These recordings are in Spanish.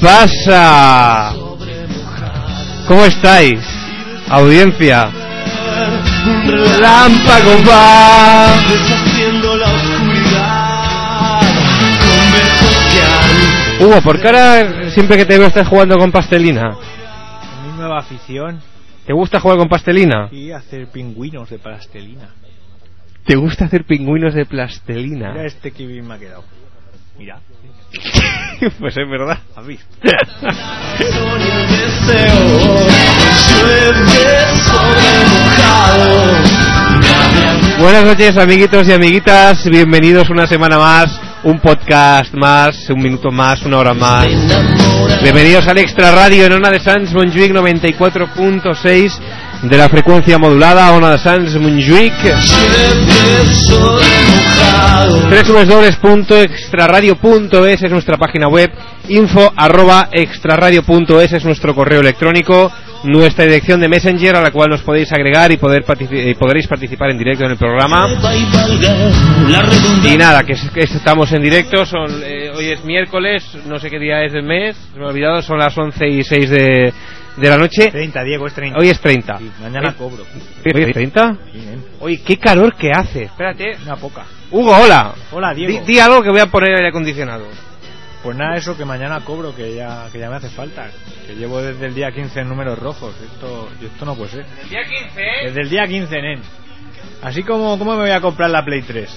pasa? ¿Cómo estáis? Audiencia. Relámpago va. Deshaciendo la oscuridad. Con besos que han Hugo, ¿por qué ahora siempre que te veo estás jugando con pastelina? Mi nueva afición ¿Te gusta jugar con pastelina? y hacer pingüinos de plastelina. ¿Te gusta hacer pingüinos de plastelina? Mira este que bien me ha quedado. Mira. pues es verdad. Sobre mojado. Buenas noches, amiguitos y amiguitas. Bienvenidos una semana más, un podcast más, un minuto más, una hora más. Bienvenidos al Extra Radio en Ona de Sans Montjuic 94.6 de la frecuencia modulada, Ona de sobre mojado. www.extraradio.es es nuestra página web, info arroba extraradio.es es nuestro correo electrónico, nuestra dirección de Messenger a la cual nos podéis agregar y, poder partici- y podréis participar en directo en el programa. Y nada, que estamos en directo, son, eh, hoy es miércoles, no sé qué día es del mes, me he olvidado, son las 11 y 6 de, de la noche. 30, Diego, es 30. Hoy es 30. Sí, mañana Eh, cobro. ¿Hoy es 30? Sí, nen. Oye, qué calor que hace. Espérate. Una poca. Hugo, hola. Hola, Di, Diego. di algo que voy a poner aire acondicionado. Pues nada, eso que mañana cobro, que ya, que ya me hace falta. Que llevo desde el día 15 en números rojos. Esto, esto no puede ser. El día 15, Desde el día 15, nen. Así como, ¿cómo me voy a comprar la Play 3?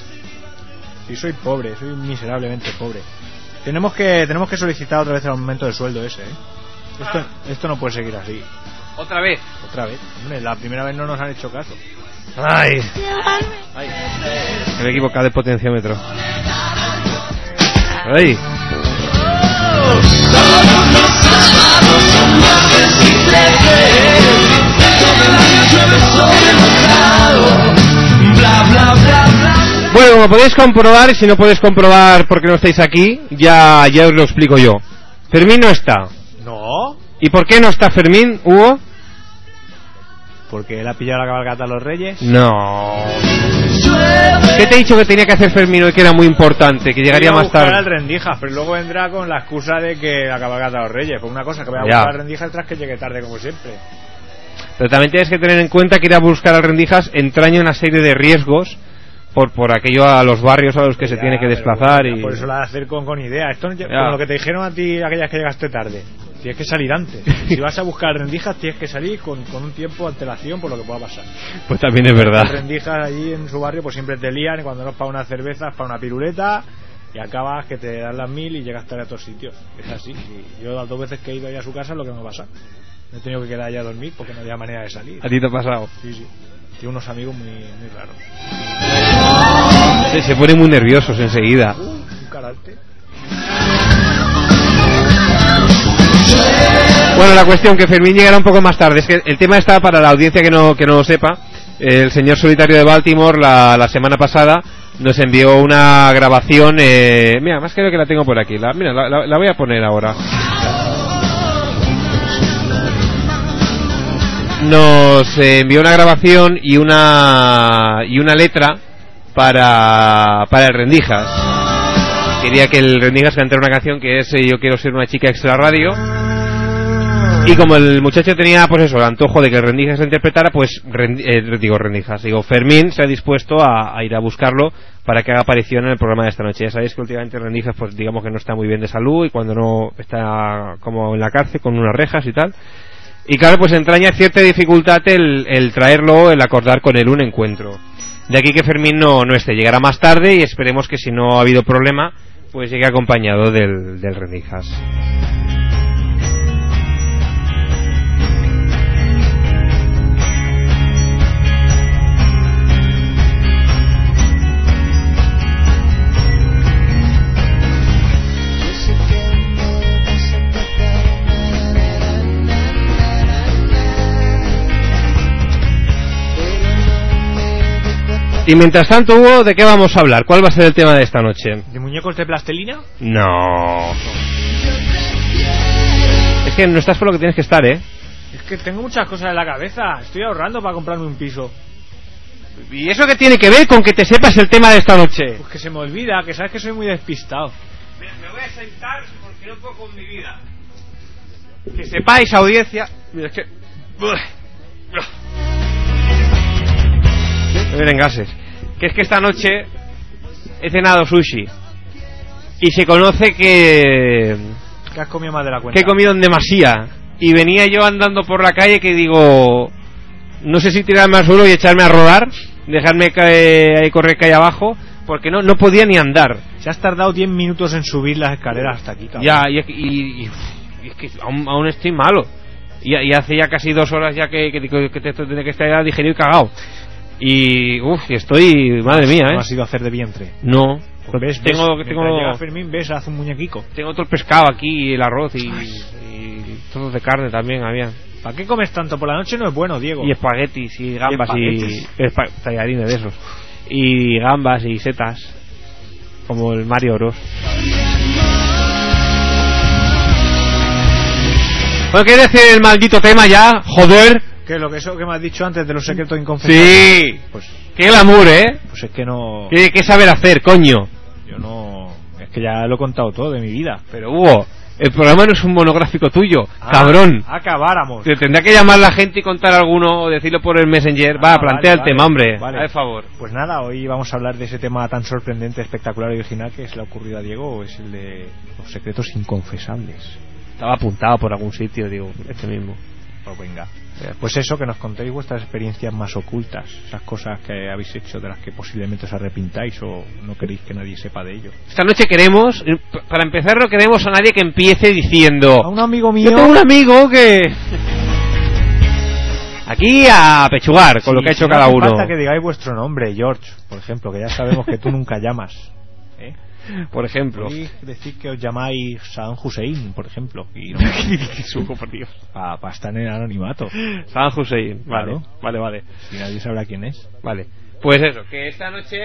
Si soy pobre, soy miserablemente pobre. Tenemos que, tenemos que solicitar otra vez el aumento del sueldo ese, ¿eh? Esto, esto no puede seguir así. Otra vez. Otra vez. Hombre, la primera vez no nos han hecho caso. Ay, Ay. me he equivocado de potenciómetro. Ay. Bueno, como podéis comprobar, y si no podéis comprobar porque no estáis aquí, ya, ya os lo explico yo. Fermín no está. No, ¿Y por qué no está Fermín, Hugo? porque él ha pillado la cabalgata a los reyes. No. ¿Qué te he dicho que tenía que hacer Fermín hoy que era muy importante, que llegaría más buscar al tarde? rendijas, pero luego vendrá con la excusa de que la cabalgata a los reyes. Pues una cosa, que voy a buscar al rendijas tras que llegue tarde como siempre. Pero también tienes que tener en cuenta que ir a buscar a Rendijas entraña una serie de riesgos por, por aquello a los barrios a los que se tiene que desplazar y... Por eso la de hacer con, con idea. Esto Ya. como lo que te dijeron a ti aquellas que llegaste tarde. Tienes que salir antes. si vas a buscar rendijas, tienes que salir con, con un tiempo de antelación por lo que pueda pasar. Pues también es Las verdad. rendijas allí en su barrio pues siempre te lían cuando no es para una cerveza es para una piruleta y acabas que te dan las mil y llegas tarde a todos sitios. Es así. Y yo las dos veces que he ido ahí a su casa es lo que me pasa. Me he tenido que quedar allá a dormir porque no había manera de salir. ¿A ti te ha pasado? Sí, sí. Tiene unos amigos muy, muy raros. Se, se ponen muy nerviosos enseguida. Uh, un carácter. Bueno, la cuestión que Fermín llegará un poco más tarde. Es que el tema está para la audiencia que no, que no lo sepa. El señor solitario de Baltimore la, la semana pasada nos envió una grabación. Eh, mira, más creo que la tengo por aquí. La, mira, la, voy a poner ahora. Nos eh, envió una grabación y una y una letra para para el Rendijas. Quería que el Rendijas cantara una canción que es eh, Yo quiero ser una chica extra radio. Y como el muchacho tenía, pues eso, el antojo de que Rendijas la interpretara, pues, Rendi- eh, digo Rendijas, digo, Fermín se ha dispuesto a, a ir a buscarlo para que haga aparición en el programa de esta noche. Ya sabéis que últimamente Rendijas, pues digamos que no está muy bien de salud y cuando no está como en la cárcel con unas rejas y tal. Y claro, pues entraña cierta dificultad el, el traerlo, el acordar con él un encuentro. De aquí que Fermín no, no esté, llegará más tarde y esperemos que si no ha habido problema, pues llegue acompañado del, del Rendijas. Y mientras tanto, Hugo, ¿de qué vamos a hablar? ¿Cuál va a ser el tema de esta noche? ¿De muñecos de plastelina? No. Es que no estás por lo que tienes que estar, ¿eh? Es que tengo muchas cosas en la cabeza. Estoy ahorrando para comprarme un piso. ¿Y eso qué tiene que ver con que te sepas el tema de esta noche? Pues que se me olvida, que sabes que soy muy despistado. Me voy a sentar porque no puedo con mi vida. Que sepáis, audiencia. Mira, es que. Me vienen gases. Que es que esta noche he cenado sushi. Y se conoce que. Que has comido más de la cuenta. que he comido en demasía. Y venía yo andando por la calle que digo. No sé si tirarme al suelo y echarme a rodar. Dejarme caer, ahí correr calle abajo. Porque no, no podía ni andar. Se has tardado 10 minutos en subir las escaleras hasta aquí, cabrón. Ya, y, y- y- y es que aún, aún estoy malo. Y, hace ya casi dos horas ya que, que, que, que esto tiene que estar digerido y cagado. Y, uff, y estoy, madre mía, No ¿eh? has ido a hacer de vientre. No, Pues ves, tengo, ves, tengo, mientras llega Fermín, ves, hace un muñequico. tengo todo el pescado aquí, y el arroz y, y trozos de carne también había. ¿Para qué comes tanto? Por la noche no es bueno, Diego. Y espaguetis y gambas y, espa- tallarines de esos. Y gambas y setas. Como el Mario Bros. Bueno, ¿qué decir el maldito tema ya? Joder. ¿Qué lo que eso que me has dicho antes de los secretos inconfesables? Sí. Pues, Qué glamour, ¿eh? pues es que no. ¿Qué, qué saber hacer, coño? Yo no. Es que ya lo he contado todo de mi vida. Pero Hugo, el programa no es un monográfico tuyo, Ah, cabrón. Acabáramos. Te tendrá que llamar la gente y contar alguno o decirlo por el Messenger. Va, Ah, plantea vale, el vale, tema, hombre. vale. A favor. Pues nada, hoy vamos a hablar de ese tema tan sorprendente, espectacular y original que es le ha ocurrido a Diego, es el de los secretos inconfesables. Estaba apuntado por algún sitio, digo, este mismo. Pues venga. Pues eso, que nos contéis vuestras experiencias más ocultas, esas cosas que habéis hecho de las que posiblemente os arrepintáis o no queréis que nadie sepa de ello. Esta noche queremos, eh, para empezar, no queremos a nadie que empiece diciendo: A un amigo mío. Yo tengo un amigo que. Aquí a pechugar con lo que ha hecho si no cada hace uno. falta que digáis vuestro nombre, George, por ejemplo, que ya sabemos que tú nunca llamas. Por ejemplo. Podéis decir que os llamáis Saddam Hussein, por ejemplo, y no, por Dios. para estar en el anonimato. San Hussein. Vale, Claro. vale, vale. Y nadie sabrá quién es. Vale. Pues eso, que esta noche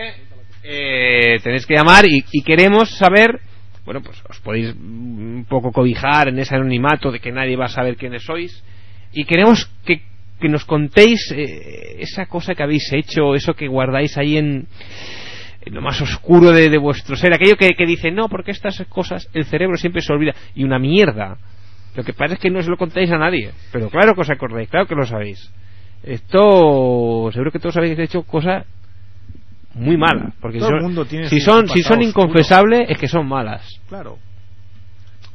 eh, tenéis que llamar y, y queremos saber. Bueno, pues os podéis un poco cobijar en ese anonimato de que nadie va a saber quiénes sois. Y queremos que, que nos contéis eh, esa cosa que habéis hecho, eso que guardáis ahí en lo más oscuro de, de vuestro ser. Aquello que, que dice, no, porque estas cosas el cerebro siempre se olvida. Y una mierda. Lo que pasa es que no se lo contáis a nadie. Pero claro que os acordáis, claro que lo sabéis. Esto, seguro que todos habéis hecho cosas muy malas. Porque Todo si el son, mundo tiene si son, si oscuro. inconfesables, es que son malas. Claro.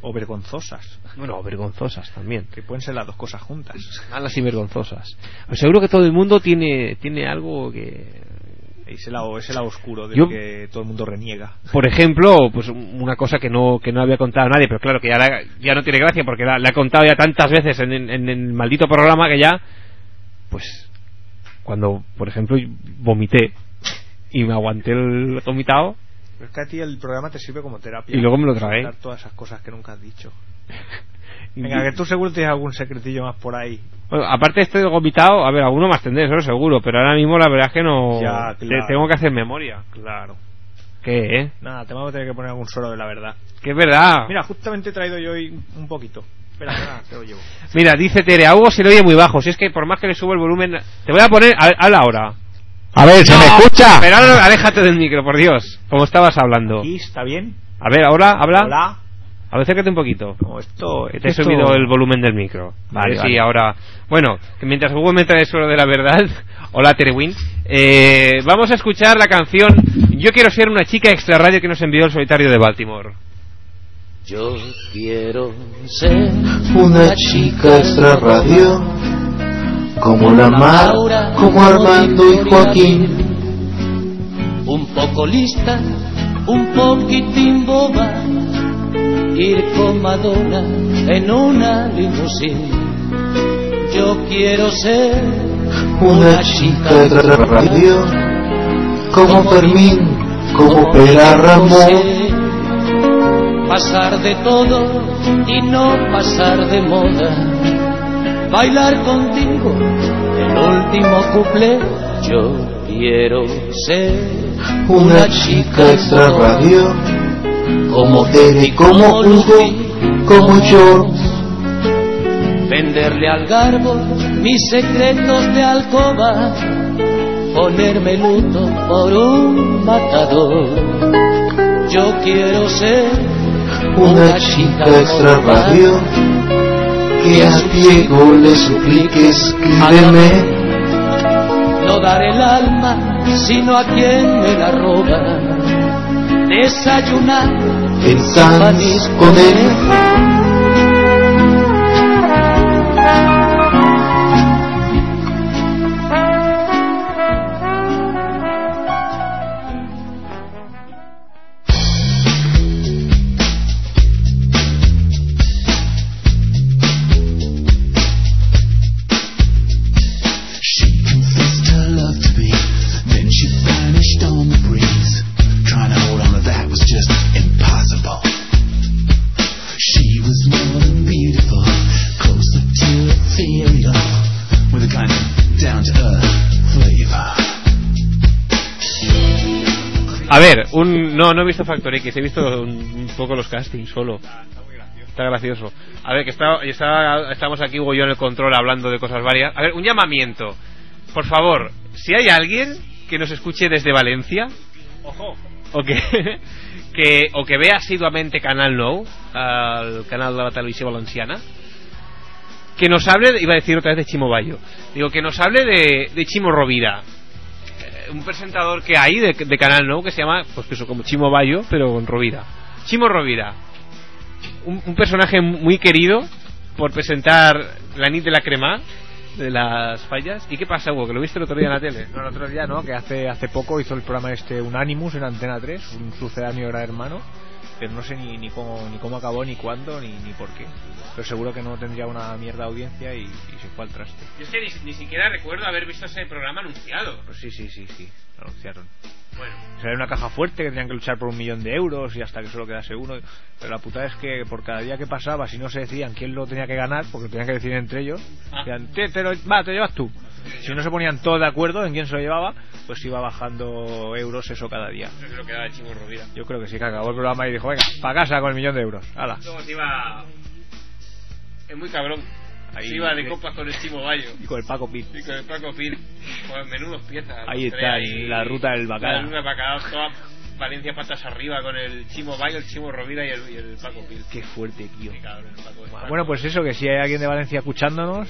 O vergonzosas. Bueno, vergonzosas también. Que pueden ser las dos cosas juntas. Malas y vergonzosas. Pues seguro que todo el mundo tiene, tiene algo que. Ese lado, ese lado oscuro del Yo- que todo el mundo reniega. Por ejemplo, pues una cosa que no, que no había contado a nadie, pero claro que ya, la- ya no tiene gracia porque la, la he contado ya tantas veces en, en- en el maldito programa que ya, pues, cuando, por ejemplo, vomité y me aguanté el vomitado, Pero es que a ti el programa te sirve como terapia. Y luego me lo. Contar todas esas cosas que nunca has dicho. Venga, que tú seguro tienes algún secretillo más por ahí. Bueno, aparte estoy gomitado, a ver, alguno más tendré, eso seguro, pero ahora mismo la verdad es que no... Ya, te- claro. tengo que hacer memoria. Claro. ¿Qué, eh? Nada, te vamos a tener que poner algún solo de la verdad. Que es verdad. Mira, justamente he traído yo hoy un poquito. Espera, espera, te lo llevo. Mira, dice Tere, a Hugo se le oye muy bajo. Si es que por más que le subo el volumen... Te voy a poner... A habla ahora. A ver, No, Pero ahora aléjate del micro, por Dios. Como estabas hablando. ¿Aquí está bien? A ver, ahora, habla. Hola. A ver, acércate un poquito. Como esto, te he subido el volumen del micro. Vale, sí, ahora. Bueno, que mientras Hugo me trae suelo de la verdad. Hola, Terewin. Eh, vamos a escuchar la canción Yo quiero ser una chica extra radio que nos envió el solitario de Baltimore. Yo quiero ser Una chica extra radio, como la mar, como Armando y Joaquín. un poco lista, un poquitín boba, ir con Madonna en una limusina. Yo quiero ser Una chica extra radio, como Fermín, como Pera Ramón. Pasar de todo y no pasar de moda. Bailar contigo el último couple. Yo quiero ser Una chica extra radio, como Tere, como Hugo, como George. Venderle al garbo mis secretos de alcoba, ponerme luto por un matador. Yo quiero ser Una chica extra radio, que a Diego le suplique escríbeme. no dar el alma, sino a quien me la roba. Desayunar En Sanz con no, no he visto Factor X, he visto un, un poco los castings solo. Está gracioso. A ver, que está, está- estamos aquí Hugo y yo en el control hablando de cosas varias. A ver, un llamamiento. Por favor, si hay alguien que nos escuche desde Valencia, Ojo. o que, que o que vea asiduamente Canal Nou, al canal de la televisión valenciana, que nos hable, iba a decir otra vez de Chimo Bayo, digo que nos hable de, de Chimo Rovira, un presentador que hay de, de Canal Nou que se llama, pues eso, como Chimo Bayo, pero con Rovira. Chimo Rovira, un, un personaje muy querido por presentar la nit de la crema de las fallas. ¿Y qué pasa, Hugo? Que lo viste el otro día en la tele. No, el otro día, ¿no? Que hace, hace poco hizo el programa este Unanimus en Antena 3, un sucedáneo de Gran Hermano, pero no sé ni, ni, cómo, ni cómo acabó, ni cuándo, ni, ni por qué. Pero seguro que no tendría una mierda audiencia y, y se fue al traste. Yo es que ni, ni siquiera recuerdo haber visto ese programa anunciado. Pues sí, sí, sí, sí, lo anunciaron. Bueno. Sería una caja fuerte que tenían que luchar por un millón de euros y hasta que solo quedase uno. Pero la putada es que por cada día que pasaba, si no se decían quién lo tenía que ganar, porque lo tenían que decir entre ellos, Ah. decían, "Te- te lo- va, te llevas tú. Si no se ponían todos de acuerdo en quién se lo llevaba, pues iba bajando euros eso cada día. Yo creo que era de Chimo Rovira. Yo creo que sí que acabó el programa y dijo, venga, para casa con el millón de euros. Hala. Luego se iba. Es muy cabrón. Ahí- se iba de copas con el Chimo Bayo. Y con el Paco Pit. Y con el Paco Pil. Joder, menudos piezas. Ahí está, en la ruta del bacalao. La ruta del bacalao, toda Valencia patas arriba con el Chimo Bayo, el Chimo Rovira y el, y el Paco Pil. Qué fuerte, tío. Qué cabrón, el Paco, el Paco. Bueno, pues eso, que si hay alguien de Valencia escuchándonos,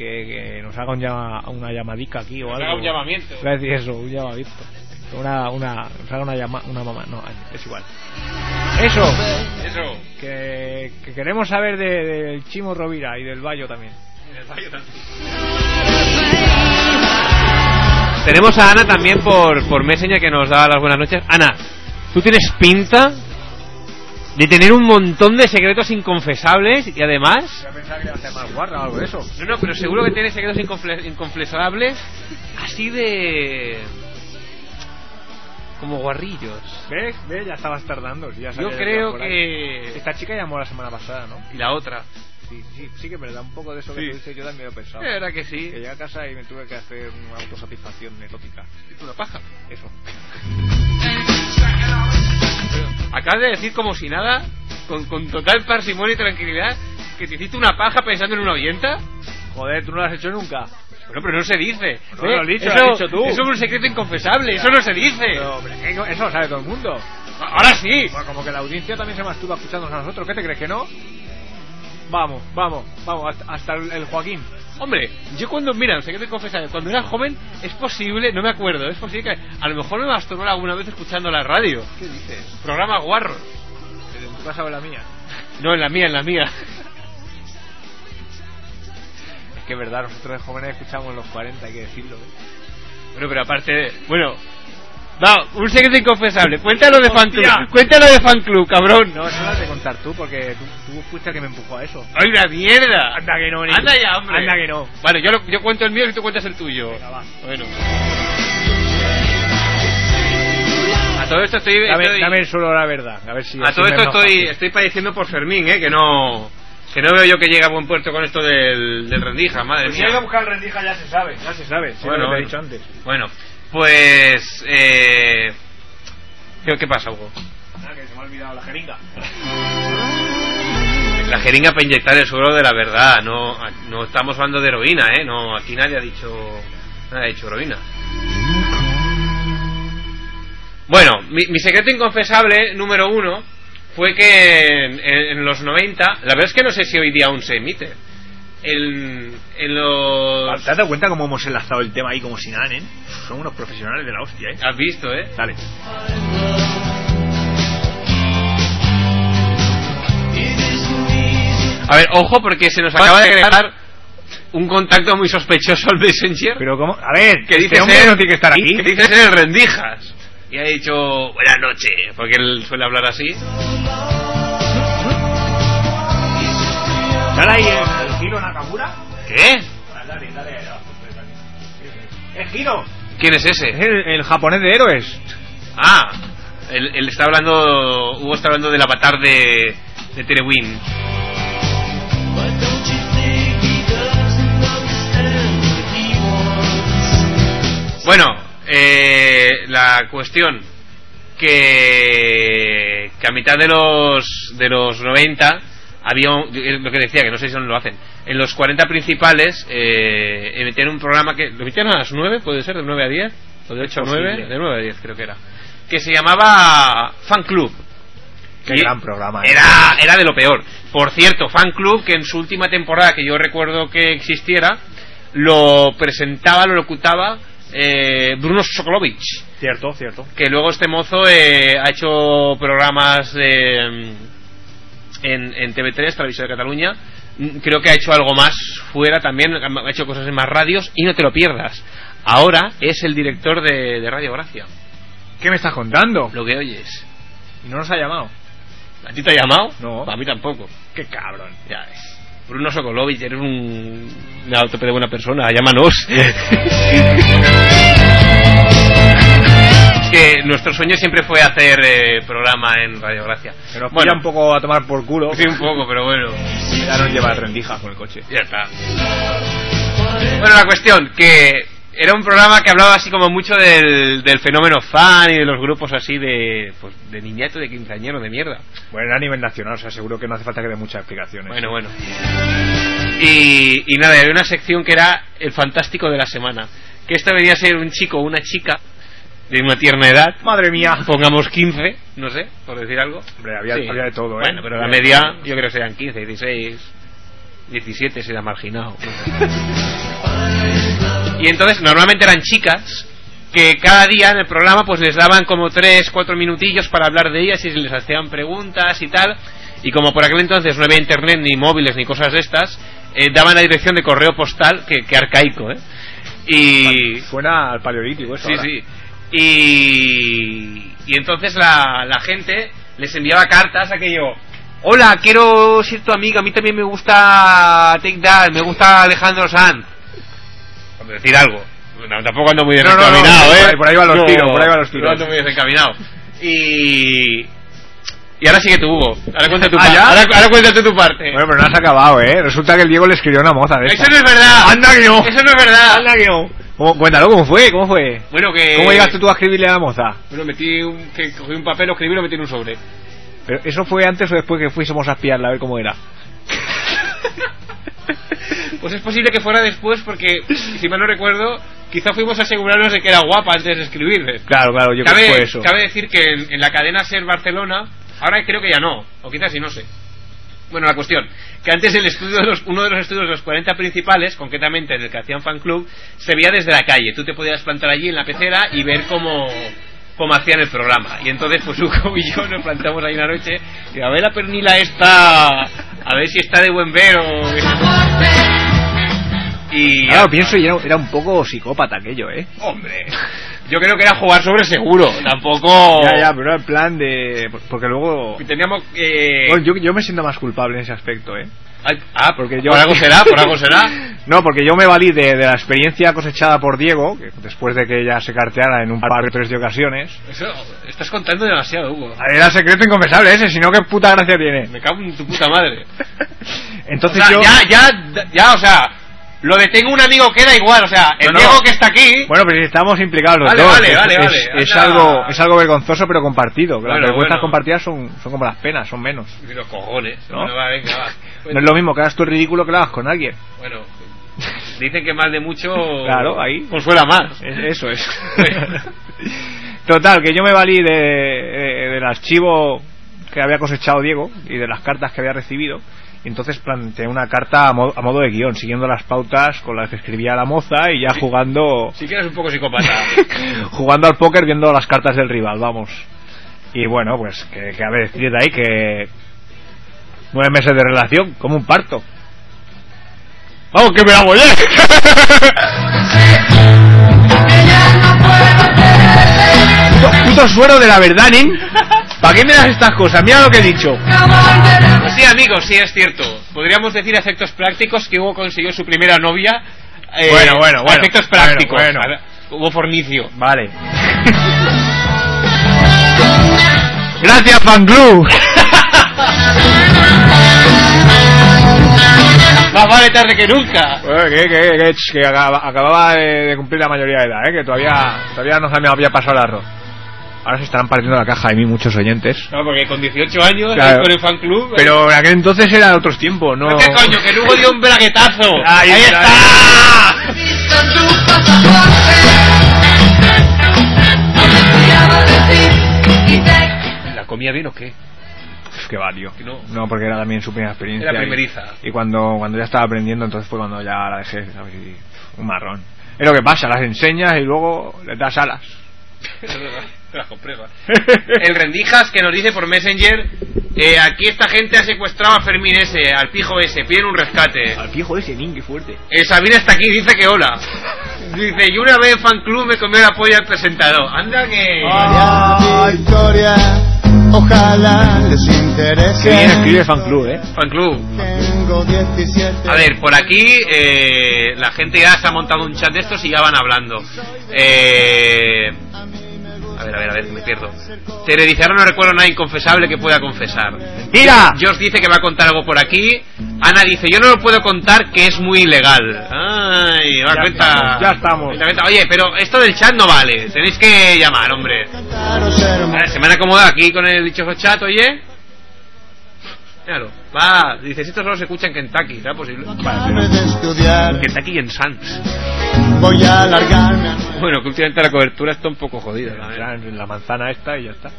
que, que nos haga un llama- una llamadica aquí o Nos algo. haga un llamamiento. A decir eso, un llamamiento. Una, una, nos haga una llama, una mamá, no, es igual. Eso, Eso. que, que queremos saber de- del Chimo Rovira y del Bayo también. En el Bayo también. Tenemos a Ana también por, por Messenger que nos da las buenas noches. Ana, tú tienes pinta de tener un montón de secretos inconfesables y además... Yo pensaba que iba a ser más guarra o algo de eso. No, no, pero seguro que tienes secretos inconfle- inconfesables así de... como guarrillos. ¿Ves? ¿Ves? Ya estabas tardando. Ya Yo creo que... Esta chica llamó la semana pasada, ¿no? Y la otra. Sí, sí, sí que me da un poco de eso que Sí. tú dices, yo también lo he pensado. La verdad que sí. Que llegué a casa y me tuve que hacer una autosatisfacción erótica. Una paja. Eso. Acabas de decir como si nada, con, con total parsimonia y tranquilidad, que te hiciste una paja pensando en una oyenta. Joder, tú no lo has hecho nunca. Bueno, pero no se dice. No, lo has dicho, eso, lo has dicho tú. Eso es un secreto inconfesable, eso no se dice. Pero, hombre, ¿qué- eso lo sabe todo el mundo. Ahora sí. Bueno, como que la audiencia también se masturba escuchándonos a nosotros. ¿Qué te crees que no? Vamos, vamos, vamos, hasta, el Joaquín. Hombre, yo cuando, mira, un secreto inconfesable, cuando era joven, es posible, no me acuerdo, es posible que a lo mejor me masturbé alguna vez escuchando la radio. ¿Qué dices? Programa guarros. ¿En tu casa o en la mía? No, en la mía, en la mía. Es que es verdad, nosotros de jóvenes escuchamos los 40, hay que decirlo. ¿eh? Bueno, pero aparte, bueno, va, un secreto inconfesable. Cuéntalo de fan club. Cuéntalo de fan club, cabrón. No, eso lo has de contar tú, porque tú, tú fuiste el que me empujó a eso. ¡Ay, la mierda! Anda que no. Anda ya, hombre. Anda que no. Vale, yo, lo- yo cuento el mío y tú cuentas el tuyo. Venga, va. Bueno. A todo esto estoy... Dame, estoy- dame solo la verdad, a ver si... a todo esto estoy, estoy padeciendo por Fermín, ¿eh? Que no... Que no veo yo que llegue a buen puerto con esto del, del rendija, madre Pues si mía. hay que buscar rendija ya se sabe, ya se sabe. Sí, Bueno, lo he dicho antes. Bueno, pues... Eh... ¿Qué, qué pasa, Hugo? Nada, que se me ha olvidado la jeringa. La jeringa para inyectar el suelo de la verdad, no, no estamos hablando de heroína, ¿eh? No, aquí nadie ha dicho, nadie ha dicho heroína. Bueno, mi, mi secreto inconfesable número uno fue que en, en- en los 90, la verdad es que no sé si hoy día aún se emite. En, en los... ¿Te has dado cuenta cómo hemos enlazado el tema ahí como si nada, ¿eh? Son unos profesionales de la hostia, ¿eh? Has visto, ¿eh? Dale. A ver, ojo porque se nos acaba de crear un contacto muy sospechoso al Messenger. Pero cómo... A ver, que este dice ser, no tiene que estar aquí. que dice ser rendijas y ha dicho buenas noches porque él suele hablar así ¿Sale ahí Nakamura? ¿Qué? Dale, dale, dale. ¡El Giro! ¿quién es ese? Es el, el japonés de héroes. ah él, él está hablando Hugo está hablando del avatar de de Terewin bueno eh, la cuestión que, que a mitad de los de los 90 había un- eh, lo que decía que no sé si aún lo hacen en los 40 principales eh, emitían un programa que lo emitían a las 9 puede ser de 9 a 10 o de 8 a 9 Posible. de 9 a 10 creo que era que se llamaba Fan Club Qué Y gran programa, ¿eh? era, era de lo peor. Por cierto, Fan Club, que en su última temporada que yo recuerdo que existiera, lo presentaba, lo locutaba eh, Bruno Sokolovich, Cierto, cierto. que luego este mozo eh, ha hecho programas de, en, en TV3, Televisión de Cataluña. Mm, Creo que ha hecho algo más fuera también, ha hecho cosas en más radios y no te lo pierdas. Ahora es el director de, de Radio Gracia, ¿Qué me estás contando? lo que oyes. Y no nos ha llamado. ¿A ti te ha llamado? No. A mí tampoco. Qué cabrón. Ya ves. Bruno Sokolovich, eres un. Una buena persona, llámanos. que nuestro sueño siempre fue hacer eh, programa en Radio Gracia. Que nos bueno, un poco a tomar por culo. sí, un poco, pero bueno, Ya nos lleva rendija con el coche. ya está. Bueno, la cuestión, que era un programa que hablaba así como mucho del, del fenómeno fan y de los grupos así de, pues, de niñato, de quinceañero, de mierda. Bueno, era a nivel nacional, o sea, seguro que no hace falta que dé muchas explicaciones. Bueno, bueno. Y, y nada, había una sección que era el fantástico de la semana. Que esto venía a ser un chico o una chica de una tierna edad, Madre mía. pongamos 15, no sé, por decir algo. Hombre, había, Sí. había de todo, ¿eh? Bueno, pero la media yo creo que serían 15, 16, 17 será marginado. y entonces normalmente eran chicas que cada día en el programa pues les daban como 3, 4 minutillos para hablar de ellas y les hacían preguntas y tal. Y como por aquel entonces no había internet ni móviles ni cosas de estas, eh, daban la dirección de correo postal, que, que arcaico, ¿eh? Y, Suena al paleolítico eso. Sí, ahora. sí. Y, y entonces la, la gente les enviaba cartas aquello. Hola, quiero ser tu amiga. A mí también me gusta Take That, me gusta Alejandro Sanz. Por decir algo. No, tampoco ando muy No, no, no, desencaminado, por ¿eh? por ahí van los tiros, por ahí van los tiros. No ando muy desencaminado. Y... Y ahora sigue tu Hugo. Ahora cuenta tu ¿Ah? Ahora, ahora cuéntate tu parte. Bueno, pero no has acabado, ¿eh? Resulta que el Diego le escribió una moza de Eso esta. no es verdad. Anda que no. Eso no es verdad. Anda que no. ¿Cómo- cuéntalo, ¿cómo fue? ¿Cómo fue? Bueno, que... ¿Cómo llegaste tú a escribirle a la moza? Bueno, metí un... Que cogí un papel, lo escribí y lo metí en un sobre. Pero ¿Eso fue antes o después que fuésemos a espiarla a ver cómo era? Pues es posible que fuera después porque, si mal no recuerdo, quizá fuimos a asegurarnos de que era guapa antes de escribirle. Claro, claro, yo creo que fue Cabe, eso. cabe decir que en, en la cadena Ser Barcelona, ahora creo que ya no, o quizás sí, no sé. Bueno, la cuestión, que antes el estudio de los- uno de los estudios de los 40 principales, concretamente en el que hacían fan club, se veía desde la calle. Tú te podías plantar allí en la pecera y ver cómo, cómo hacían el programa. Y entonces, pues Hugo y yo nos plantamos ahí una noche y a ver la pernila esta, a ver si está de buen ver o... Y... Claro, pienso y era, era un poco psicópata aquello, ¿eh? Hombre, yo creo que era jugar sobre seguro, tampoco... Ya, ya, pero era el plan de... Porque luego... Teníamos... Eh... Bueno, yo, yo me siento más culpable en ese aspecto, ¿eh? Ay, ah, Porque yo... por algo será, por algo será. No, porque yo me valí de, de la experiencia cosechada por Diego, que después de que ella se carteara en un par o tres de ocasiones. Eso, estás contando demasiado, Hugo. Era secreto inconfesable ese, si no, ¿qué puta gracia tiene? Me cago en tu puta madre. Entonces o sea, yo... ya, ya, ya, o sea, lo de tengo un amigo queda igual, o sea, el No, no. Diego que está aquí... Bueno, pero estamos implicados los Vale, dos. vale, es, vale, es- vale. es algo, es algo vergonzoso, pero compartido. que las Bueno, vergüenzas bueno. compartidas son, son como las penas, son menos. Y los cojones. ¿No? Bueno, va, venga, va. No es lo mismo que hagas tú el ridículo que lo hagas con alguien. Bueno, dicen que más de mucho... Claro, ahí. Consuela más. Es- eso es. Total, que yo me valí de, de- del archivo que había cosechado Diego y de las cartas que había recibido. Entonces planteé una carta a modo, a modo de guion, siguiendo las pautas con las que escribía la moza y ya jugando Si quieres un poco psicópata. jugando al póker viendo las cartas del rival, vamos. Y bueno, pues que, que a ver, de ahí que nueve meses de relación, como un parto. Vamos, que me voy Puto, puto suero de la verdad, ¿eh? ¿Para qué me das estas cosas? Mira lo que he dicho. Sí, amigos, sí es cierto. Podríamos decir efectos prácticos que Hugo consiguió su primera novia. eh, Bueno, bueno, bueno. efectos prácticos. Bueno, bueno. Hubo fornicio. Vale. Gracias, fan club. Más vale tarde que nunca. Bueno, que, que, que, que acaba- acababa de, de cumplir la mayoría de edad, ¿eh? que todavía, todavía no se me había pasado el arroz. Ahora se estarán partiendo la caja de mí muchos oyentes. No, porque con 18 años, Claro. con el fan club. Pero en aquel entonces era otros tiempos, ¿no? ¿Qué coño? Que Hugo dio un braguetazo. Ahí Ahí está. está. ¿La comía bien o qué? Uf, qué va, tío. Que no. No, porque era también su primera experiencia. Era y- primeriza. Y, cuando, cuando ya estaba aprendiendo, entonces fue cuando ya la dejé, ¿sabes? Y, un marrón. Es lo que pasa, las enseñas y luego les das alas. El Rendijas que nos dice por Messenger: eh, Aquí esta gente ha secuestrado a Fermín ese, al pijo ese, piden un rescate. Al fijo ese, nin, qué fuerte. Eh, Sabina está aquí, dice que hola. Dice: Y una vez en fan club me comió la polla al presentador. Anda que. Victoria, ojalá les interese. Bien escribe fan club, ¿eh? Fan club. Tengo 17. A ver, por aquí eh, la gente ya se ha montado un chat de estos y ya van hablando. Eh, a ver, a ver, a ver, que me pierdo. Tere dice, ahora no recuerdo nada inconfesable que pueda confesar. ¡Mira! Josh dice que va a contar algo por aquí. Ana dice, yo no lo puedo contar que es muy ilegal. Ay, va, Ya cuenta. estamos, ya estamos. Cuenta, cuenta. Oye, pero esto del chat no vale. Tenéis que llamar, hombre. A ver, se me han acomodado aquí con el dichoso chat, oye. Claro, va, dice, si esto solo se escucha en Kentucky, ¿será posible? padre de estudiar. Kentucky y en Sans. Voy a alargarme Bueno, que últimamente la cobertura está un poco jodida. la la manzana esta y ya está.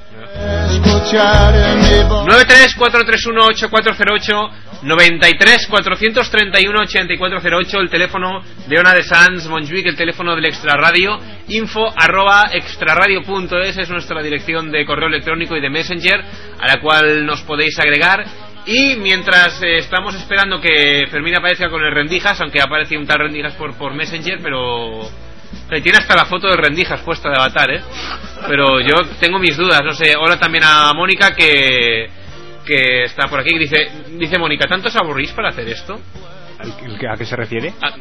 escuchar mi voz. 93-431-8408 93-431-8408 El teléfono de Ona de Sans Montjuic El teléfono del Extra Radio Info arroba extraradio.es Es nuestra dirección de correo electrónico y de Messenger A la cual nos podéis agregar y mientras eh, estamos esperando que Fermín aparezca con el Rendijas, aunque ha aparecido un tal Rendijas por, por Messenger, pero Eh, Tiene hasta la foto de Rendijas puesta de avatar, ¿eh? Pero yo tengo mis dudas, no sé. Hola también a Mónica que que está por aquí. Dice, dice Mónica, ¿tanto os aburrís para hacer esto? ¿El- el que- ¿A qué se refiere? Ah,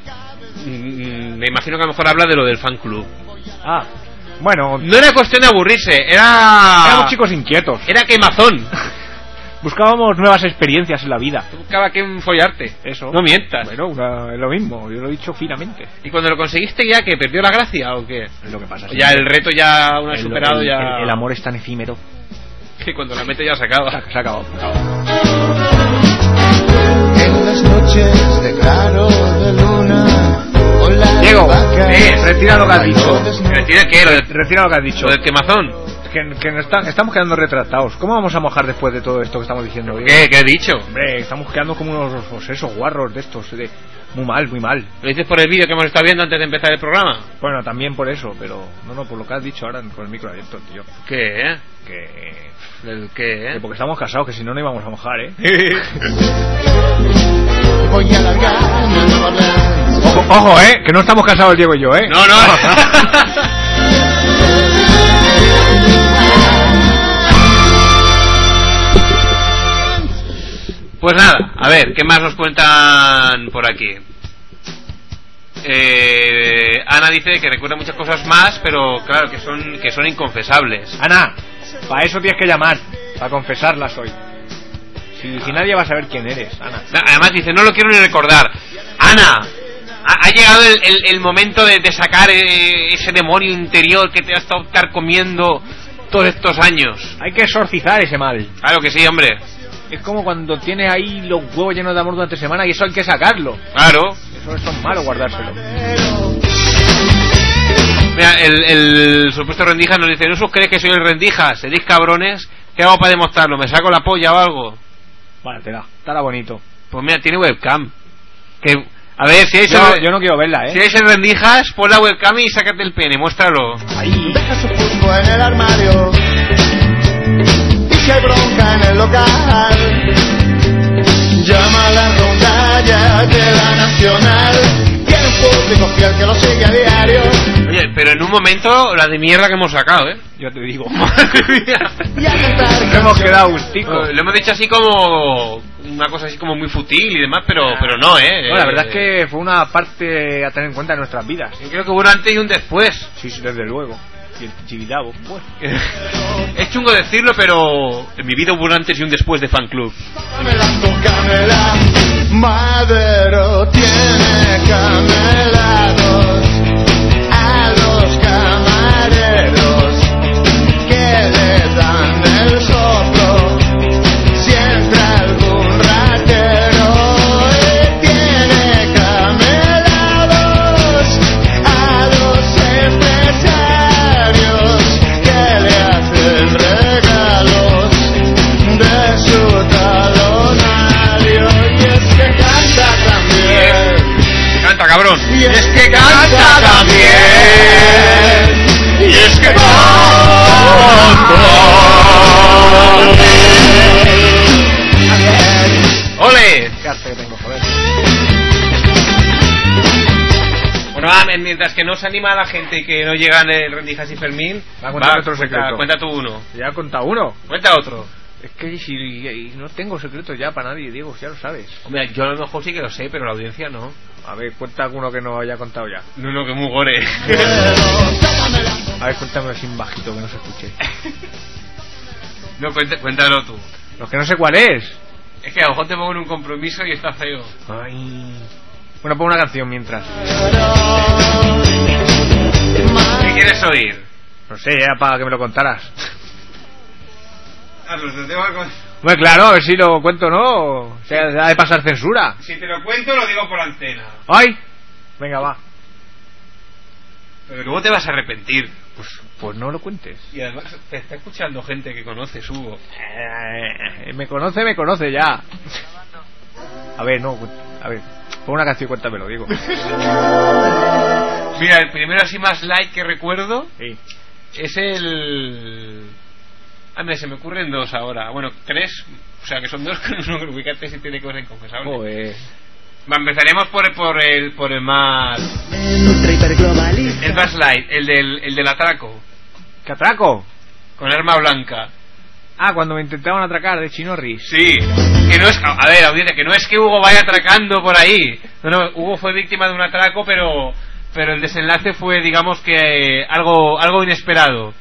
mm, me imagino que a lo mejor habla de lo del fan club. Ah, bueno, No era cuestión de aburrirse, era. éramos chicos inquietos. Era quemazón. Buscábamos nuevas experiencias en la vida. Buscaba que follarte. Eso. No mientas. Bueno, una- es lo mismo, yo lo he dicho finamente. ¿Y cuando lo conseguiste ya que perdió la gracia o qué? Es lo que pasa. Ya el reto ya una vez El- superado el- ya. El, el amor es tan efímero. Que cuando la mete ya se acaba. Se ha acabado. se ha acabado. En las noches de claro de luna, con la Diego, vaca, eh, retira lo que has dicho. ¿Retira qué? Lo, de- Retira lo que has dicho. lo del quemazón. Que, que nos está- estamos quedando retratados. ¿Cómo vamos a mojar después de todo esto que estamos diciendo? Diego? ¿Qué? ¿Qué he dicho? Hombre, estamos quedando como unos pues esos guarros de estos. De... Muy mal, muy mal. ¿Lo dices por el vídeo que hemos estado viendo antes de empezar el programa? Bueno, también por eso, pero no, no, por lo que has dicho ahora con el micro abierto, tío. ¿Qué? Que, ¿El qué? que porque estamos casados, que si no, no íbamos a mojar, ¿eh? Voy a Ojo, ojo, ¿eh? Que no estamos casados Diego y yo, ¿eh? No, no. Pues nada, a ver, ¿qué más nos cuentan por aquí? Eh, Ana dice que recuerda muchas cosas más, pero claro, que son, que son inconfesables. Ana, para eso tienes que llamar, para confesarlas hoy. Si, si nadie va a saber quién eres, Ana. Además dice, no lo quiero ni recordar. Ana, ha, ha llegado el, el- el momento de, de sacar eh, ese demonio interior que te ha estado comiendo todos estos años. Hay que exorcizar ese mal. Claro que sí, hombre. Es como cuando tienes ahí los huevos llenos de amor durante semana y eso hay que sacarlo. Claro. Eso, eso es malo guardárselo. Mira, el, el supuesto rendija nos dice, ¿no os creéis que soy el rendija? ¿Seréis cabrones? ¿Qué hago para demostrarlo? ¿Me saco la polla o algo? Vale, te da. Estará bonito. Pues mira, tiene webcam. Que, a ver, si hay Yo, yo no quiero verla, Si ¿eh? hay rendijas, pon la webcam y sácate el pene, muéstralo. Ahí. Deja su pulpo en el armario. Y si hay bronca en el local, llama a la rondalla de la nacional. Que lo sigue a diario. Oye, pero en un momento la de mierda que hemos sacado, ¿eh? Yo te digo. Madre mía. Cantar hemos quedado gustico. Eh, Lo hemos dicho así como una cosa así como muy futil y demás, pero pero no, ¿eh? No, la verdad es que fue una parte a tener en cuenta en nuestras vidas. Yo creo que hubo un antes y un después. Sí, sí, desde luego. Y el pues. Es chungo decirlo, pero en mi vida hubo un antes y un después de fan club. Madero tiene camelados Y es que canta también y es que canta ¡Ole! Que tengo, joder. Bueno, ah, mientras que no se anima a la gente y que no llegan el Rendijas y Fermín, Va a contar otro cuenta, secreto. cuenta tú uno. Ya contado uno. Cuenta otro. Es que si y no tengo secretos ya para nadie, Diego, ya lo sabes. Hombre, yo a lo mejor sí que lo sé, pero la audiencia no. A ver, cuenta alguno que no haya contado ya. No, no, que muy gore. A ver, cuéntame sin bajito que no se escuche. no, cuéntalo tú. Los que no sé cuál es. Es que a lo mejor te pongo en un compromiso y está feo. Ay. Bueno, pon una canción mientras. ¿Qué quieres oír? No sé, ya para que me lo contaras. Tengo algo- Bueno, claro, a ver si lo cuento, ¿no? O sea, ha de pasar censura. Si te lo cuento, lo digo por antena. ¡Ay! Venga, va. Pero luego te vas a arrepentir. Pues, pues no lo cuentes. Y además te está escuchando gente que conoces, Hugo. Eh, me conoce, me conoce ya. A ver, no, a ver. Pon una canción y cuéntamelo, digo. Mira, el primero así más like que recuerdo Sí. es el... Ah, mira, se me ocurren dos ahora. Bueno, tres. O sea, que son dos con uno. Ubícate si tiene cosas inconfesables. Joder. Va, empezaremos por, por, el, por el más... El más light, el del, el del atraco. ¿Qué atraco? Con arma blanca. Ah, cuando me intentaban atracar de Chinorris. Sí, que no es, a ver, audiencia, que no es que Hugo vaya atracando por ahí. No, no, Hugo fue víctima de un atraco, pero, pero el desenlace fue, digamos que algo, algo inesperado.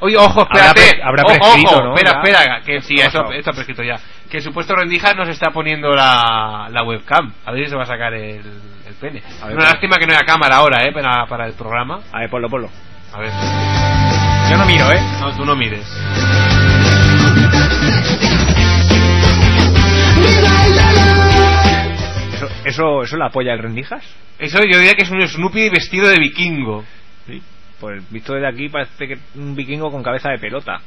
Oye, ojo, Habrá espérate. pre- habrá ojo, prescrito, ojo, ¿no? espera, Ya. espera, que sí, ¿Qué ha eso, esto ha prescrito ya. Que el supuesto rendijas nos está poniendo la, la webcam. A ver si se va a sacar el, el pene. A ver, Una lástima que no haya cámara ahora, eh, para, para el programa. A ver, ponlo, ponlo. A ver. Yo no miro, ¿eh? No, tú no mires. ¿Eso, eso, eso la apoya el Rendijas? Eso yo diría que es un Snoopy vestido de vikingo. Pues visto desde aquí parece que un vikingo con cabeza de pelota.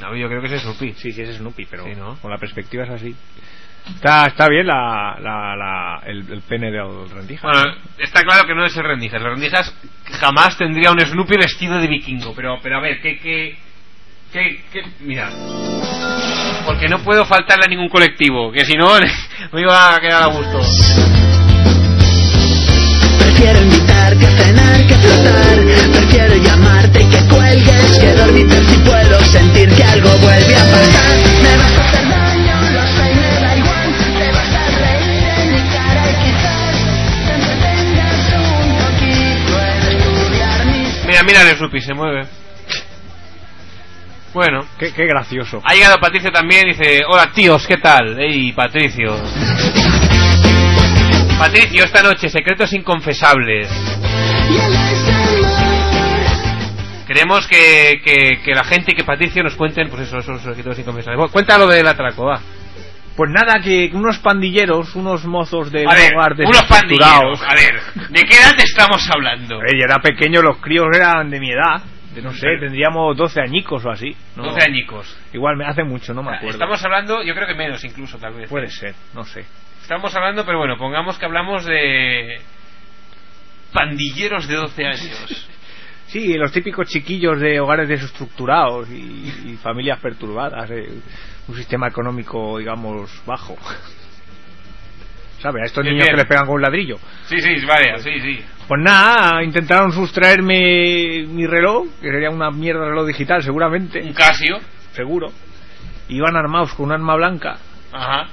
No, yo creo que es Snoopy. Sí, sí, es Snoopy, pero Sí, ¿no? con la perspectiva es así. Está, está bien la, la, la- el, el pene del Rendijas. Bueno, está claro que no es el Rendijas. El Rendijas jamás tendría un Snoopy vestido de vikingo. Pero, pero a ver, ¿qué, qué, qué, qué? Mira. Porque no puedo faltarle a ningún colectivo. Que si no, me iba a quedar a gusto. Prefiero invitarte a cenar que flotar. Prefiero llamarte y que cuelgues que dormirte si puedo sentir que algo vuelve a pasar. Me vas a hacer daño, lo sé y me da igual. Te vas a reír en mi cara y quizás te entretengas un poquito en estudiar mis Mira, mira el Snoopy, se mueve. Bueno. Qué, qué gracioso. Ha llegado Patricio también dice, hola tíos, ¿qué tal? Ey, Patricio. Patricio, esta noche, secretos inconfesables. Queremos que, que, que la gente y que Patricio nos cuenten, pues eso, esos secretos inconfesables. Bueno, cuéntalo del atraco, va. Pues nada, que unos pandilleros, unos mozos de A ver, hogar unos pandilleros. A ver, ¿de qué edad estamos hablando? A ver, yo era pequeño, los críos eran de mi edad. De, no sé, tendríamos 12 añicos o así. ¿no? 12 añicos. Igual me hace mucho, no me acuerdo. Estamos hablando, yo creo que menos incluso, tal vez. Puede ser, no sé. Estamos hablando, pero bueno, pongamos que hablamos de pandilleros de 12 años. Sí, los típicos chiquillos de hogares desestructurados y, y familias perturbadas, eh, un sistema económico, digamos, bajo. ¿Sabes? A estos Bien, niños bien. que les pegan con un ladrillo. Sí, sí, vaya, sí, sí. Pues nada, intentaron sustraerme mi reloj, que sería una mierda de reloj digital, seguramente, Un Casio. seguro. Iban armados con un arma blanca Ajá.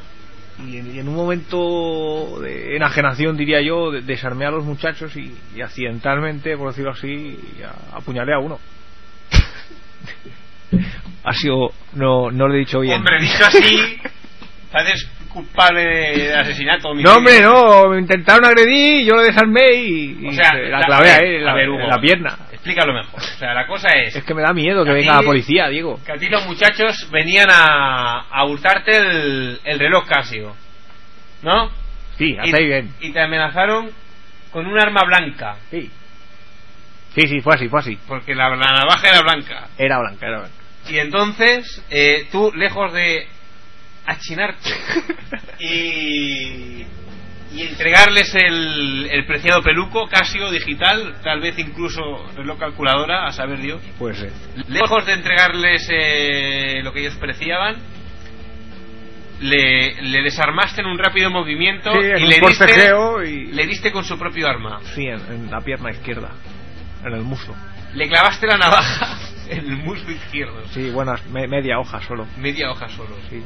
Y en, y en un momento de enajenación, diría yo, de- desarmé a los muchachos y, y accidentalmente, por decirlo así, a- apuñalé a uno. ha sido. No, no lo he dicho bien. Hombre, dicho así, pareces culpable de asesinato. no, hombre, no. Me intentaron agredir, yo lo desarmé y, y O sea, se la la- clavé la pierna. Explícalo mejor. O sea, la cosa es Es que me da miedo que venga la policía, Diego. que a ti los muchachos venían a, a hurtarte el, el reloj Casio. ¿No? Sí, hasta ahí bien. y te amenazaron con un arma blanca. Sí. Sí, sí, fue así, fue así. Porque la, la navaja era blanca. Era blanca, era blanca. Y entonces, eh, tú, lejos de achinarte y, y entregarles el, el preciado peluco Casio digital, tal vez incluso reloj calculadora, a saber Dios, Puede ser. lejos de entregarles eh, lo que ellos preciaban, le, le desarmaste en un rápido movimiento Sí, y le diste, y- le diste con su propio arma. Sí, en, en la pierna izquierda. En el muslo. Le clavaste la navaja en el muslo izquierdo. Sí, buenas, me- media hoja solo. Media hoja solo. Sí.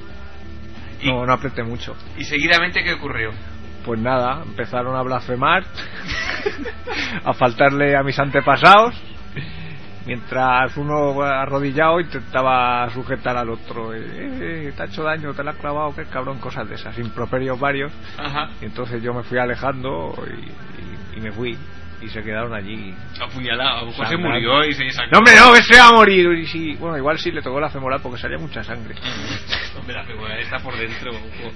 Y, No, no apreté mucho. y seguidamente, ¿qué ocurrió? Pues nada, empezaron a blasfemar, a faltarle a mis antepasados, mientras uno arrodillado intentaba sujetar al otro. Eh, eh, te ha hecho daño, te la has clavado, qué cabrón, cosas de esas, improperios varios. Ajá. Y entonces yo me fui alejando y, y- y me fui. Y se quedaron allí. Apuñalado. A lo mejor se murió y se sacó. No, hombre, no, que se va a morir. Y bueno, igual sí le tocó la femoral porque salía mucha sangre. Hombre, la femoral está por dentro.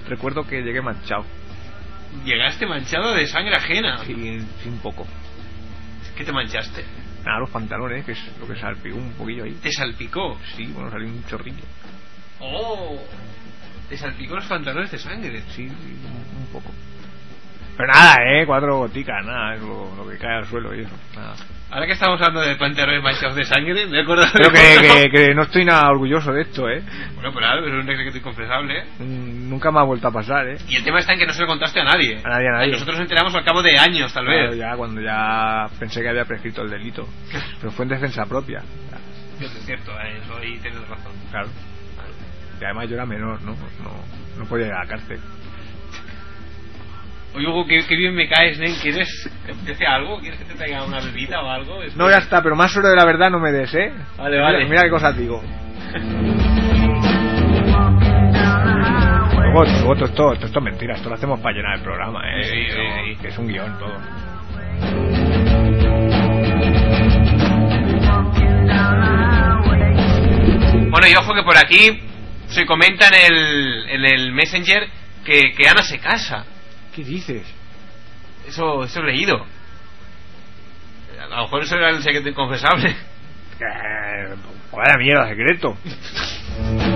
Recuerdo que llegué manchado. Llegaste manchado de sangre ajena. Sí, sí, un poco. ¿Qué te manchaste? Nada, los pantalones, que es lo que salpicó un poquillo ahí. ¿Te salpicó? Sí, bueno, salió un chorrillo. ¡Oh! Te salpicó los pantalones de sangre. Sí, sí, un, un poco. Pero nada, eh, cuatro goticas, nada, es lo, lo que cae al suelo y eso, nada. Ahora que estamos hablando de pantalones manchados de sangre, me he acordado de que, que, que no estoy nada orgulloso de esto, eh. Bueno, pero nada, es un secreto inconfesable. ¿eh? Mm, Nunca me ha vuelto a pasar, eh. Y el tema está en que no se lo contaste a nadie. A nadie, a nadie. Nosotros nos enteramos al cabo de años, tal Claro, vez. ya cuando ya pensé que había prescrito el delito. Pero fue en defensa propia. Es cierto, eh, eso ahí tienes razón. Claro. Claro. Y además yo era menor, ¿no? No, no podía ir a la cárcel. Oye, qué, qué bien me caes, Nen. ¿Quieres que te algo? ¿Quieres que te traiga una bebida o algo? No, ya está, pero más sobre de la verdad no me des, ¿eh? Vale, vale. Mira, mira qué cosas digo. Luego, luego todo, esto, todo esto es mentira, esto lo hacemos para llenar el programa, ¿eh? Sí, sí, sí. Que es un guion todo. Bueno, y ojo que por aquí se comenta en el, en el Messenger que, que Ana se casa. ¿Qué dices? Eso, eso he leído. A lo mejor eso era el secreto inconfesable. Eh, vaya mierda, secreto.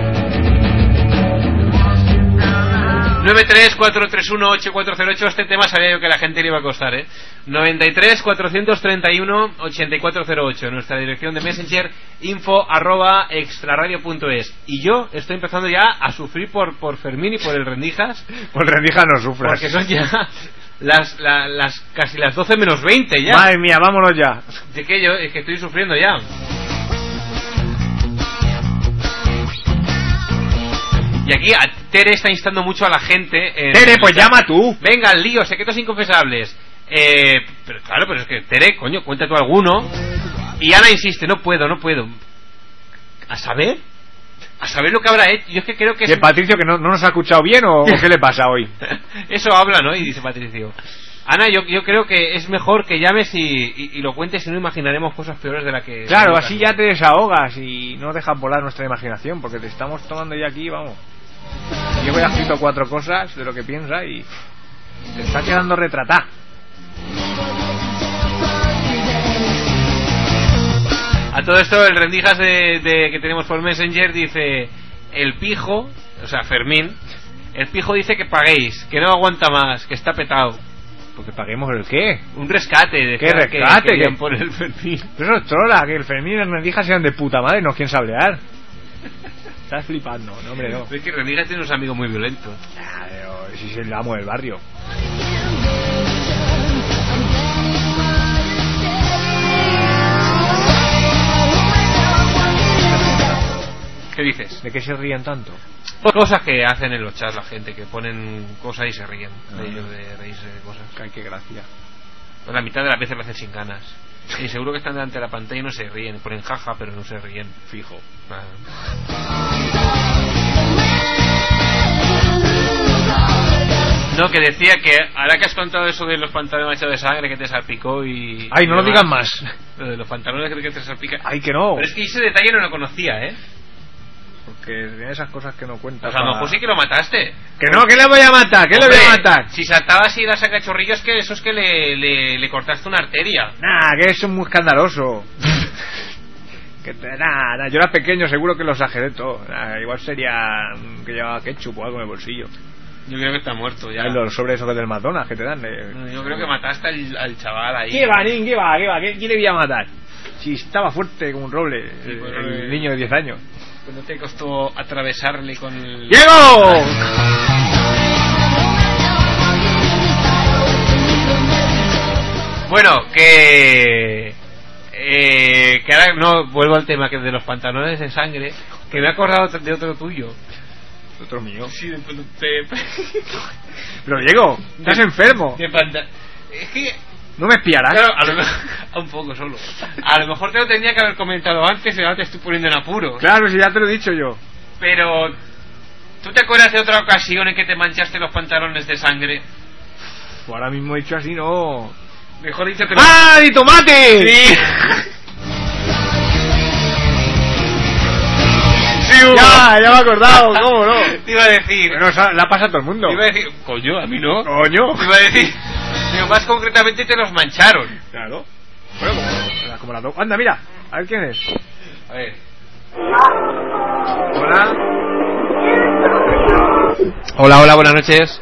934318408 Este tema sabía yo que la gente le iba a costar, ¿eh? 93-431-8408 Nuestra dirección de Messenger info arroba extraradio.es Y yo estoy empezando ya a sufrir por, por Fermín y por el Rendijas Pues rendija no sufras. Porque son ya las, la- las casi las 12 menos 20 ya Madre mía, vámonos ya. De que yo es que estoy sufriendo ya Y aquí a- Tere está instando mucho a la gente en- Tere, pues llama tú. Venga, al lío, secretos inconfesables. Eh, pero claro, pero es que Tere, coño, cuenta tú alguno. Y Ana insiste, no puedo, no puedo. ¿A saber? A saber lo que habrá hecho. Yo es que creo que ¿Qué, es... Patricio, que no, no nos ha escuchado bien o, qué le pasa hoy? Eso habla, ¿no? Y dice Patricio. Ana, yo, yo creo que es mejor que llames y, y- y lo cuentes y no imaginaremos cosas peores de la que... Claro, así ya te desahogas y no dejas volar nuestra imaginación, porque te estamos tomando ya aquí, vamos. Yo ya he escrito cuatro cosas de lo que piensa y te está quedando retratada. A todo esto, el rendijas de, de- que tenemos por Messenger dice: El pijo, o sea, Fermín, el pijo dice que paguéis, que no aguanta más, que está petado. Porque paguemos el qué. Un rescate. decía ¿Qué que rescate? querían ¿Qué? poner el Fermín. Pero eso es trola, que el Fermín y el Rendijas sean de puta madre, no quieren sablear. Estás flipando, no hombre, no. Es que Rendijas tiene unos amigos muy violentos. Ah, pero si es el amo del barrio. ¿Qué dices? ¿De qué se ríen tanto? Cosas que hacen en los chats la gente, que ponen cosas y se ríen de Ah. ellos, de reírse de cosas. Ay, qué gracia. Pues la mitad de las veces lo hacen sin ganas. Y seguro que están delante de la pantalla y no se ríen. Ponen jaja, pero no se ríen. Fijo. Ah. No, que decía que ahora que has contado eso de los pantalones manchados de sangre que te salpicó y. Ay, no y lo demás, digan más. Lo de los pantalones que te salpican. Ay, que no. Pero es que ese detalle no lo conocía, ¿eh? Porque tiene esas cosas que no cuentan. Pues a lo mejor sí que lo mataste. Que no, que le voy a matar, que le voy a matar. Si saltaba así la saca chorrillos, que eso es que le, le, le cortaste una arteria. Nah, que eso es muy escandaloso. que te, nah, nah, yo era pequeño, seguro que lo exageré todo. Nah, igual sería mm, que llevaba ketchup o algo en el bolsillo. Yo creo que está muerto ya. Los sobres esos del McDonald's que te dan. de- Yo creo que mataste al, al chaval ahí. ¿Qué va, Nin? ¿Qué va? ¿Qué va? ¿Qué- ¿Quién le voy a matar? Si estaba fuerte como un roble, Sí, pues, el eh, niño de 10 años. Pues no te costó atravesarle con el. ¡Diego! Bueno, que. Eh, que ahora no vuelvo al tema que de los pantalones de sangre. Que me he acordado de otro tuyo. Otro mío. Sí, de, de- Pero Diego, estás enfermo. de panta- Es que. No me espiarás. Claro, a lo mejor. Un poco solo. A lo mejor te lo tenía que haber comentado antes y ahora te estoy poniendo en apuro. Claro, si ya te lo he dicho yo. Pero. ¿Tú te acuerdas de otra ocasión en que te manchaste los pantalones de sangre? Pues ahora mismo he dicho así, no. Mejor dicho que. ¡Ah, de tomate! Sí. Sí, Hugo. Ya, ya me he acordado, ¿cómo no? Te iba a decir. Bueno, la pasa a todo el mundo. Te iba a decir. Coño, a mí no. Coño. Te iba a decir. Pero más concretamente te los mancharon. Claro. Bueno, como, como la do- Anda, mira, a ver quién es. A ver. Hola. Hola, hola, buenas noches.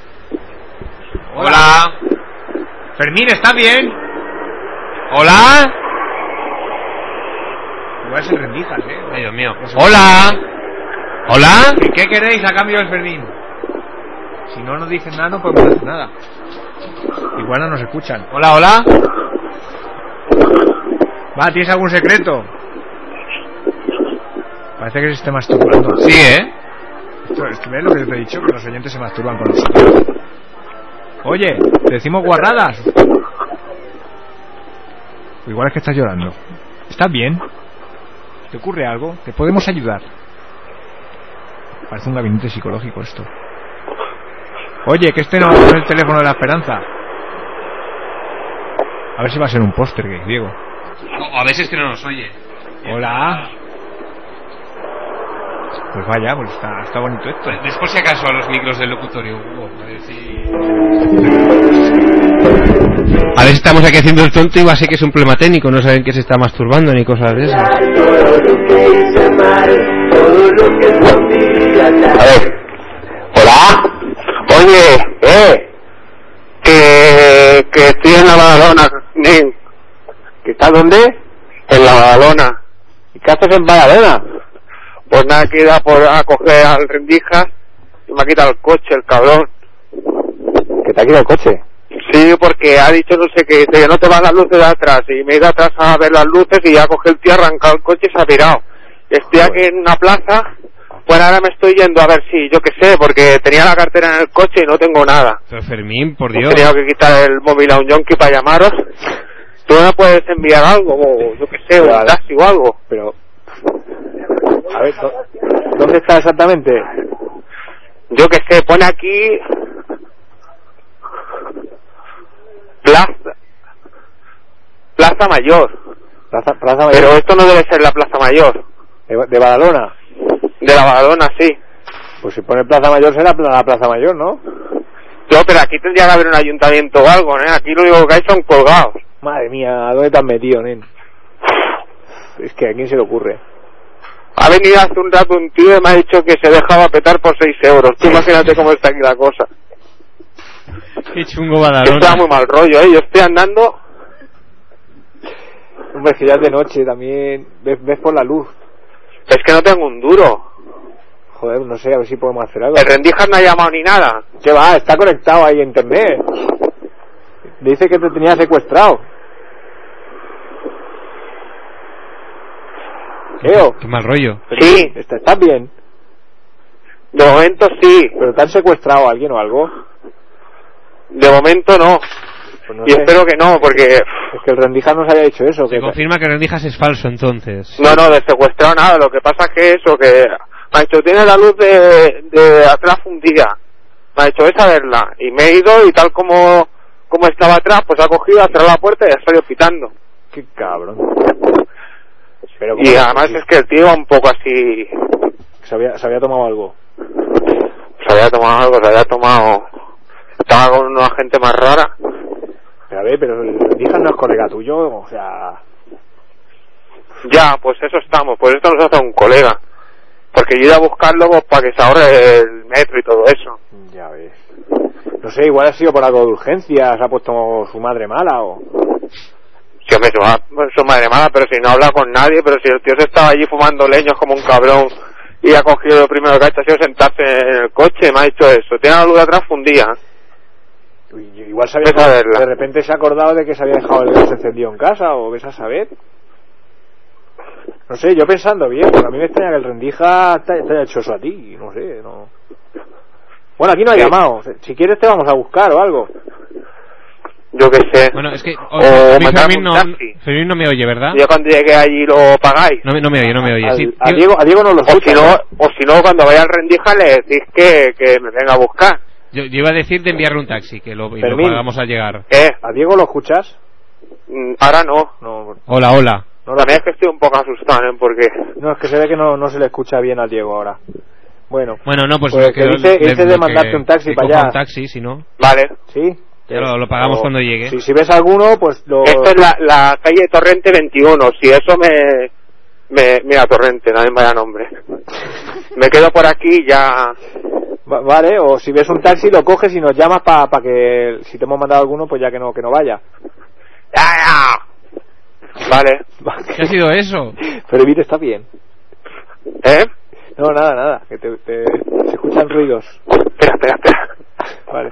Hola. Fermín, ¿está bien? Hola. Igual es el rendijas, ¿eh? Ay, Dios mío. Hola. Hola. ¿Y ¿Qué queréis a cambio del Fermín? Si no nos dicen nada, no podemos hacer nada. Igual no nos escuchan. Hola, hola. Va, ¿tienes algún secreto? Parece que se esté masturbando. Sí, ¿eh? Esto, ¿Ves lo que te he dicho? Que los oyentes se masturban con nosotros. Oye, te decimos guarradas. Igual es que estás llorando. ¿Estás bien? ¿Te ocurre algo? ¿Te podemos ayudar? Parece un gabinete psicológico esto. Oye, que este no es el teléfono de la esperanza. A ver si va a ser un póster, que Diego. O a veces que no nos oye. Hola. Pues vaya, pues está, está bonito esto. Pues, Después si acaso a los micros del locutorio, Hugo, a ver si... A ver si estamos aquí haciendo el tonto y va a ser que es un problema técnico, no saben que se está masturbando ni cosas de esas. A ver. Hola. Oye, eh. Que, que estoy en la Badalona, nen. ¿Que estás dónde? En la Badalona. ¿Y qué haces en Badalona? Pues nada, que ir a, por, a coger al rendijas y me ha quitado el coche, el cabrón. ¿Que te ha quitado el coche? Sí, porque ha dicho no sé qué, dice que no te van las luces de atrás. Y me he ido atrás a ver las luces y ya coge el tío, arrancado el coche y se ha pirado. Estoy aquí en una plaza, pues ahora me estoy yendo a ver si, yo qué sé, porque tenía la cartera en el coche y no tengo nada. Pero Fermín, por He Dios. tenido que quitar el móvil a un yonki para llamaros. ¿Tú me puedes enviar algo? O yo qué sé, un taxi o algo. Pero... A ver, ¿dónde está exactamente? Yo qué sé, pone aquí... Plaza... Plaza Mayor. Plaza, Plaza Mayor Pero esto no debe ser la Plaza Mayor. de, de Badalona. De la Badalona, sí. Pues si pone Plaza Mayor será la Plaza Mayor, ¿no? Yo, pero aquí tendría que haber un ayuntamiento o algo, ¿eh? Aquí lo único que hay son colgados. Madre mía, ¿dónde te has metido, nen? Es que a quién se le ocurre. Ha venido hace un rato un tío y me ha dicho que se dejaba petar por 6 euros. Tú imagínate cómo está aquí la cosa. Qué chungo Badalona. está muy mal rollo, ¿eh? Yo estoy andando... Hombre, que ya es de noche también. Ves, ves por la luz. Es que no tengo un duro. Joder, no sé, a ver si podemos hacer algo. El rendijas no ha llamado ni nada. ¿Qué va? Está conectado ahí a internet. Dice que te tenía secuestrado. Leo, Qué mal rollo. Sí, ¿est- ¿estás bien? de momento sí. ¿Pero te han secuestrado a alguien o algo? De momento no. Pues no Y sé. espero que no, porque... Es que el rendija nos había dicho eso. Se Que confirma que Rendijas es falso entonces. No, no, de secuestrado nada. Lo que pasa es que eso, que... Me ha dicho, tiene la luz de, de atrás fundida. Me ha dicho, ves a verla. Y me he ido y tal como, como estaba atrás, pues ha cogido, ha cerrado la puerta y ha salido pitando. Qué cabrón. Pero Y además es que el tío un poco así... se, había, se había tomado algo. Se había tomado algo, se había tomado... Estaba con una gente más rara. Pero a ver, pero el rendija no es colega tuyo, o sea... Ya, pues eso estamos. Pues esto nos hace un colega. Porque yo iba a buscarlo pues, para que se ahorre el metro y todo eso. Ya ves. No sé, igual ha sido por algo de urgencia, se ha puesto su madre mala o... Si hombre, su, su madre mala, pero si no habla con nadie, pero si el tío se estaba allí fumando leños como un cabrón y ha cogido lo primero que ha hecho ha sido sentarse en el coche me ha dicho eso. Tiene la luz de atrás fundida. Igual se había, de repente se ha acordado de que se había dejado el gas encendido en casa o ves a saber. No sé, yo pensando bien, pero a mí me extraña que el rendija te, te haya hecho eso a ti, no sé, no. Bueno, aquí no ha llamado. Si quieres te vamos a buscar o algo. Yo qué sé. Bueno, es que o- O a mí mandarme Fermín no. Fermín no me oye, ¿verdad? Yo cuando llegue allí lo pagáis. No, me- no me oye, no me oye. Al- Sí, a, Diego, a Diego no lo O si escucha. no, o si no cuando vaya al rendija le decís que, que me venga a buscar. yo, yo iba a decir de enviarle un taxi, que lo, y lo Fermín. pagamos al llegar. Eh, ¿A Diego lo escuchas? mm, ahora no. No, Hola, hola. No, lo- También es que estoy un poco asustado, ¿eh? Porque... no, es que se ve que no, no se le escucha bien al Diego ahora. Bueno, Bueno, no, pues... Pues que dice- le- dice de mandarte un taxi para allá. un taxi, si no. Vale. ¿sí? Ya lo- lo pagamos O- cuando llegue. Si, si ves alguno, pues lo... Esto es la, la calle Torrente 21. Si eso me, me... Mira, Torrente, también vaya nombre. Me quedo por aquí y ya... Va- Vale, o si ves un taxi lo coges y nos llamas para que si te hemos mandado alguno pues ya que no que no vaya. ¡Ya, ya! Vale. ¿Qué ha sido eso? Pero Evite está bien. ¿Eh? No, nada, nada, que te, te- se escuchan ruidos. Espera, espera, espera. Vale.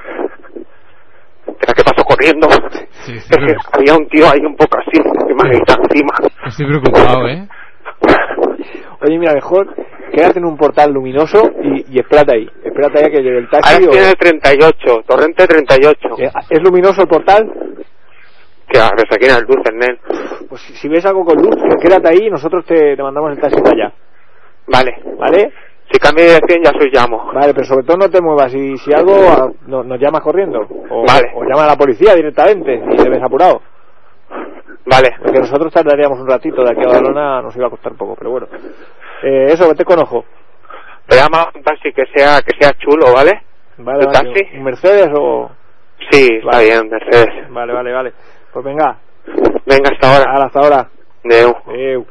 Espera, que paso corriendo. Sí, Es que había un tío ahí un poco así, que me ha gritado encima. estoy preocupado, ¿eh? Oye, mira, mejor quédate en un portal luminoso y, y espérate ahí. Espérate ahí a que llegue el Ahora taxi. o- estoy en el 38, Torrente 38. Eh, ¿Es luminoso el portal? Que a no hay luces, nen. Pues si, si ves algo con luz, que- quédate ahí y nosotros te, te mandamos el taxi para allá. Vale. ¿Vale? Si cambio de dirección ya soy llamo. Vale, pero sobre todo no te muevas. Y si algo, a- no- nos llamas corriendo. O, Vale. o llama a la policía directamente y te ves apurado. Vale. Porque nosotros tardaríamos un ratito. De aquí a Badalona nos iba a costar poco, pero bueno. Eh, eso, vete con ojo. Pero llama un taxi que sea, que sea chulo, ¿vale? Vale, ¿Un vale. taxi? ¿Un Mercedes o...? Sí, está Vale. bien, Mercedes. Vale, vale, vale. Pues venga. Venga, hasta ahora. Ahora, hasta ahora. Adeu. Adeu.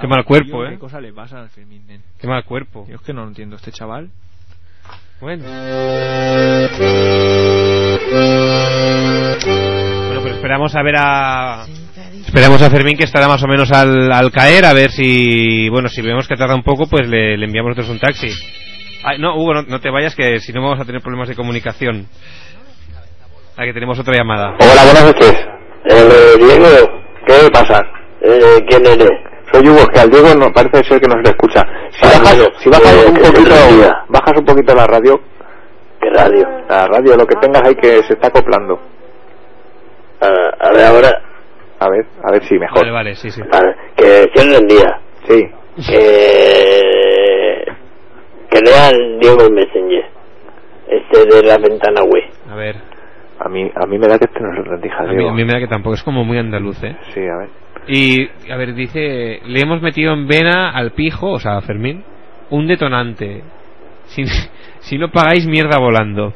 Qué mal cuerpo, ¿eh? ¿Qué cosa le pasa al Fermín, nen? Qué mal cuerpo. Yo es que no lo entiendo. Este chaval. Bueno. Bueno, pues esperamos a ver a. Esperamos a Fermín que estará más o menos al, al caer, a ver si. Bueno, si vemos que tarda un poco, pues le, le enviamos nosotros un taxi. Ay, no, Hugo, no, no te vayas, que si no vamos a tener problemas de comunicación. Ah, que tenemos otra llamada. Hola, buenas noches. Eh, Diego, ¿Qué pasa? eh, ¿quién eres? Soy Hugo, que al Diego no parece ser que no se le escucha. Si Ah, bajas, si bajas eh, un poquito, bajas un poquito la radio, ¿Qué radio? la radio, lo que tengas ahí que se está acoplando. Ah, a ver, ahora. A ver, a ver si mejor. Vale, vale, sí, sí. Vale, que se rendía. Sí. Que. Que lea el Diego el Messenger. Este de la ventana web. A ver. A mí, a mí me da que este no se rendija, A mí, a mí me da que tampoco, es como muy andaluz, ¿eh? Sí, a ver. Y, a ver, dice, le hemos metido en vena al pijo, o sea, a Fermín, un detonante. Si, si no pagáis, mierda volando.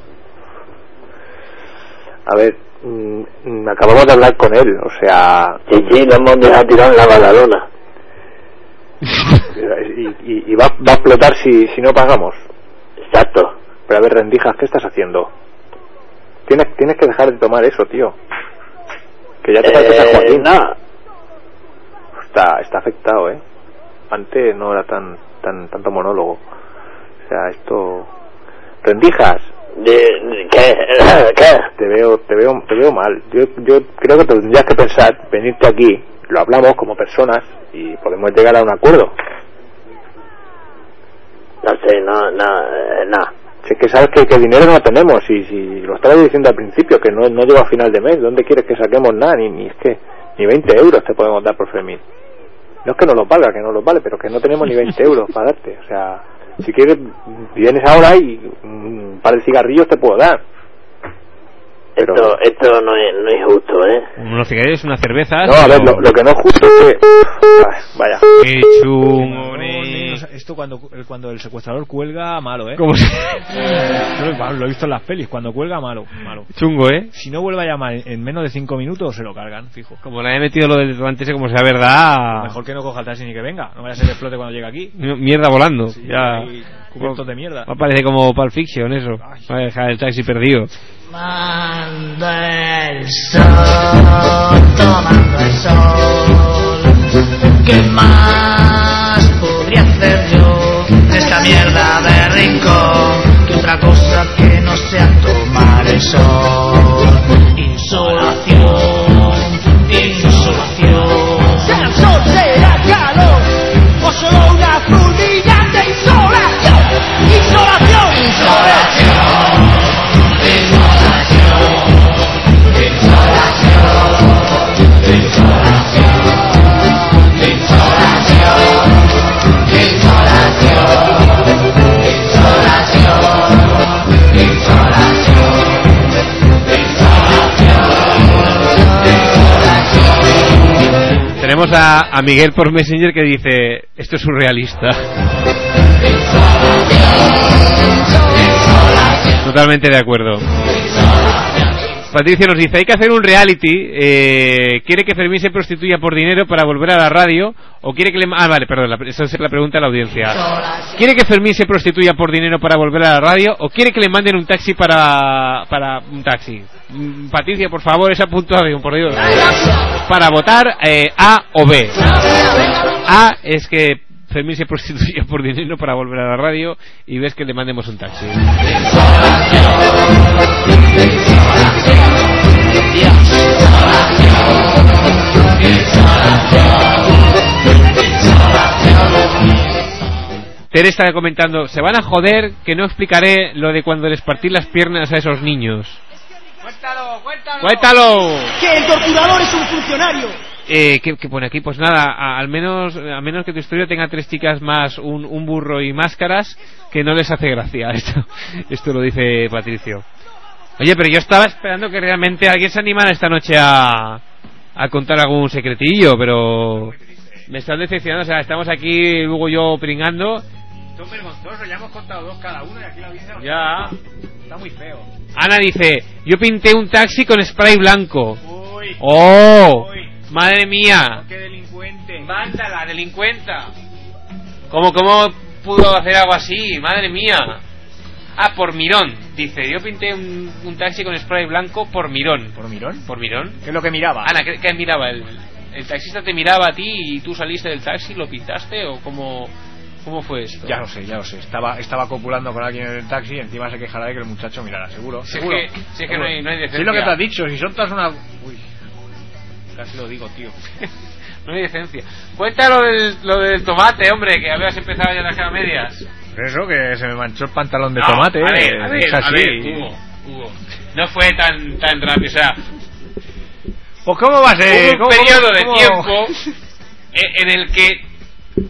A ver, mm, acabamos de hablar con él, o sea... Sí, sí, lo hemos dejado tirado en la badalona. Y, y- y va, va a explotar si, si no pagamos. Exacto. Pero a ver, rendijas, ¿qué estás haciendo? Tienes, tienes que dejar de tomar eso, tío. Que ya te parece a Eh, Joaquín. no, Está, está afectado, ¿eh? Antes no era tan, tan tanto monólogo. O sea, esto... Rendijas, ¿qué? ¿Qué? te veo, te veo, te veo mal. Yo, yo creo que tendrías que pensar, venirte aquí, lo hablamos como personas y podemos llegar a un acuerdo. No sé, no, no, eh, no. Es que sabes que, que dinero no tenemos y si lo estaba diciendo al principio, que no, no llego a final de mes, ¿dónde quieres que saquemos nada? Ni, ni es que ni 20 euros te podemos dar por Fermín. No es que no los valga, que no los vale, pero que no tenemos ni 20 euros para darte. O sea, si quieres, vienes ahora y un par de cigarrillos te puedo dar. Pero- Esto, esto no es, no es justo, ¿eh? Unos cigarrillos, unas cervezas. No, a ver, lo, lo que no es justo es que... Ay, Vaya. Qué chungo, esto cuando, el- cuando el secuestrador cuelga, malo, ¿eh? ¿Cómo se- Yo lo, he visto en las pelis. Cuando cuelga, malo, malo. Chungo, ¿eh? Si no vuelve a llamar en menos de 5 minutos, se lo cargan, fijo. Como le he metido lo del ese, como sea verdad. Mejor que no coja el taxi ni que venga. No vaya a ser que explote cuando llegue aquí. Mierda volando. Sí, ya. ahí cubiertos de mierda. Me parece como Pulp Fiction eso. Va a dejar el taxi perdido. Tomando el sol, tomando el sol. ¿Qué más podría hacer yo en esta mierda de rincón? Que otra cosa que no sea tomar el sol. Insolación. Insolación, Tenemos a, a Miguel por Messenger que dice, esto es surrealista. Totalmente de acuerdo. Patricia nos dice, hay que hacer un reality, eh, quiere que Fermín se prostituya por dinero para volver a la radio, o quiere que le... Ah, vale, perdón, la, esa es la pregunta de la audiencia. ¿Quiere que Fermín se prostituya por dinero para volver a la radio, o quiere que le manden un taxi para... para un taxi? Mm, Patricia, por favor, esa puntuación, por Dios. Para votar eh, A o B. A es que Fermín se prostituya por dinero para volver a la radio y ves que le mandemos un taxi. Tere está comentando, se van a joder que no explicaré lo de cuando les partí las piernas a esos niños. Cuéntalo, cuéntalo. ¡Cuéntalo! Que el torturador es un funcionario. Eh, ¿qué, qué pone aquí? Pues nada, a- al menos, a menos que tu historia tenga tres chicas más, un, un burro y máscaras, que no les hace gracia. Esto, esto lo dice Patricio. Oye, pero yo estaba esperando que realmente alguien se animara esta noche a, a contar algún secretillo, pero me están decepcionando. O sea, estamos aquí, Luego yo pringando. Esto es vergonzoso, ya hemos contado dos cada uno y aquí la audiencia Ya. Está muy feo. Ana dice, yo pinté un taxi con spray blanco. Uy. ¡Oh! Uy. ¡Madre mía! Qué delincuente. ¡Vándala, delincuenta! ¿Cómo, ¿Cómo pudo hacer algo así? ¡Madre mía! Ah, por Mirón, dice. Yo pinté un, un taxi con spray blanco por Mirón. ¿Por mirón? ¿Por Mirón? ¿Qué es lo que miraba? Ana, ¿qué, qué miraba? ¿El, ¿El taxista te miraba a ti y tú saliste del taxi, lo pintaste o cómo, cómo fue esto? Ya lo sé, ya lo sé. Estaba, estaba copulando con alguien en el taxi y encima se quejará de que el muchacho mirara, seguro. Si es seguro. que- si es que no hay- no hay Sí, es lo que te has dicho, si son todas una. Uy. Casi lo digo, tío. No hay decencia. Cuéntalo del, lo del tomate, hombre, que habías empezado ya las a medias. Eso, que se me manchó el pantalón de No, tomate. A ver, eh, a ver, a ver, Hugo, Hugo. No fue tan, tan rápido, o sea, Pues, ¿cómo va a ser? hubo un ¿Cómo- periodo de cómo- tiempo en, el que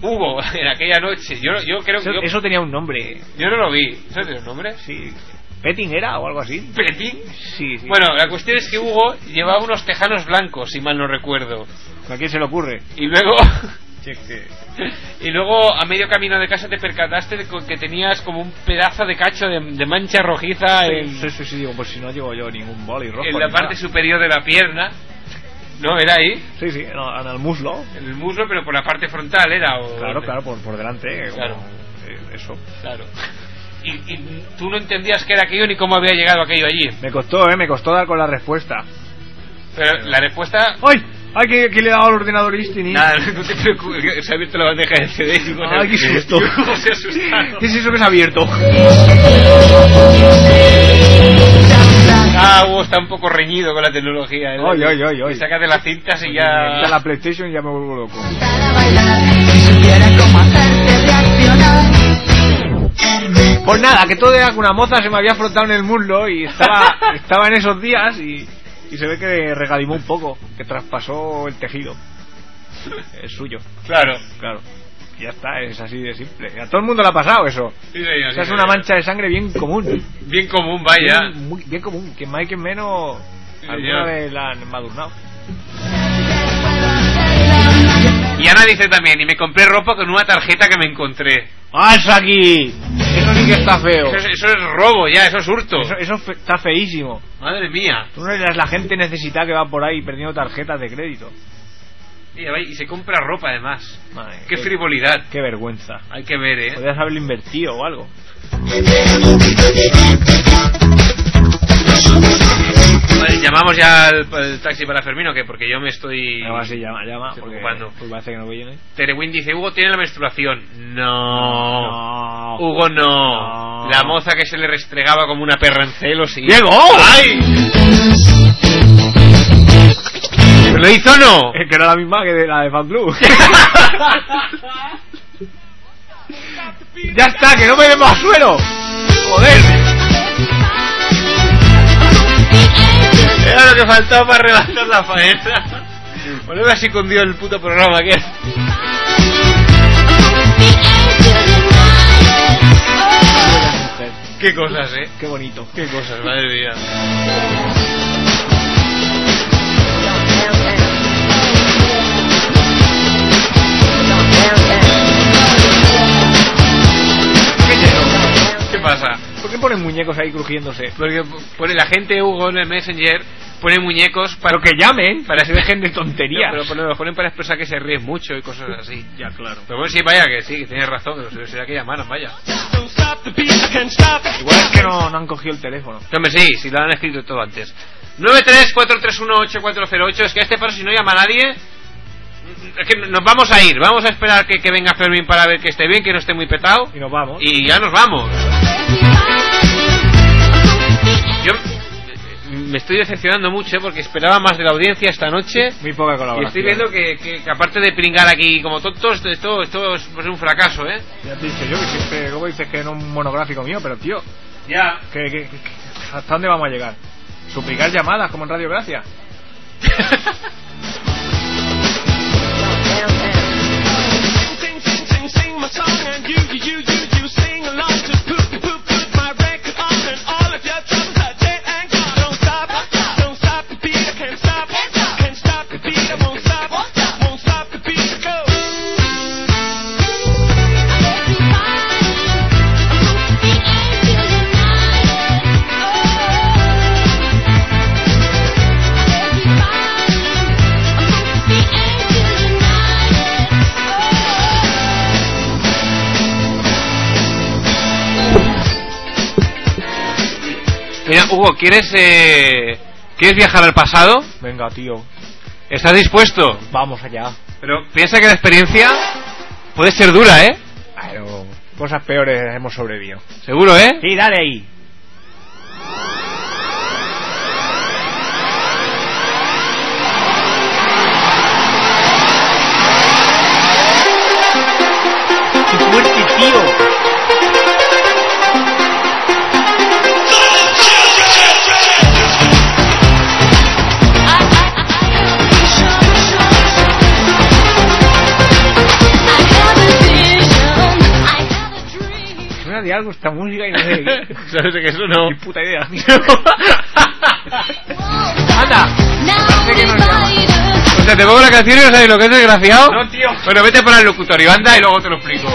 Hugo, en aquella noche, yo, yo creo que Eso, yo, eso tenía un nombre. yo no lo vi. ¿Eso tiene un nombre? Sí. ¿Petting era o algo así? ¿Petín? Sí, sí. Bueno, la cuestión es que Hugo llevaba unos tejanos blancos, si mal no recuerdo. ¿A quién se le ocurre? Y luego, Sí, y luego a medio camino de casa te percataste de que tenías como un pedazo de cacho de, de mancha rojiza en, Sí, sí, sí, digo, pues si no llevo yo ningún boli rojo. en la parte nada. superior de la pierna. ¿No? ¿Era ahí? Sí, sí, no, en el muslo. En el muslo, pero por la parte frontal era. O Claro, claro, por, por delante. eh, como- Claro. eh, eso. Claro. Y, y tú no entendías qué era aquello ni cómo había llegado aquello allí. Me costó, eh, me costó dar con la respuesta. Pero la respuesta. ¡Ay! ¡Ay, que, que le he dado al ordenador este ni Nada, no te preocupes, se ha abierto la bandeja de CD. y se- ¡Ay, qué susto! ¿Qué es eso que se ha abierto? Ah, Hugo está un poco reñido con la tecnología. ¿eh? Ay, ay, ay, ay. Y Saca de las cintas y Ya ya. la PlayStation y ya me vuelvo loco. Pues nada, que todo era que una moza se me había frotado en el muslo y estaba, estaba en esos días y, y se ve que regalimó un poco, que traspasó el tejido. Es suyo, Claro. claro. Y ya está, es así de simple. A todo el mundo le ha pasado eso. Sí, señor, O sí, sea, es señor. una mancha de sangre bien común. Bien común, vaya. Bien, muy- bien común. Que más y que menos Sí, alguna señor. vez la han embadurnado. Y Ana dice también, y me compré ropa con una tarjeta que me encontré. ¡Ah, eso aquí! Eso sí que está feo. Eso es, eso es robo ya, eso es hurto. Eso, eso fe- está feísimo. Madre mía. Tú no eres la gente necesitada que va por ahí perdiendo tarjetas de crédito. Y, y se compra ropa además. Madre, Qué frivolidad. Qué vergüenza. Hay que ver, ¿eh? Podrías haberlo invertido o algo. Llamamos ya al, al taxi para Fermino, que porque yo me estoy... Ahora sí, llama, llama. Estoy Porque ocupando. pues parece que no viene. Terewin dice, Hugo tiene la menstruación. No. No. Hugo no. No. La moza que se le restregaba como una perra en celo, sí. ¿Pero lo hizo o no? Es que era la misma que de la de Fan Club. ya está, que no me dé más suelo. Joder. Era lo que faltaba para rebajar la faena. Volvemos así con Dios el puto programa que es. Qué cosas, eh. Qué bonito. Qué cosas, madre mía. ¿Qué pasa? ¿Por qué ponen muñecos ahí crujiéndose? Porque pone la gente Hugo en el Messenger pone muñecos para Pero que llamen, para que se dejen de tonterías. No, pero pone- lo ponen para expresar que se ríen mucho y cosas así. Ya, claro. Pero bueno, sí, vaya que sí, que tienes razón, pero será que llamaron, vaya. Igual es que no, no han cogido el teléfono. Hombre, sí, si lo han escrito todo antes. 934318408, es que a este paso si no llama nadie, es que nos vamos a ir, vamos a esperar que, que venga Fermín para ver que esté bien, que no esté muy petado, Y nos vamos. y ya nos vamos. Yo, me estoy decepcionando mucho ¿eh? porque esperaba más de la audiencia esta noche. Muy poca Y colaboración. estoy viendo que, que- que aparte de pringar aquí como tontos, esto, esto es un fracaso, ¿eh? Ya te he dicho yo que siempre luego dices que es un monográfico mío, pero tío, Ya. que, que- que- ¿hasta dónde vamos a llegar? ¿Suplicar llamadas como en Radio Gracia? Sing, sing, sing, sing my song, and you, you, you, you, sing along to poop. Mira, Hugo, ¿quieres, eh, ¿quieres viajar al pasado? Venga, tío, ¿Estás dispuesto? vamos allá. Pero piensa que la experiencia puede ser dura, ¿eh? Pero cosas peores hemos sobrevivido. Seguro, ¿eh? Sí, dale ahí. De algo esta música y no sé de qué. ¿Sabes que eso no? Ni puta idea. ¡Anda! Parece que no llama. O sea, te pongo la canción y no sabes lo que es desgraciado. No, tío. Bueno, vete para el locutorio, anda y luego te lo explico.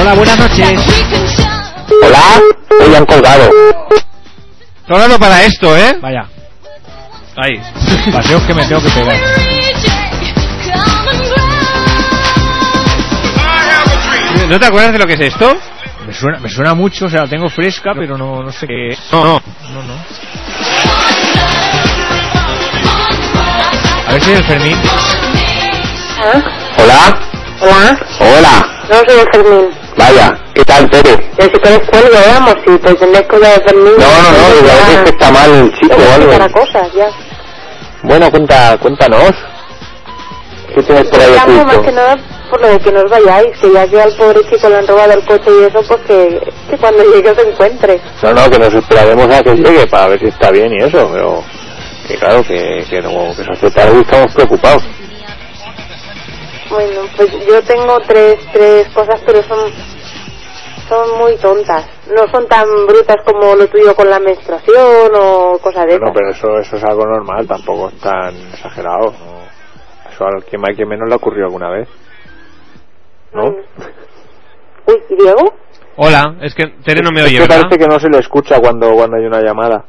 Hola, buenas noches. Hola, hoy han colgado. Hablando para esto, ¿eh? Vaya, Ahí. paseos que me tengo que pegar. ¿No te acuerdas de lo que es esto? Me suena, me suena mucho, o sea, la tengo fresca, pero no, no sé qué es. No, no. No, no. A ver si es el Fermín. Hola, Hola, hola. No soy de Fermín. Vaya, ¿qué tal, Tere? Ya si quieres cuelgo, vamos, si pretendés que de Fermín... No, no, no, pues digo, a ya- veces está mal el chico o que para algo. cosas, ya. Bueno, cuenta, cuéntanos. ¿Qué tienes por ahí Llamo más que oculto? nada por lo de que nos vayáis, que ya que al pobre chico le han robado el coche y eso, pues que, que cuando llegue se encuentre. No, no, que nos esperaremos a que llegue para ver si está bien y eso, pero que claro, que, que, no, que y estamos preocupados. Bueno, pues yo tengo tres, tres cosas, pero son, son muy tontas. No son tan brutas como lo tuyo con la menstruación o cosas de Bueno, esas. pero eso, eso es algo normal, tampoco es tan exagerado. ¿no? Eso a quien más que menos le ha ocurrido alguna vez. ¿No? Uy, ¿y Diego? Hola, es que Tere no me Es oye, que ¿verdad? parece que no se le escucha cuando, cuando hay una llamada.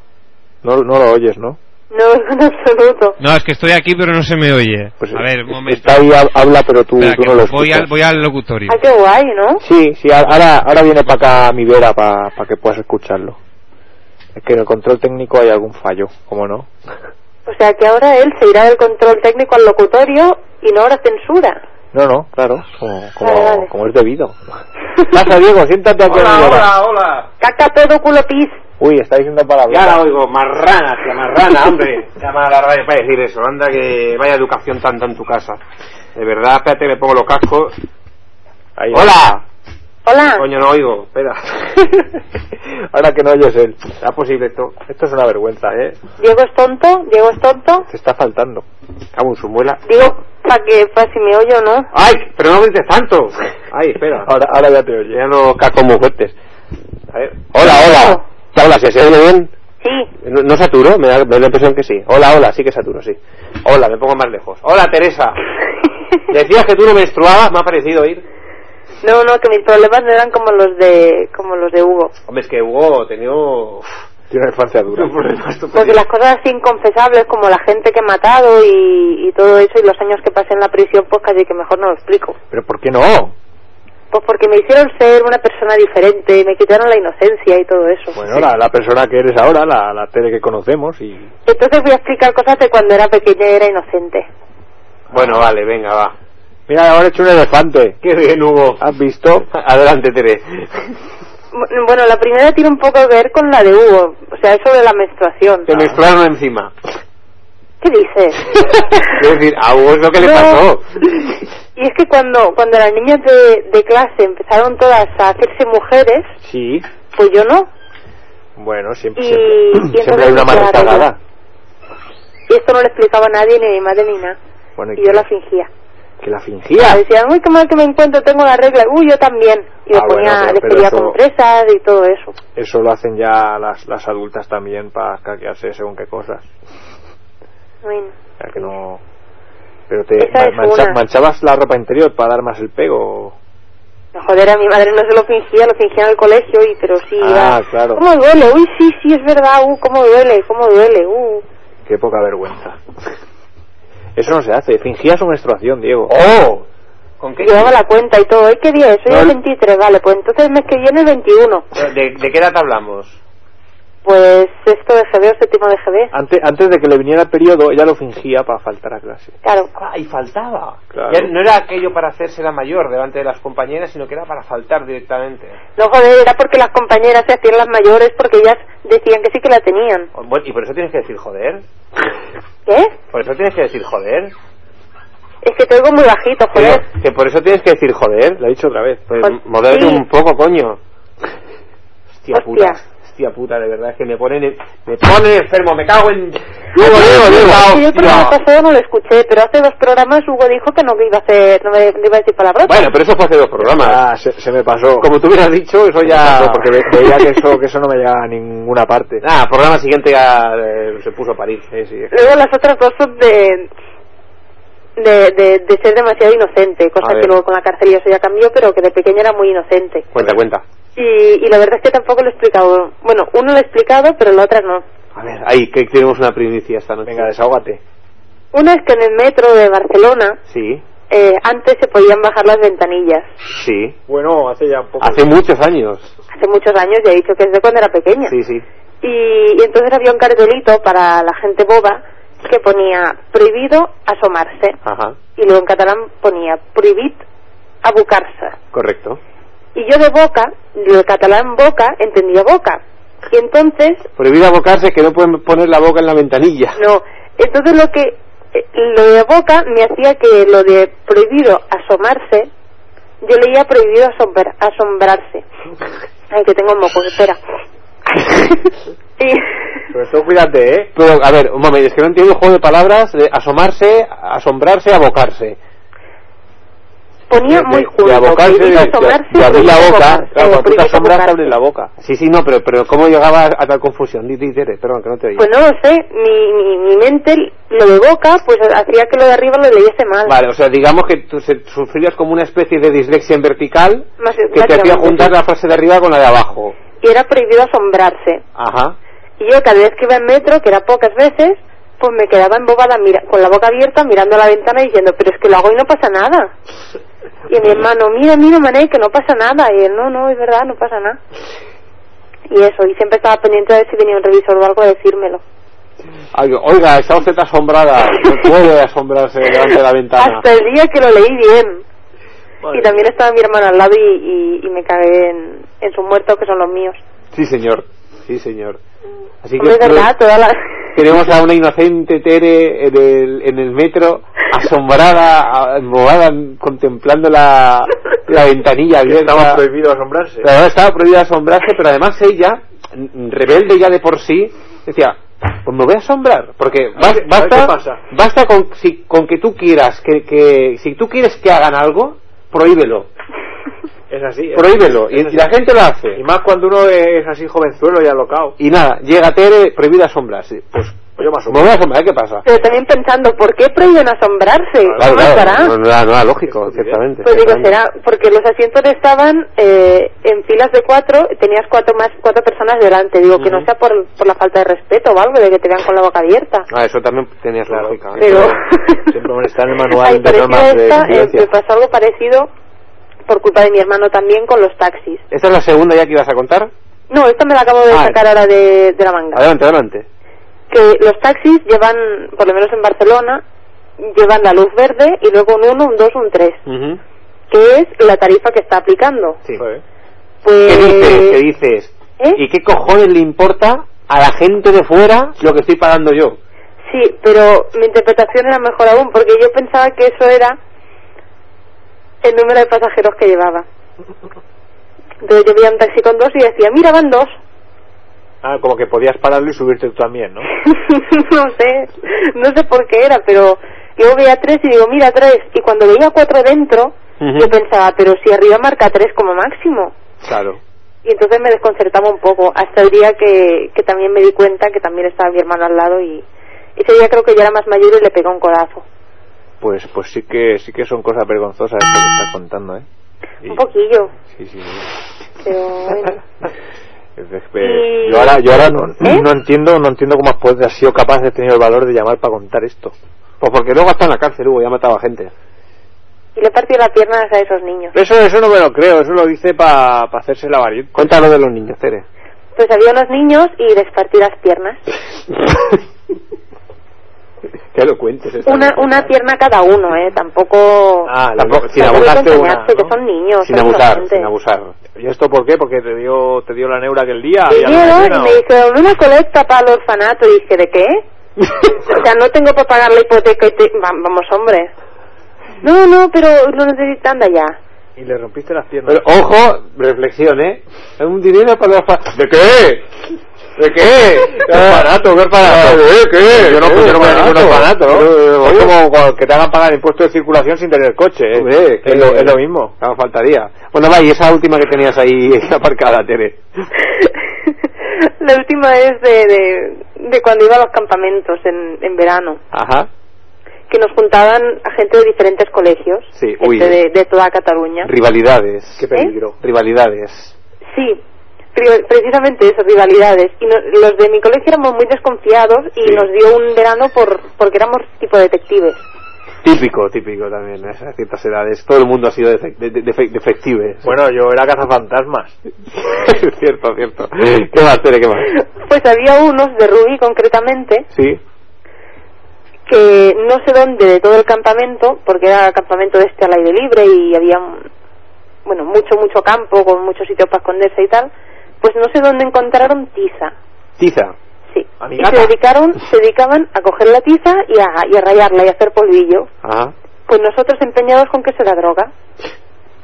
No, no lo oyes, ¿no? No, en absoluto. No, es que estoy aquí pero no se me oye. Pues A ver, un es- momento. Está ahí, hab- habla, pero tú, Espera, tú no lo voy, escuchas. al, voy al locutorio. Ah, qué guay, ¿no? Sí, sí, ahora, ahora viene para acá mi vera para que puedas escucharlo. Es que en el control técnico hay algún fallo, ¿cómo no? O sea que ahora él se irá del control técnico al locutorio y no habrá censura. No, no, claro, como, como, Vale, vale. como es debido. Pasa, Diego, siéntate aquí a mi vera. hola. Caca, pedo, culo, pis. Uy, está diciendo palabras. Ya la oigo, marrana, tía, marrana, hombre. Llama a la radio para decir eso. Anda que vaya educación tanta en tu casa. De verdad, espérate, me pongo los cascos. Ahí. ¡Hola! Hola. Coño, no oigo, espera. Ahora que no oyes él. ¿Será posible esto? Esto es una vergüenza, ¿eh? Diego es tonto, Diego es tonto. Te está faltando. Cago en su muela. Digo, para que, para si me oye o no. ¡Ay! Pero no grites tanto. ¡Ay, espera! Ahora, ahora ya te oye. Ya los cascos muy fuertes. A ver. Hola, hola. Hola, ¿se se oye bien? Sí. ¿No, no saturo? Me da, me da la impresión que sí. Hola, hola, sí que saturo, sí. Hola, me pongo más lejos. Hola, Teresa. Decías que tú no menstruabas, me ha parecido oír. No, no, que mis problemas no eran como los de, como los de Hugo. Hombre, es que Hugo ha tenido uf, Tiene una infancia dura. Porque las cosas así inconfesables como la gente que he matado y, y todo eso y los años que pasé en la prisión, pues casi que mejor no lo explico. Pero ¿por qué no? Pues porque me hicieron ser una persona diferente y me quitaron la inocencia y todo eso. Bueno, la, la persona que eres ahora, la, la Tere que conocemos y... Entonces voy a explicar cosas de cuando era pequeña y era inocente. Bueno, vale, venga, va. Mira, ahora he hecho un elefante. Qué bien, Hugo. ¿Has visto? Adelante, Tere. Bu- Bueno, la primera tiene un poco que ver con la de Hugo, o sea, eso de la menstruación. Te menstruaron encima. ¿Qué dices? Quiero decir, a Hugo es lo que le pasó. Y es que cuando, cuando las niñas de, de clase empezaron todas a hacerse mujeres, Sí. pues yo no. Bueno, siempre, Y- siempre, y siempre hay una me rezagada. Y esto no le explicaba a nadie, ni a mi madre ni nada. Bueno, Y yo la fingía. que la fingía. sea, decían, uy, qué mal que me encuentro, tengo la regla. Uy, yo también. Y le Ah, bueno, ponía, pero- le pero pedía eso- compresas y todo eso. Eso lo hacen ya las, las adultas también para caquearse según qué cosas. Bueno, O sea que no... Pero te mancha- manchabas la ropa interior para dar más el pego. joder, a mi madre no se lo fingía, lo fingía en el colegio, y pero sí. Ah, iba, claro. ¿Cómo duele? Uy, sí, sí, es verdad. Uh, cómo duele, cómo duele. Uh. Qué poca vergüenza. Eso no se hace. Fingía su menstruación, Diego. ¡Oh! ¿Con qué? Llevaba la cuenta y todo. ¿Ay, qué día es? Hoy No, es el- 23, vale. Pues entonces el mes que viene es 21. ¿De, de qué edad hablamos? Pues sexto de GB o séptimo de GB. Antes, antes de que le viniera el periodo, ella lo fingía para faltar a clase. Claro. Ah, y faltaba. Claro. Ya no era aquello para hacerse la mayor delante de las compañeras, sino que era para faltar directamente. No, joder, era porque las compañeras se hacían las mayores porque ellas decían que sí que la tenían. Bueno, y por eso tienes que decir joder. ¿Qué? Por eso tienes que decir joder. Es que te oigo muy bajito, joder. Que por eso tienes que decir joder. Lo he dicho otra vez. Pues Pues, modérate sí. un poco, coño. Hostia, Hostia. puta. Hostia puta, de verdad es que me ponen, me ponen enfermo, me cago en... Diego, Yo el programa pasado no lo escuché, pero hace dos programas Hugo dijo que no iba a hacer, no me no iba a decir palabras. Bueno, pero eso fue hace dos programas. Ah, se, se me pasó. Como tú hubieras dicho, eso me ya... porque ve- veía que eso, que eso no me llegaba a ninguna parte. Ah, programa siguiente ya eh, se puso a parir. Sí. Luego las otras dos son de, de, de, de ser demasiado inocente, cosa que luego con la cárcel y eso ya cambió, pero que de pequeña era muy inocente. Cuenta, cuenta. Y, y la verdad es que tampoco lo he explicado. Bueno, uno lo he explicado, pero la otra no. A ver, ahí, que tenemos una primicia esta noche. Venga, desahógate. Una es que en el metro de Barcelona Sí, eh, antes se podían bajar las ventanillas. sí. Bueno, hace ya un poco. Hace muchos años. Hace muchos años, ya he dicho que es de cuando era pequeña. Sí, sí. Y, y entonces había un cartelito para la gente boba que ponía prohibido asomarse. Ajá, Y luego en catalán ponía prohibit abocar-se. correcto. Y yo de boca, del catalán boca, entendía boca. Y entonces, Prohibido abocarse que no pueden poner la boca en la ventanilla. no. Entonces lo que, eh, lo de boca me hacía que lo de prohibido asomarse, yo leía prohibido asombra- asombrarse. Ay, que tengo moco, espera. y, Pero esto cuídate, ¿eh? Pero, a ver, un momento, es que no entiendo el juego de palabras de asomarse, asombrarse, abocarse. Ponía muy junto. abocarse, de- asomarse, de abrir la boca. Claro, cuando tú te asombras, te abres la boca. Sí, sí, no, pero, pero ¿cómo llegaba a tal confusión? Di, di, Tere, perdón, que no te oí. Pues no lo sé, mi, mi, mi mente, lo de boca, pues hacía que lo de arriba lo leyese mal. Vale, o sea, digamos que tú sufrías como una especie de dislexia en vertical Más- que te hacía juntar la frase de arriba con la de abajo. Y era prohibido asombrarse. Ajá. Y yo cada vez que iba en metro, que era pocas veces, pues me quedaba embobada mira, con la boca abierta mirando a la ventana diciendo, pero es que lo hago y no pasa nada. Y mi hermano, mira, mira, mané, que no pasa nada. Y él, no, no, es verdad, no pasa nada. Y eso, y siempre estaba pendiente de ver si venía un revisor o algo a decírmelo. Ay, Oiga, está usted asombrada. No puede asombrarse delante de la ventana. Hasta el día que lo leí bien. Y también estaba mi hermano al lado y, y, y me cagué en, en sus muertos, que son los míos. Sí, señor. Sí, señor. Así Hombre, es verdad, toda la... tenemos a una inocente Tere en el, en el metro, asombrada, embobada, contemplando la, la ventanilla abierta. Estaba prohibido asombrarse. La verdad estaba prohibida asombrarse, pero además ella, rebelde ya de por sí, decía, pues me voy a asombrar, porque bas- A ver, a ver basta, pasa. basta con, si, con que tú quieras, que, que, si tú quieres que hagan algo, prohíbelo, Es así. es- prohíbelo, y, así. la gente lo hace. Y más cuando uno es así jovenzuelo y alocado. Y nada, llega Tere, prohibida asombrarse. Pues yo más o Me voy a asombrar, ¿qué pasa? Pero también pensando, ¿por qué prohíben asombrarse? Claro, claro, no, no era, no era lógico, ciertamente. Pues digo, será porque los asientos estaban eh, en filas de cuatro, tenías cuatro más cuatro personas delante. Digo, que no sea por, por la falta de respeto o algo, de que te vean con la boca abierta. Ah, eso también tenía su lógica. ¿eh? Pero Siempre está en el manual de normas de esta, eh, convivencia. me pasó algo parecido por culpa de mi hermano también con los taxis. ¿Esta es la segunda ya que ibas a contar? No, esto me lo acabo de Ah. sacar ahora de, de la manga. Adelante, adelante. Que los taxis llevan, por lo menos en Barcelona, llevan la luz verde y luego un 1, un 2, un 3, Ujú. que es la tarifa que está aplicando. Sí. Pues, ¿Qué dices? ¿Qué dices? ¿Eh? ¿Y qué cojones le importa a la gente de fuera lo que estoy pagando yo? Sí, pero mi interpretación era mejor aún, porque yo pensaba que eso era el número de pasajeros que llevaba. Entonces yo veía un taxi con dos y decía, mira, van dos. Ah, como que podías pararlo y subirte tú también, ¿no? no sé, no sé por qué era, pero yo veía tres y digo, mira, tres. Y cuando veía cuatro dentro, yo pensaba, pero si arriba marca tres como máximo. Claro. Y entonces me desconcertaba un poco, hasta el día que, que también me di cuenta que también estaba mi hermano al lado y ese día creo que ya era más mayor y le pegó un codazo. Pues pues sí que sí que son cosas vergonzosas esto que estás contando, ¿eh? Y- Un poquillo, Sí, sí. pero bueno. Que- Yo ahora, yo ahora no, ¿Eh? no entiendo no entiendo cómo has, sido capaz de tener el valor de llamar para contar esto. Pues porque luego está en la cárcel, Hugo, ya mataba gente. Y le partió las piernas a esos niños. Eso eso no me lo creo, eso lo dice para hacerse la valiente. Cuéntalo de los niños, Tere. Pues había unos niños y les partí las piernas. que lo cuentes. esta Una, una pierna cada uno, ¿eh? Tampoco... Ah, Tampoco, sin abusarte una. que son niños. Sin son abusar, sin abusar. ¿Y esto por qué? Porque te dio te dio la neura aquel día. Vinieron y me ¿o? dijeron una colecta para el orfanato y dije, ¿de qué? o sea, no tengo para pagar la hipoteca y te... Va- Vamos, hombre. No, no, pero lo necesitan de allá. Y le rompiste las piernas. Pero ojo, reflexión, ¿eh? Es un dinero para los... ¿De qué? ¿De qué? ¿Qué orfanato? ¿Qué orfanato? ¿De qué? Yo no, yo no voy a ningún orfanato, ¿no? Pero, Es como que te hagan pagar impuestos de circulación sin tener coche, ¿eh? Hombre, que es, lo, es lo mismo. No, faltaría. Bueno, va, y esa última que tenías ahí aparcada, Tere. la última es de, de, de cuando iba a los campamentos en, en verano. Ajá. Que nos juntaban a gente de diferentes colegios. Sí, gente uy. de, de toda Cataluña. Rivalidades. Qué peligro. Rivalidades. Sí, precisamente eso, rivalidades. Y no- los de mi colegio éramos muy desconfiados y Sí. nos dio un verano por porque éramos tipo detectives. Típico, típico también, a esas ciertas edades. Todo el mundo ha sido defe- de- de- defe- defective. Bueno, yo era cazafantasmas. cierto, cierto. ¿Qué más, Tere, qué más? Pues había unos de Rubí concretamente Sí. que no sé dónde de todo el campamento, porque era campamento de este al aire libre y había bueno mucho mucho campo con muchos sitios para esconderse y tal, pues no sé dónde encontraron tiza. Tiza. Sí. Y se dedicaron, se dedicaban a coger la tiza y a, y a rayarla y a hacer polvillo. Ajá. Pues nosotros empeñados con que se la droga.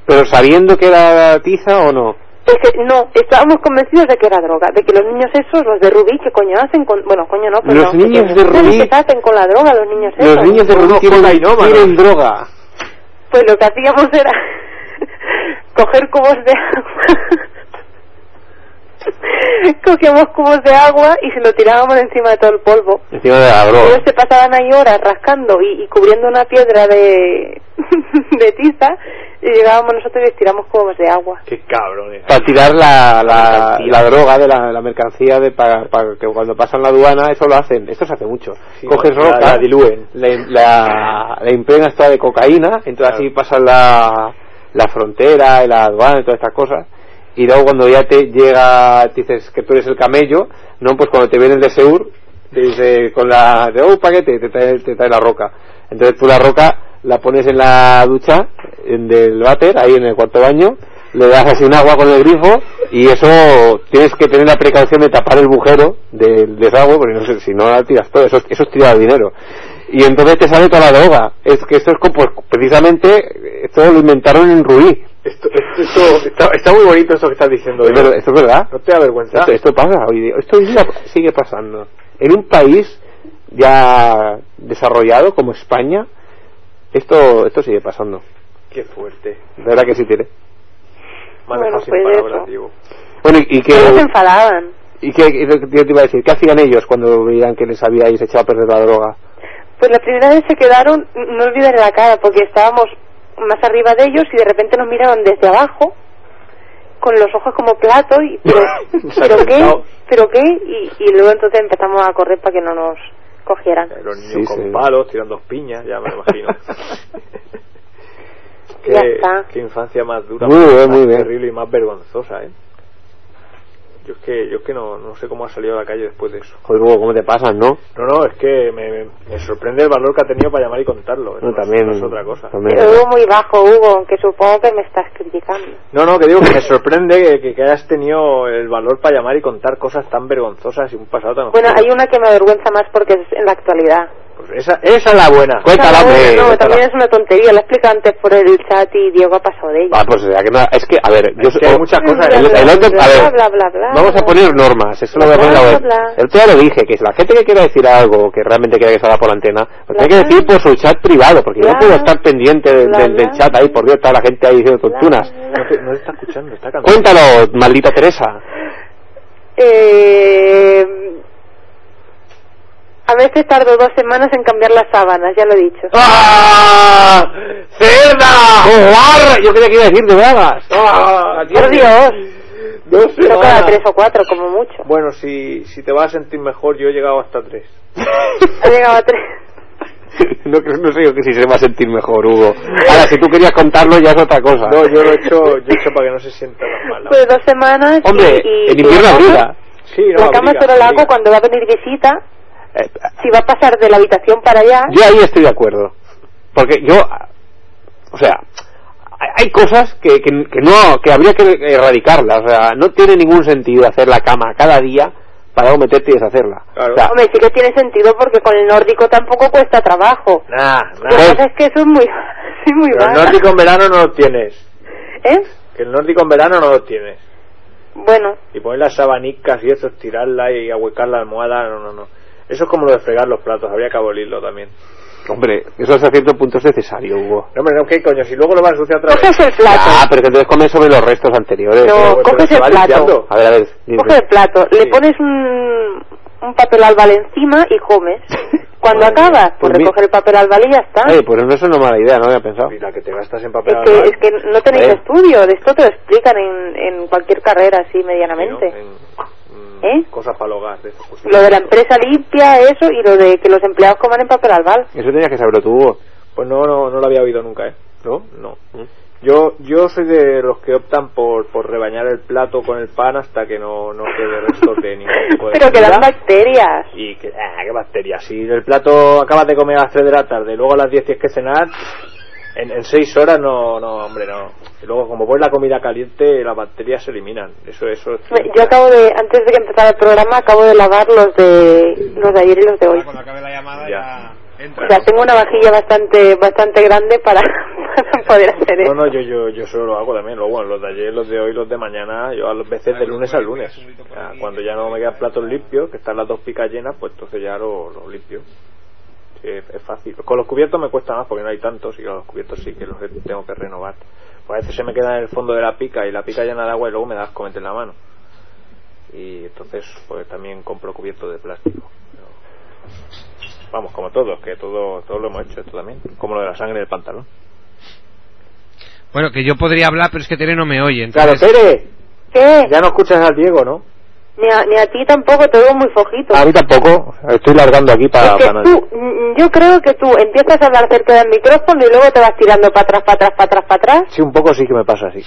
Pero sabiendo que era tiza o no. Es que no, estábamos convencidos de que era droga, de que los niños esos, los de Rubí, que coño hacen con... Bueno, coño no, pero Los niños de Rubí- ¿Qué hacen con la droga los niños esos? Los niños de Rubí tienen droga. Pues lo que hacíamos era coger cubos de agua. Cogíamos cubos de agua y se lo tirábamos encima de todo el polvo. Encima de la Ellos se pasaban ahí horas rascando y, y cubriendo una piedra de, de tiza y llegábamos nosotros y les tiramos cubos de agua. Qué cabrón. eh. Para tirar la, la, droga de la, la mercancía de para, para que cuando pasan la aduana eso lo hacen. Esto se hace mucho. Sí, Coges la- roca, la dilúen. la, la, la impregnas toda de cocaína, entonces Claro. así pasan la, la frontera la aduana y todas estas cosas. Y luego cuando ya te llega, te dices que tú eres el camello, no, pues cuando te viene el de Seur, te dice con la de oh paquete, te trae, te trae la roca. Entonces tú la roca la pones en la ducha en del váter, ahí en el cuarto baño, le das así un agua con el grifo y eso tienes que tener la precaución de tapar el bujero del desagüe, porque no sé, si no la tiras todo, eso, es- eso es tirar dinero. Y entonces te sale toda la droga. Es que esto es como, pues, precisamente, esto lo inventaron en Rubí. Esto, esto, esto- está, está muy bonito esto que estás diciendo. Esto es verdad. ¿No te da vergüenza? Esto, esto pasa hoy día. Esto sigue pasando. En un país ya desarrollado como España, esto esto sigue pasando. Qué fuerte. De verdad que sí tiene. Bueno, sin pues palabras, eso. Bueno, y, y que se enfadaban. ¿Y qué, qué- qué te iba a decir? ¿Qué hacían ellos cuando veían que les habíais echado a perder la droga? Pues la primera vez se quedaron, no olvidaré la cara, porque estábamos más arriba de ellos y de repente nos miraron desde abajo, con los ojos como plato, y pero, ¿pero qué? ¿Pero qué? Y, y luego entonces empezamos a correr para que no nos cogieran. Los niños Sí, con sí. palos, tirando piñas, ya me lo imagino. Ya qué, está. qué infancia más dura, Muy más, bien, más muy bien. terrible y más vergonzosa, ¿eh? Yo es que, yo es que no, no sé cómo ha salido a la calle después de eso. Joder, Hugo, ¿cómo te pasan, no? No, no, es que me, me- sorprende el valor que ha tenido para llamar y contarlo. No, No, también, no es otra cosa. también. Pero Hugo muy bajo, Hugo, que supongo que me estás criticando. No, no, que digo que me sorprende que, que- que hayas tenido el valor para llamar y contar cosas tan vergonzosas y un pasado tan Bueno, oscuro. hay una que me avergüenza más porque es en la actualidad. Pues esa, esa es la buena. Cuéntala, hombre, no, cuéntala. también es una tontería. La explico antes por el chat y Diego ha pasado de ella. Ah, pues o sea, que no- es que, a ver, yo Es que hay muchas cosas. El, el otro, Bla, a ver, vamos a poner normas, eso lo voy a poner. El otro día lo dije, que si la gente que quiera decir algo, que realmente quiera que salga por la antena, lo Bla, tiene que decir por su chat privado, porque yo no puedo estar pendiente del, bla, del- chat ahí, por Dios, toda la gente ahí diciendo tontunas. No te, no te está escuchando, está cantando. Cuéntalo, maldita Teresa. Eh, a veces tardo dos semanas en cambiar las sábanas, ya lo he dicho. ¡Ah! ¡Cerda! ¡Joder! Yo creía que iba a decir de bragas. ¡Ah! Por Dios, No sé. pero cada tres o cuatro, como mucho. Bueno, si, si te vas a sentir mejor, yo he llegado hasta tres. Ha llegado a tres. No, creo- no sé yo que si se va a sentir mejor, Hugo. Ahora, si tú querías contarlo, ya es otra cosa. No, yo lo he hecho, yo he hecho para que no se sienta tan mal. Pues dos semanas. Hombre, y, y- en invierno abriga. Sí, no, La cama abriga, solo la hago cuando va a venir visita. Eh, Si va a pasar de la habitación para allá. Yo ahí estoy de acuerdo. Porque yo, o sea, hay- hay cosas que, que, que no, que habría que erradicarlas. O sea, no tiene ningún sentido hacer la cama cada día para luego meterte y deshacerla. Claro. O sea, Hombre, sí que tiene sentido porque con el nórdico tampoco cuesta trabajo. Nah, Lo nah. que pasa es que eso es muy, sí, muy Pero el nórdico en verano no lo tienes. ¿Eh? Que el nórdico en verano no lo tienes. Bueno, Y poner las sabanicas y eso, estirarla y ahuecar la almohada, no, no, no. Eso es como lo de fregar los platos, habría que abolirlo también. hombre, eso hasta cierto punto es necesario, Hugo. No, hombre, no, ¿qué coño? Si luego lo vas a ensuciar otra vez. coges el plato. Ah, pero que entonces comes sobre los restos anteriores. No, coges el plato. limpiando. A ver, a ver. dime. Coges el plato, le Sí. pones un, un papel albal encima y comes. Cuando Madre acabas, pues Pues mi- recoger el papel albal y ya está. Oye, pues no es una mala idea, no había pensado. La que te gastas en papel Es que, albal, es que no tenéis estudio, de esto te lo explican en, en cualquier carrera así sí, ¿no? medianamente. En, ¿Eh? Cosas para el hogar. de. Lo de la empresa limpia, eso, y lo de que los empleados coman en papel albal. Eso tenías que saberlo tú. Pues no, no, no lo había oído nunca, ¿eh? ¿No? No. Yo, yo soy de los que optan por, por rebañar el plato con el pan hasta que no, no quede restos de ningún tipo de Pero que dan comida. bacterias. Y que, ah, qué bacterias. Si el plato acabas de comer a las 3 de la tarde, luego a las 10 tienes que cenar, en, en 6 horas no, no, hombre, no. Y luego, como pones la comida caliente, las bacterias se eliminan. Eso, eso. es Yo acabo de, antes de que empezara el programa, acabo de lavar los de, los de ayer y los de hoy. Cuando acabe la llamada Ya. ya, entra. O sea, tengo una vajilla bastante, bastante grande para, para poder hacer No, eso. no, yo, yo, yo solo lo hago también. Luego, bueno, los de ayer, los de hoy, los de mañana, yo a veces de lunes a lunes. O sea, cuando ya no me quedan platos limpios, que están las dos picas llenas, pues entonces ya lo, lo limpio. Sí, es, es fácil. Con los cubiertos me cuesta más porque no hay tantos y con los cubiertos sí que los tengo que renovar. Pues a veces se me queda en el fondo de la pica y la pica llena de agua y luego me das asco meter la mano. Y entonces, pues también compro cubiertos de plástico. Pero, vamos, como todos, que todo, todo lo hemos hecho esto también. Como lo de la sangre del pantalón. Bueno, que yo podría hablar, pero es que Tere no me oye. Claro, Entonces... Tere, ¿Qué? ya no escuchas al Diego, ¿no? Ni a, ni a ti tampoco, te veo muy fojito. A mí tampoco. Estoy largando aquí para... Es que para- tú, mm, yo creo que tú empiezas a hablar cerca del micrófono y luego te vas tirando para atrás, para atrás, para atrás, para atrás. Sí, un poco sí que me pasa así.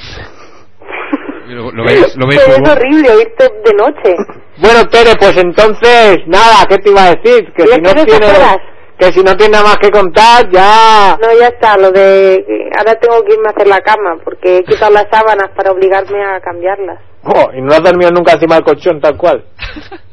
¿Lo, lo veis? ¿Lo veis, es horrible oírte de noche. Bueno, Tere, pues entonces, nada, ¿qué te iba a decir? Que ¿Ya si no tienes tienes, horas? Que si no tienes nada más que contar, ya... No, ya está, lo de... que Ahora tengo que irme a hacer la cama porque he quitado las sábanas para obligarme a cambiarlas. Oh, y no has dormido nunca encima del colchón, tal cual.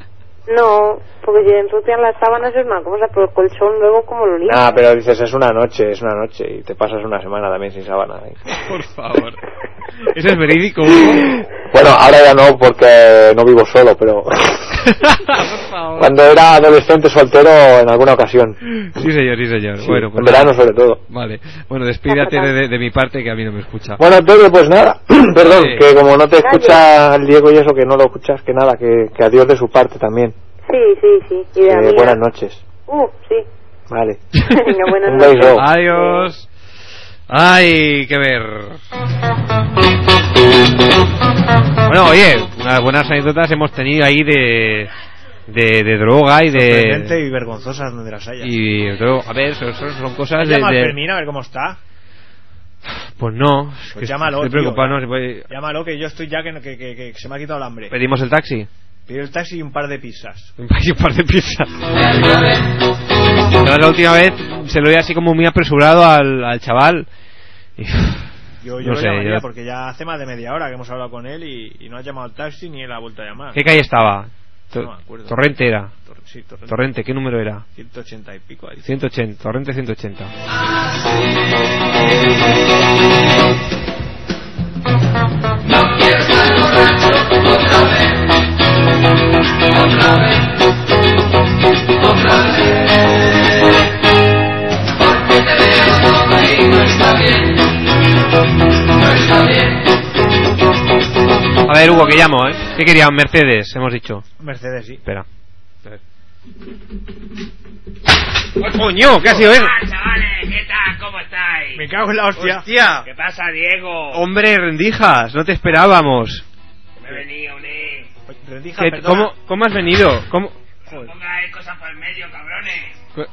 No, porque si ensucian las sábanas es una cosa, pero el colchón luego como lo limpio. Ah, pero dices, es una noche, es una noche, y te pasas una semana también sin sábana. ¿eh? Por favor. ¿Eso es verídico? Bueno, ahora ya no porque no vivo solo, pero cuando era adolescente soltero en alguna ocasión. Sí, señor, sí, señor. Sí, bueno, pues en verano sobre todo. Vale. Bueno, despídate de, de- de mi parte que a mí no me escucha. Bueno, Antonio, pues nada, perdón, Sí. que como no te escucha el Diego y eso, que no lo escuchas, que nada, que, que adiós de su parte también. Sí, sí, sí. Y de Eh, buenas noches. Uh, sí. Vale. Venga, buenas Un noches. beso. Adiós. Ay, qué ver. Bueno, oye, unas buenas anécdotas hemos tenido ahí de de, de droga y de y vergonzosas donde las haya. y dro- a ver, son, son- son cosas de, Llama a de- Fermín a ver cómo está. pues no, es Pues que llámalo, estoy tío, preocupado, ya. no puede- Llámalo que yo estoy ya que, que, que- que se me ha quitado el hambre. pedimos el taxi. Pido el taxi y un par de pizzas. Un par- un par de pizzas. La última vez se lo oí así como muy apresurado al, al chaval. Y, Yo, yo no lo sé, llamaría yo- porque ya hace más de media hora que hemos hablado con él y, y no ha llamado al taxi ni él ha vuelto a llamar. ¿Qué calle estaba? To- No me acuerdo. Torrente era. Tor- sí, Torrente. Torrente, ¿qué número era? 180 y pico ahí. 180, Torrente 180. A ver, Hugo, que llamo, ¿eh? ¿Qué querían? Mercedes, hemos dicho. Mercedes, sí. Espera. ¡Oh, coño! ¿Qué ha sido eso? chavales, ¿qué tal? ¿Cómo estáis? Me cago en la hostia. ¡Hostia! ¿Qué pasa, Diego? Hombre, rendijas, no te esperábamos. Me he venido, ne. Rendija, ¿Qué- perdona. ¿Cómo, ¿Cómo has venido? ¿Cómo, No pongáis cosas por el medio, cabrones.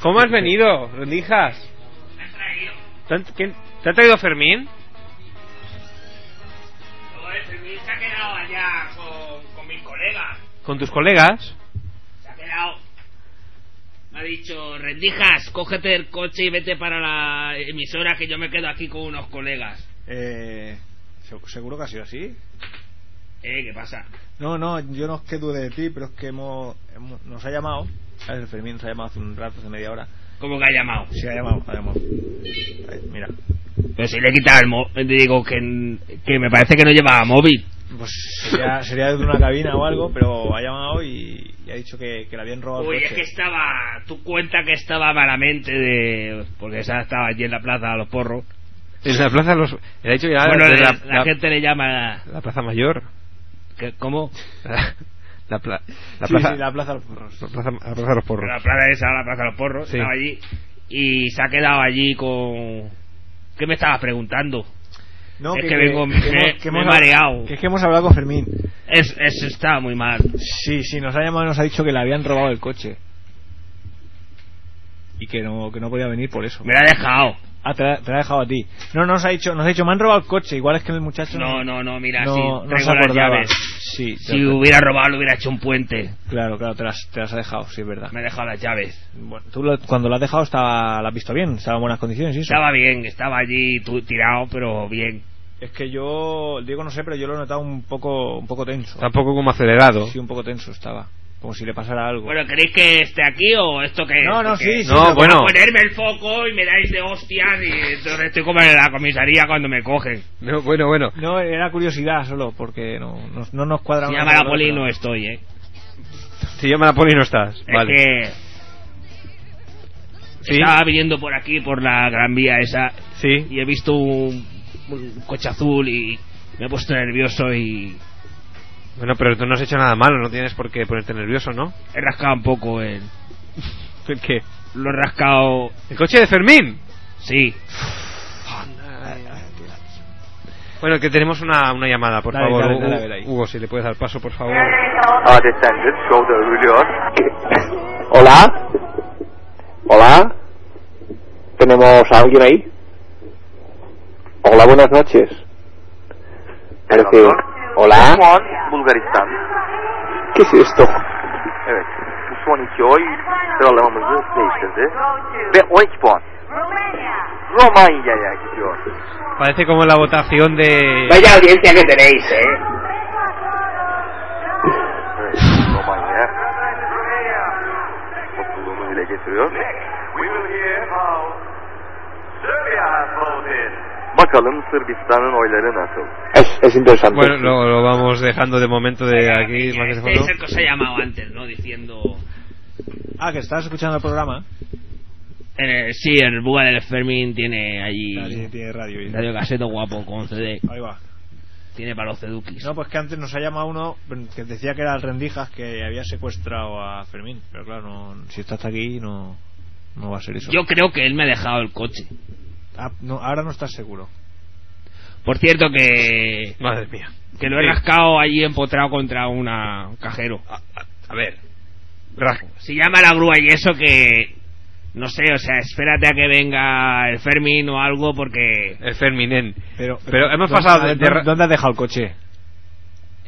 ¿Cómo has venido, rendijas? Me han traído. ¿Te, han- quién- ¿te ha traído Fermín? Quedado allá con, con mis colegas. ¿Con tus colegas? Se ha quedado. Me ha dicho, rendijas, cógete el coche y vete para la emisora que yo me quedo aquí con unos colegas. Eh, ¿se- ¿Seguro que ha sido así? Eh, ¿qué pasa? No, no, yo no es que dude de ti, pero es que hemos, hemos- nos ha llamado. El Fermín nos ha llamado hace un rato, hace media hora. ¿Cómo que ha llamado? Sí, ha llamado, ha llamado. Ahí, mira. Pero si le he quitado el móvil, digo que, que me parece que no llevaba móvil. Pues sería, sería de una cabina o algo, pero ha llamado y, y ha dicho que, que le habían robado Uy, el es que estaba. Tú cuenta que estaba malamente de. Porque esa estaba allí en la plaza de los porros. En la plaza los... Le ha dicho ya bueno, de la, la, la la- gente le llama. la plaza mayor. ¿qué- ¿Cómo? La, la pla- la Sí, plaza... sí, la plaza de los porros. la plaza, la plaza de los porros. La plaza esa, la plaza de los porros. Sí. Estaba allí. Y se ha quedado allí con. ¿Qué me estabas preguntando? No, Es que vengo- me- me he mareado. Que es que hemos hablado con Fermín. Es, es, está muy mal. Sí, sí, nos ha llamado y nos ha dicho que le habían robado el coche. Y que no, que no podía venir por eso. Me la ha dejado. Ah, te la, te la ha dejado a ti. No, nos ha dicho, nos ha dicho, me han robado el coche. Igual es que el muchacho No, no, no, mira, no, sí, no traigo se las llaves. Sí, Si hubiera robado, le hubiera hecho un puente. Claro, claro, te las, te las ha dejado, sí, es verdad. Me ha dejado las llaves. Bueno, tú lo- cuando lo has dejado estaba, la has visto bien, estaba en buenas condiciones eso. Estaba bien, estaba allí tu- tirado, pero bien. Es que yo, Diego no sé, pero yo lo he notado un poco, un poco tenso. Tampoco como acelerado. Sí, un poco tenso estaba. Como si le pasara algo. Bueno, ¿queréis que esté aquí o esto qué es? No, no, sí, sí, No, bueno. ponerme el foco y me dais de hostias y entonces estoy como en la comisaría cuando me cogen. No, bueno, bueno. No, era curiosidad solo, porque no, no, no nos cuadra Si llama la poli no estoy, ¿eh? Si llama la poli no estás. Es vale. que Sí. estaba viniendo por aquí, por la gran vía esa, Sí. y he visto un, un coche azul y me he puesto nervioso y Bueno, pero tú no has hecho nada malo, no tienes por qué ponerte nervioso, ¿no? he rascado un poco el... ¿El qué? Lo he rascado... ¿El coche de Fermín? Sí. Bueno, que tenemos una, una llamada, por Dale, favor. dale, Hugo, dale. Hugo, si le puedes dar paso, por favor. Hola. Hola. ¿Tenemos a alguien ahí? Hola, buenas noches. Hola. Bulgaristan. ¿Qué es esto? Evet. Bu son iki oy sıralamamızı değiştirdi. Ve 12 puan. Romanya'ya gidiyor. Parece como la votación de... Vaya audiencia que tenéis, ¿eh? Evet. Romanya. Mutluluğunu dile getiriyor. Bakalım Sırbistan'ın oyları nasıl? Es, es interesante. Bueno, lo, lo vamos dejando de momento de aquí. más que Este fondo. es el que os he llamado antes, ¿no? Diciendo... Ah, que estás escuchando el programa. Eh, sí, el Buga del Fermín tiene allí... Tiene, tiene radio. y- Radio caseto guapo con CD. Ahí va. Tiene para los cedukis. No, pues que antes nos ha llamado uno que decía que era el Rendijas que había secuestrado a Fermín. Pero claro, no, si está hasta aquí no, no va a ser eso. Yo creo que él me ha dejado el coche. Ah, no, ahora no estás seguro. Por cierto que... Madre mía. Que lo he Sí. rascado allí empotrado contra una un cajero. A ver. Ras- Si llama a la grúa y eso que... No sé, o sea, espérate a que venga el Fermín o algo porque... El Ferminen. Pero, Pero hemos ¿dónde- pasado de- de ¿dónde, ra- dónde has dejado el coche?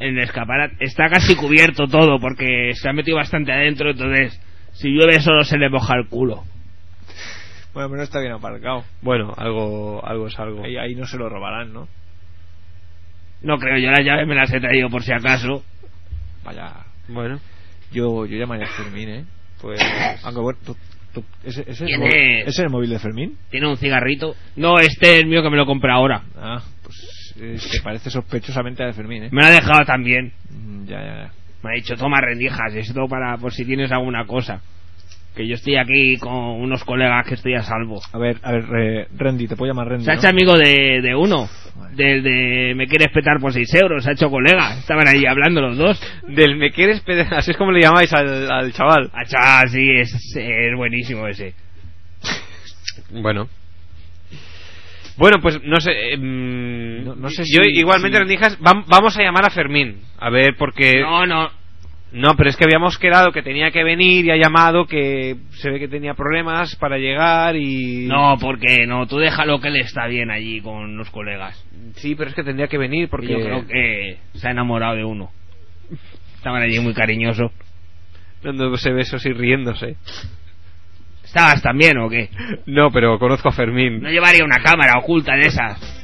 En el escaparate está casi cubierto todo porque se ha metido bastante adentro, entonces si llueve solo se le moja el culo. Bueno, pero no está bien aparcado. Bueno, algo, algo es algo. Ahí, ahí no se lo robarán, ¿no? No creo, yo las llaves me las he traído por si acaso. Vaya. Bueno. Yo, yo llamaría a Fermín, ¿eh? Pues. Aunque bueno, tú- tú- ¿ese, ese. ¿ese es el móvil de Fermín? ¿Tiene un cigarrito? No, este es el mío que me lo compré ahora. Ah, pues eh, parece sospechosamente a de Fermín, ¿eh? Me lo ha dejado también. Mm, Ya, ya, ya. Me ha dicho, toma rendijas, esto para por si tienes alguna cosa. Que yo estoy aquí con unos colegas que estoy a salvo. A ver, a ver, eh, Randy, te puedo llamar Randy. Se ha ¿no? hecho amigo de, de uno. Del de me quieres petar por 6 euros. Se ha hecho colega. Estaban allí hablando los dos. Del me quieres pedir, así es como le llamáis al, al chaval. Ah, chaval, sí, es, es buenísimo ese. Bueno. Bueno, pues no sé. eh, No- no sé yo igualmente, si- Rendijas, vam- vamos a llamar a Fermín. A ver, porque. No, no. No, pero es que habíamos quedado que tenía que venir y ha llamado que se ve que tenía problemas para llegar y. No, porque no. Tú déjalo que él está bien allí con los colegas. Sí, pero es que tendría que venir porque. Yo creo que se ha enamorado de uno. Estaban allí muy cariñosos. Dándose besos y riéndose. ¿Estabas también o qué? No, pero conozco a Fermín. No llevaría una cámara oculta de esas.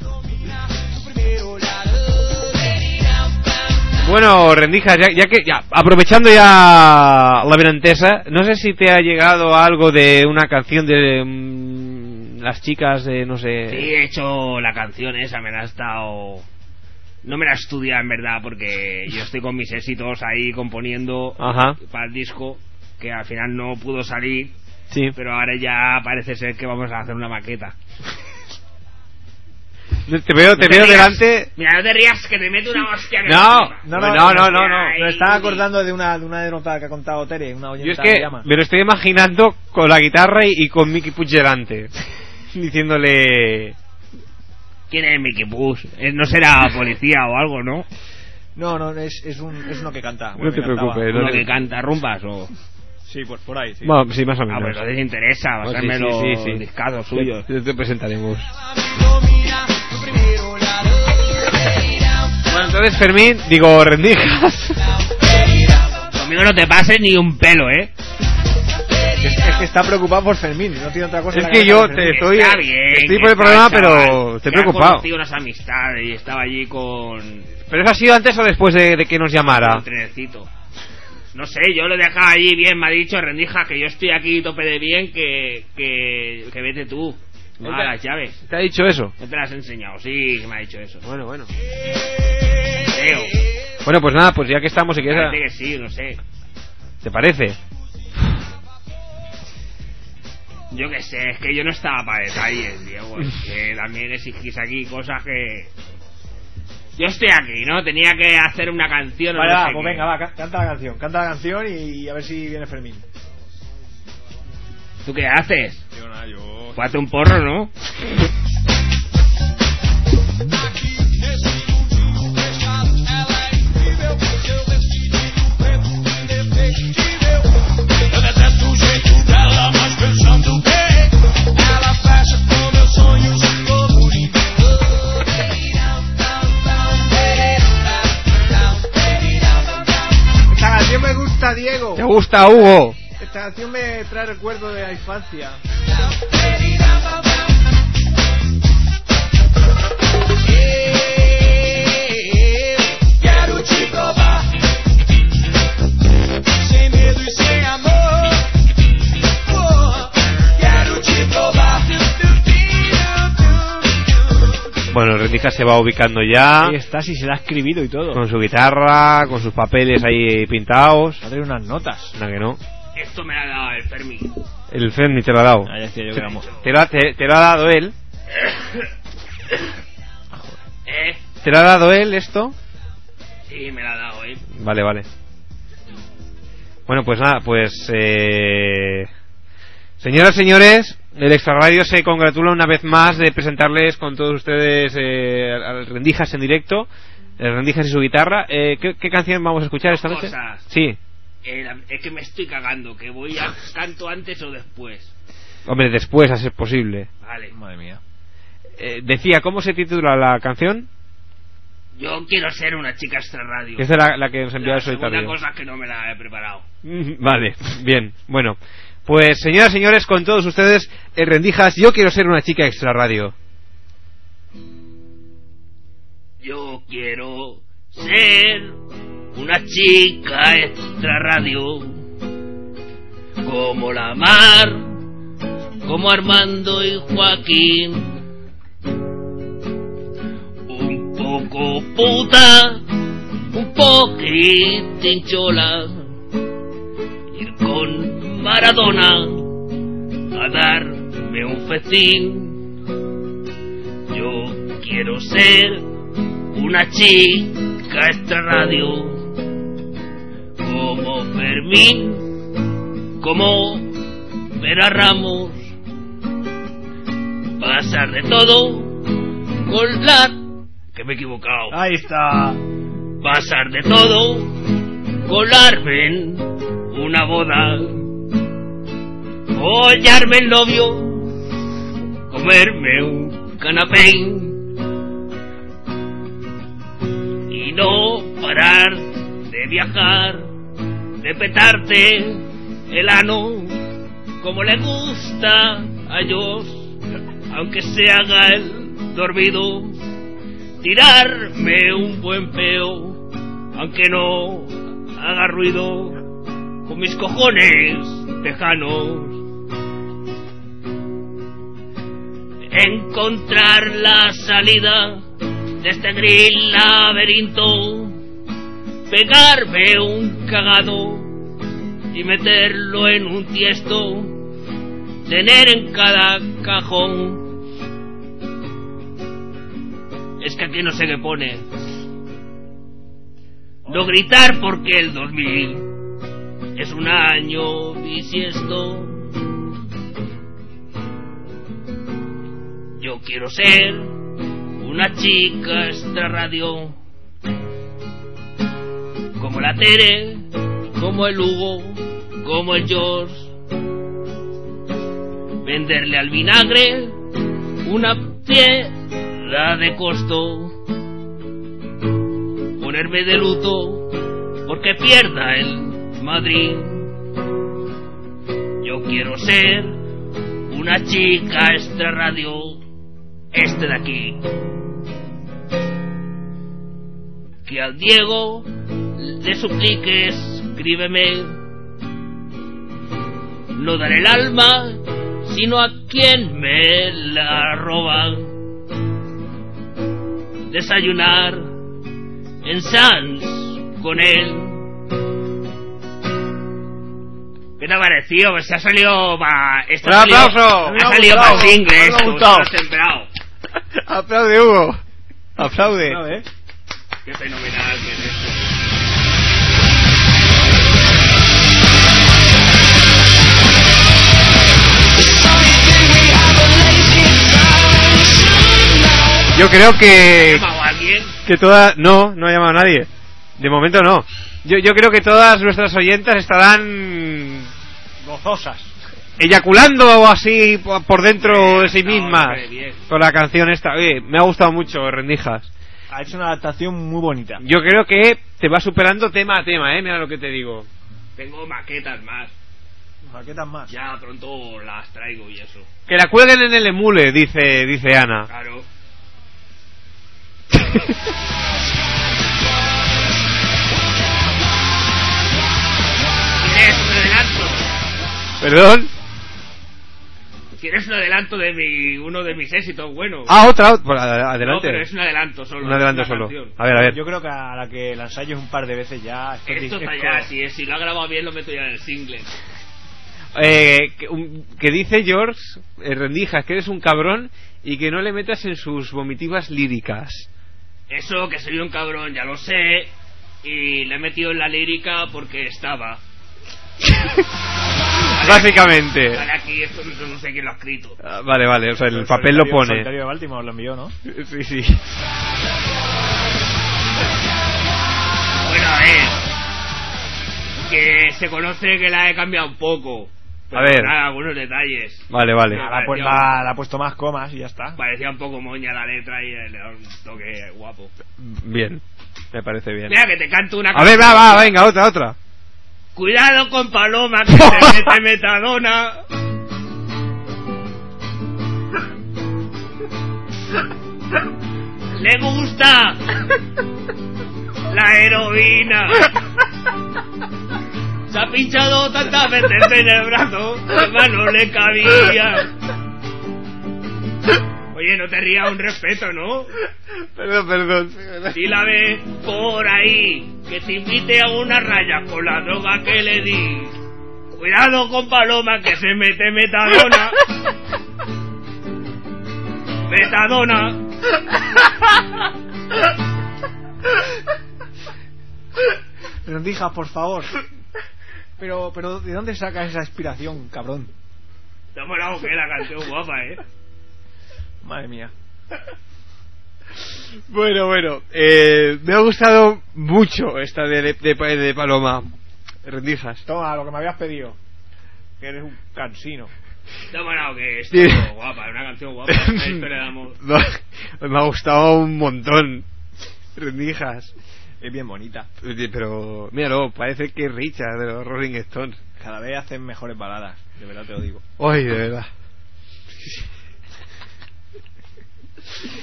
Bueno, Rendijas, ya, ya que ya, aprovechando ya la venantesa, no sé si te ha llegado algo de una canción de mm, las chicas de no sé. Sí, he hecho la canción esa, me la ha estado... No me la he estudiado en verdad porque yo estoy con mis éxitos ahí componiendo Ajá. para el disco que al final no pudo salir, Sí. pero ahora ya parece ser que vamos a hacer una maqueta. Te veo, te No veo rías. delante. Mira, no te rías que te meto una hostia. No, No, no, no, no, no, no. Me estaba acordando de una, de una anécdota que ha contado Tere, una oyenta Yo es que que llama. me lo estoy imaginando con la guitarra y, y con Mickey Puig delante. Diciéndole. ¿Quién es Mickey Push? Él no será policía o algo, ¿no? No, no, es, es, un, es uno que canta. No Bueno, te que cantaba. preocupes, no Uno te- que canta rumbas o... Sí, por, por ahí, sí. Bueno, sí, más o Ah, menos. pues entonces interesa, Oh, sí, pasarme sí, los sí, sí. discazos suyos. Te, te presentaremos. Bueno, entonces Fermín, digo, rendijas. Conmigo no te pases ni un pelo, ¿eh? Es, es que está preocupado por Fermín, no tiene otra cosa Es que cabeza yo que te estoy, Está bien, estoy que por el está programa, chaval, pero estoy que preocupado. conocido unas amistades y estaba allí con... Pero eso ha sido antes o después de, de que nos llamara. un trenecito. No sé, yo lo he dejado allí bien, me ha dicho Rendija que yo estoy aquí tope de bien, que, que, que vete tú. ¿Te- Ah, las llaves. ¿Te ha dicho eso? No te las he enseñado, sí, que me ha dicho eso. Bueno, bueno. Creo. Bueno, pues nada, pues ya que estamos, si quieres, Parece que sí, no sé. ¿te parece? Yo qué sé, es que yo no estaba para detalles, Diego. Es que también exigís aquí cosas que... Yo estoy aquí, ¿no? Tenía que hacer una canción. o Vale, no va, sé pues qué. venga, va, ca- canta la canción. Canta la canción y, a ver si viene Fermín. ¿Tú qué haces? Yo nada, yo... Hazte un porro, ¿no? Esta canción me gusta, Diego. ¿Te gusta, Hugo? Esta canción me trae recuerdo de la infancia. Quero te provar, sem medo e sem amor. Quero te provar. Rendijas se va ubicando ya. Ahí está, si se la ha escribido y todo. Con su guitarra, con sus papeles ahí pintados. Va a tener unas notas. Nada que no. Esto me lo ha dado el Fermi. El Fermi te lo ha dado. Ah, ya yo que éramos. Te lo, ha, te, te lo ha dado él. ¿Eh? ¿Te lo ha dado él esto? Sí, me lo ha dado, ¿eh? Vale, vale. Bueno, pues nada, pues... Eh... Señoras, señores, el Extra Radio se congratula una vez más de presentarles con todos ustedes eh, al Rendijas en directo, el Rendijas y su guitarra. Eh, ¿qué, qué canción vamos a escuchar esta noche? Cosas. Sí, Eh, es que me estoy cagando, que voy a canto antes o después. hombre, después a ser posible. Vale. Madre mía. Eh, decía, ¿cómo se titula la canción? Yo quiero ser una chica extra radio. Que es la, la que nos envió el solitario. cosa que no me la he preparado. Mm, Vale, bien. Bueno, pues señoras y señores, con todos ustedes, el Rendijas, yo quiero ser una chica extra radio. Yo quiero ser una chica extra radio. Como la mar, como Armando y Joaquín. Un poco puta, un poquitín chola. Ir con Maradona a darme un festín. Yo quiero ser una chica extra radio como Fermín, como Vera Ramos, pasar de todo con la que me he equivocado. Ahí está. Pasar de todo, colarme en una boda, follarme el novio, comerme un canapé y no parar de viajar, de petarte el ano como le gusta a Dios, aunque se haga el dormido, tirarme un buen peo, aunque no haga ruido, con mis cojones tejanos. Encontrar la salida de este gris laberinto, pegarme un cagado y meterlo en un tiesto, tener en cada cajón. Es que aquí no sé qué pone. No gritar porque el 2000 es un año bisiesto. Yo quiero ser una chica extra radio como la Tere, como el Hugo, como el George. Venderle al vinagre una piedra de costo. Ponerme de luto porque pierda el Madrid. Yo quiero ser una chica extra radio, este de aquí. Que al Diego le suplique, escríbeme. No daré el alma, sino a quien me la roba. Desayunar en Sans con él. ¿Qué te ha parecido? Pues ha salido pa... esto ¡Un ha salido- aplauso! Ha salido para single me ha gustado. has sembrado. Aplaude, Hugo. Aplaude. Qué fenomenal que es esto. Yo creo que... ¿Ha llamado a alguien? Que todas... No, no ha llamado a nadie. De momento no. Yo, yo creo que todas nuestras oyentas estarán Gozosas. eyaculando así po- por dentro de sí mismas hombre, con la canción esta. Oye, me ha gustado mucho, Rendijas. Ha hecho una adaptación muy bonita. Yo creo que te va superando tema a tema, ¿eh? Mira lo que te digo. Tengo maquetas más. Maquetas más. Ya pronto las traigo y eso. Que la cuelguen en el emule, dice, dice Ana. Claro. ¿Quieres un adelanto? ¿Perdón? ¿Quieres un adelanto de mi, uno de mis éxitos buenos? Ah, otra, otra. Pues, ad- No, adelante. pero es un adelanto solo. Un adelanto solo. canción. A ver, a ver. Yo creo que a la que la ensayes un par de veces ya. Esto, Esto es está es ya, como- si, si lo ha grabado bien lo meto ya en el single. Eh, que, un- que dice George eh, Rendijas que eres un cabrón y que no le metas en sus vomitivas líricas. Eso, que soy un cabrón, ya lo sé. Y le he metido en la lírica porque estaba. Básicamente. Vale, aquí esto no, no sé quién lo ha escrito. Ah, Vale, vale, o sea, el el papel lo pone. solitario de Baltimore lo envió, ¿no? Sí, sí. Bueno, a ver. Que se conoce que la he cambiado un poco. Pero A ver. nada, algunos detalles. Vale, vale. La, ha pu- parecía la- la ha puesto más comas y ya está. Parecía un poco moña la letra y le da un toque guapo. Bien, me parece bien. Mira que te canto una A ver, va, va, venga, otra, otra. Cuidado con Paloma que se mete metadona. Le gusta la heroína. Se ha pinchado tantas veces en el brazo, hermano le cabía. Oye, no te rías un respeto, ¿no? Perdón, perdón. Si la ves por ahí, que te invite a una raya con la droga que le di. Cuidado con Paloma que se mete metadona. Metadona. Rendijas, por favor. Pero, pero, ¿de dónde sacas esa inspiración, cabrón? Te ha molado que la canción guapa, eh. Madre mía. Bueno, bueno, eh, me ha gustado mucho esta de, de, de Paloma. Rendijas. Toma, lo que me habías pedido. Que eres un cansino. Te ha molado que es Sí. todo guapa, es una canción guapa, una historia de amor. No, me ha gustado un montón. Rendijas. Es bien bonita. Oye, Pero, míralo, parece que es Richard de los Rolling Stones. Cada vez hacen mejores baladas, de verdad te lo digo. Ay, de verdad.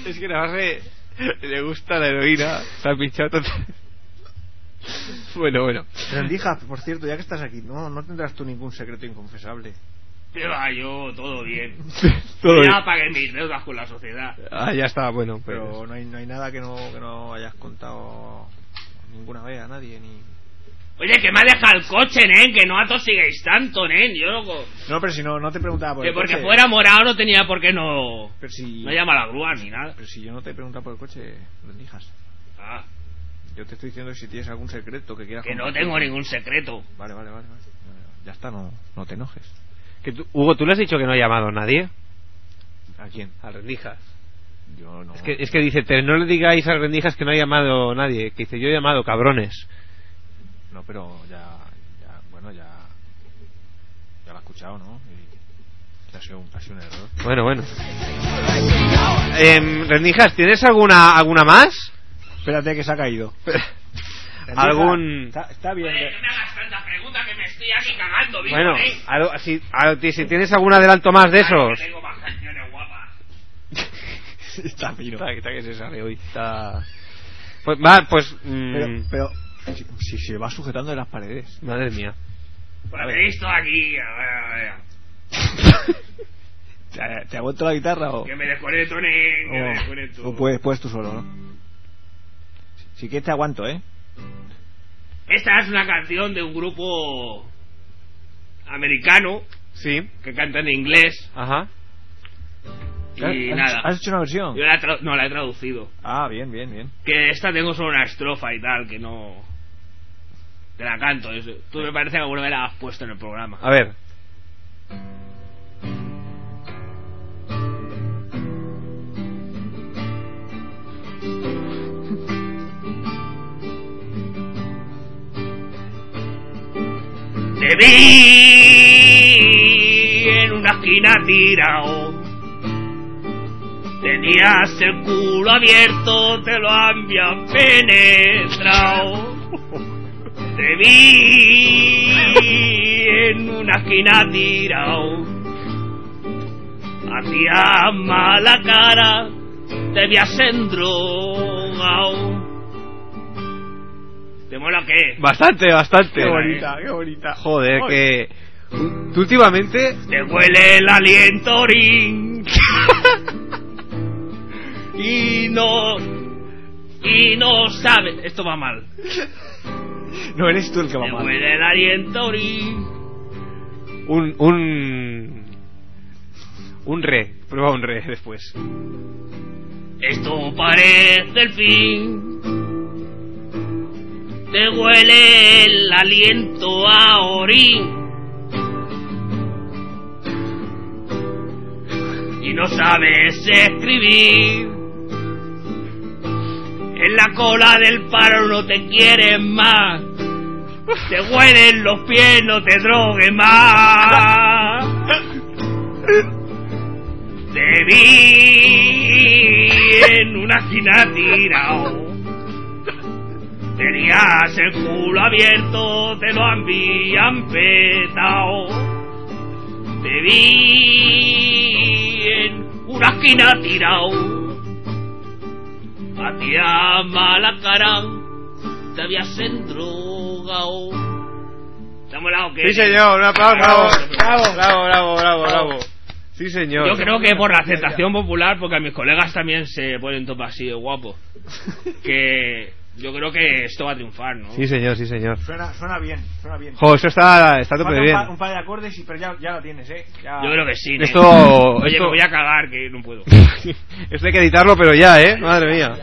Es que nada más le, le gusta la heroína. Se ha pinchado. Bueno, bueno. Rendijas, por cierto, ya que estás aquí, no, no tendrás tú ningún secreto inconfesable. Te va, yo todo bien. Todo ya bien. pagué mis deudas con la sociedad. Ah, ya está, bueno. Pero Pero no hay, no hay nada que no, que no hayas contado ninguna vez a nadie, ni... Oye, que me ha dejado el coche, nen, que no atosiguéis tanto, nen. Yo loco. No, pero si no, no te preguntaba por Que el porque coche. fuera morado no tenía por qué no. Pero si... No llama a la grúa ni nada. Pero si yo no te he preguntado por el coche, Rendijas. Ah, Yo te estoy diciendo si tienes algún secreto que quieras que no tengo ningún secreto. Vale, vale, vale. vale. Ya está, no, no te enojes. Que tú- Hugo, ¿tú le has dicho que no ha llamado a nadie? ¿A quién? A Rendijas. Yo no. Es que, es que dice, "Te- no le digáis a Rendijas que no ha llamado nadie. Que dice, yo he llamado, cabrones. No, pero ya, ya, bueno, ya, ya lo ha escuchado, ¿no? Y ha sido un, ha sido un error. Bueno, bueno. Em, Rendijas, ¿tienes alguna alguna más? Espérate que se ha caído. ¿Algún...? Está, está bien. Oye, no me hagas tanta pregunta que me estoy aquí cagando, Bueno, algo- si, algo- si tienes algún adelanto más de Claro esos. Tengo más canciones guapas. está fino. Está, está que se sale hoy. Está... Pues va, pues... mm, Pero, pero si, si se va sujetando de las paredes. Madre mía. Pues he visto aquí. A ver, a ver. ¿Te, te ha vuelto la guitarra o...? Que me desconecto, nen. Que me o- desconecto. o puedes, puedes tú solo, ¿no? Si, si quieres te aguanto, ¿eh? Esta es una canción de un grupo americano Sí. que canta en inglés Ajá. Y ¿Has, nada. ¿Has hecho una versión? Yo la he tra- no la he traducido. Ah, bien, bien, bien. Que esta tengo solo una estrofa y tal, que no. Te la canto. eso. Tú me parece que alguna vez la has puesto en el programa. A ver. Te vi en una esquina tirado. Tenías el culo abierto, te lo habían penetrado. Te vi en una esquina tirado. Hacías mala cara, te habías endrogado. ¿Te mola qué? Bastante, bastante. Qué bonita, qué bonita. Joder, Oye. que... Tú últimamente. Te huele el aliento. y no. Y no sabes. Esto va mal. No eres tú el que va Te mal. huele el aliento. Un. Un. Un re. Prueba un re después. Esto parece el fin. Te huele el aliento a orín. Y no sabes escribir. En la cola del paro no te quieren más. Te huelen los pies, no te drogues más. Te vi en una esquina tirado. Tenías el culo abierto, te lo habían petao. Te vi en una esquina tirado. Hacía mala cara, te habías endrogado. ¿Te ha molado qué? Sí, señor, un aplauso. Bravo, bravo, bravo, bravo, bravo, bravo. Sí, señor. Yo creo que por la aceptación popular, porque a mis colegas también se ponen topa así de guapo. Que yo creo que esto va a triunfar, ¿no? Sí, señor, sí, señor. Suena, suena bien, suena bien. Jo, eso está, está un, bien. par, un par de acordes, y, pero ya, ya lo tienes, ¿eh? Ya- Yo creo que sí. Esto- ¿no? Oye, esto- me voy a cagar, que no puedo. Esto hay que editarlo, pero ya, ¿eh? Madre mía.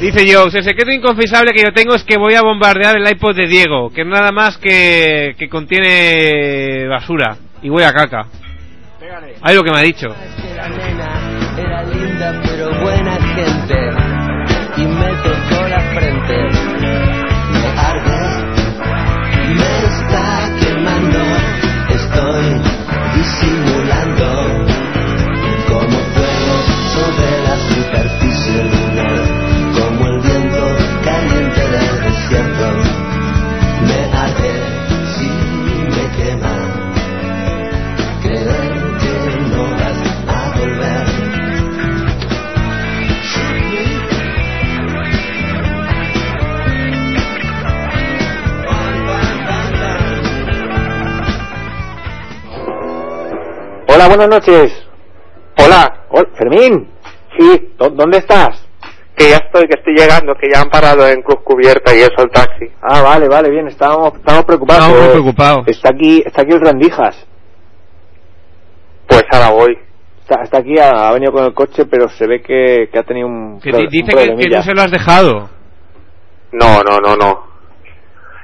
Dice Jones, el secreto inconfesable que yo tengo es que voy a bombardear el iPod de Diego, que es nada más que, que contiene basura. Y voy a caca. Ahí lo que me ha dicho. La nena era linda pero Hola, buenas noches. Hola, Hol- Fermín. Sí, ¿dó- ¿dónde estás? Que ya estoy, que estoy llegando, que ya han parado en Cruz Cubierta y eso el taxi. Ah, vale, vale, bien, estábamos, estábamos preocupados. Estamos muy preocupados. Está aquí, está aquí el Rendijas. Pues ahora voy. Está, está aquí, ha, ha venido con el coche, pero se ve que, que ha tenido un, Que pro- di- un dice que, que tú se lo has dejado. No, no, no, no.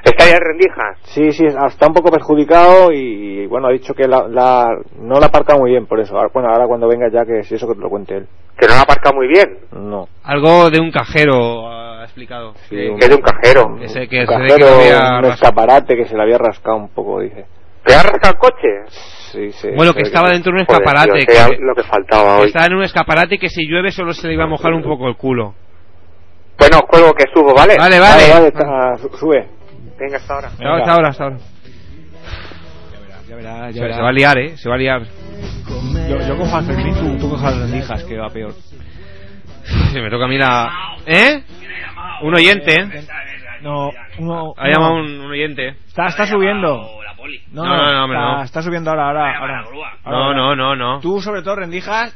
¿Está ahí el Rendijas? Sí, sí, está un poco perjudicado y, bueno, ha dicho que la, la- no la aparca muy bien, por eso. Ahora- Bueno, ahora cuando venga ya que si eso que te lo cuente él. ¿Que no la aparca muy bien? No. Algo de un cajero ha explicado. Que es de un cajero. Que se, que un se ve cajero, que lo había un rascado. escaparate que se le había rascado un poco, dice. ¿Te ha rascado el coche? Sí, sí. Bueno, que estaba dentro de un Joder, escaparate. tío, que, lo que faltaba que hoy. estaba en un escaparate y que si llueve solo se le iba a mojar un poco el culo. Bueno, juego que subo, ¿vale? Vale, vale. Vale, está- su- sube. Venga, hasta ahora. Hasta ahora, hasta ahora, hasta ahora. Ya verá, Se, ya verá. se va a liar, ¿eh? Se va a liar. Yo, yo cojo al Fermín, tú, tú cojas las rendijas, que va peor. Se me toca a mí la... ¿Eh? Un oyente, ¿eh? No, uno. Ha llamado un, un oyente. Está, está subiendo. No, no, no, hombre, está, no. está subiendo ahora, ahora, ahora. No, Ahora, no, no, no. Tú, sobre todo, rendijas,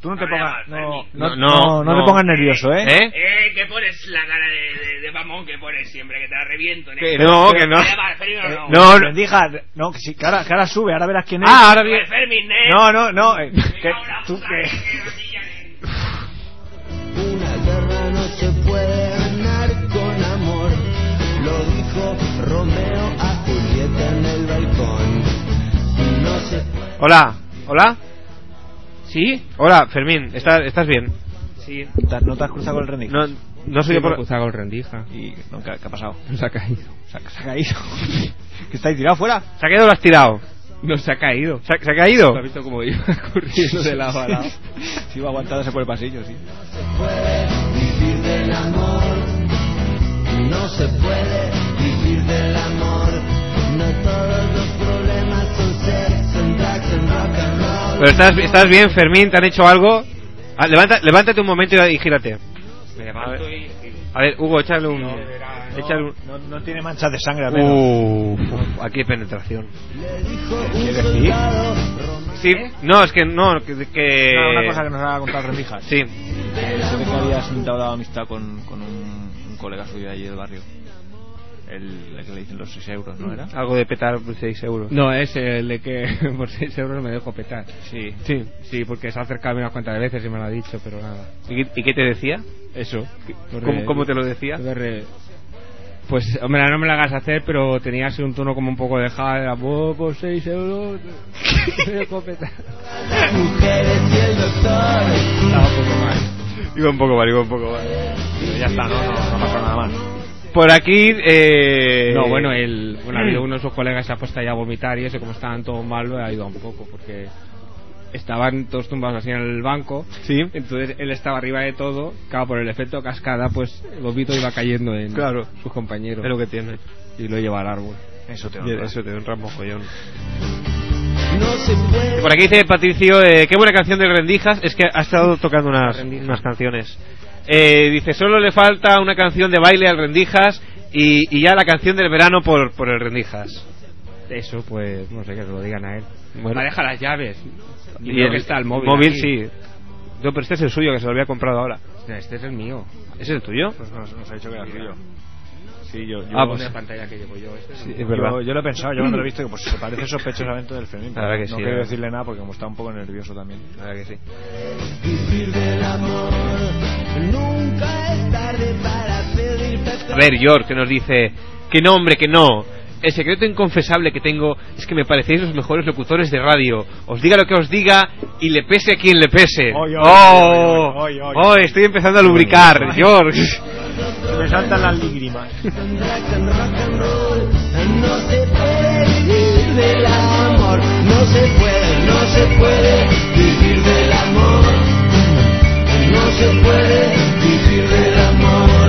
tú no te pongas. No, No, no, no, no, no no. te pongas nervioso, ¿eh? ¿Eh? Eh, que pones la cara de, de, de mamón que pones siempre, que te la reviento. Que no, que no. Eh, Eh, no, no, rendijas, no, que, sí, que, ahora, que ahora sube, ahora verás quién es. Ah, ahora viene. Fermín, eh. No, no, no. eh, que, tú que. Una guerra no se puede ganar con amor. Lo dijo Romeo a Julieta en el balcón. No se puede. Hola, hola. ¿Sí? Hola, Fermín, ¿estás, estás bien? Sí. ¿No te has cruzado con el rendija? No, no soy Sí, yo por... cruzado con rendija. ¿Y no, ¿qué, qué ha pasado? Se ha caído. Se ha, se ha caído. ¿Que estáis tirado fuera? ¿Se ha caído o lo has tirado? No se ha caído. ¿Se ha, se ha caído? ¿Has visto cómo iba corriendo de lado a lado? Sí, iba aguantándose por el pasillo, sí. vivir del amor. No se puede vivir del amor. No todos los Pero estás, estás bien, Fermín, ¿te han hecho algo? Ah, levanta, levántate un momento y, gírate. Me levanto y... A ver, Hugo, échale un. No, échale un. no, no tiene manchas de sangre al menos. Uf, uf, aquí hay penetración. ¿Qué decir? Sí, no, es que no, que. que- No, una cosa que nos ha contado Rendijas. Sí. Se ve que habías entablado amistad con, con un, un colega suyo de allí del barrio. El, el que le dicen los 6 euros, ¿no era? Algo de petar 6 euros. No, es el de que por 6 euros me dejo petar. Sí. Sí. Sí, porque se ha acercado unas cuantas veces y me lo ha dicho, pero nada. ¿Y, qué- y qué te decía? Eso. ¿Cómo, cómo te lo decía? De Pues, hombre, no me lo hagas hacer, pero tenía así un tono como un poco de jade. Era, "Oh, por 6 euros me dejo petar. Estaba un poco mal. Iba un poco mal, iba un poco mal. Ya está, no, no, no pasa nada más. Por aquí, eh... No, bueno, el, bueno, ha habido uno de sus colegas que se ha puesto ya a vomitar y ese, como estaban todos mal, lo ha ido un poco porque estaban todos tumbados así en el banco. Sí. Entonces él estaba arriba de todo, claro, por el efecto cascada, pues el vómito iba cayendo en Claro. sus compañeros. Es lo que tiene. Y lo lleva al árbol. Eso te honra. Eso te honra mogollón. Por aquí dice Patricio, eh, qué buena canción de Rendijas. Es que ha estado tocando unas, unas canciones. Eh, dice, solo le falta una canción de baile al Rendijas y, y ya la canción del verano por, por el Rendijas. Eso, pues, no sé, que se lo digan a él. Bueno. Me deja las llaves. Y, Y el que está el móvil. móvil aquí. sí. No, pero este es el suyo, que se lo había comprado ahora. Este es el mío. ¿Es el tuyo? Pues nos, nos ha dicho que era tuyo. Sí, yo, yo, Ah, pues- una pantalla que llevo yo. Este es Sí, el es verdad. yo, yo lo he pensado, yo cuando lo he visto, que pues se parece sospechosamente del Fermín. La no sí, quiero la verdad. decirle nada porque como está un poco nervioso también. La verdad que sí. Vivir del amor, nunca es tarde para pedir A ver, George, que nos dice que no, hombre, que no. El secreto inconfesable que tengo es que me parecéis los mejores locutores de radio. Os diga lo que os diga y le pese a quien le pese. Oy, oy, ¡Oh! oy, oy, oy. ¡Oh! Estoy empezando a lubricar, Oy. George. Me saltan las lágrimas. No se puede vivir del amor, no se puede, no se puede se puede vivir del amor,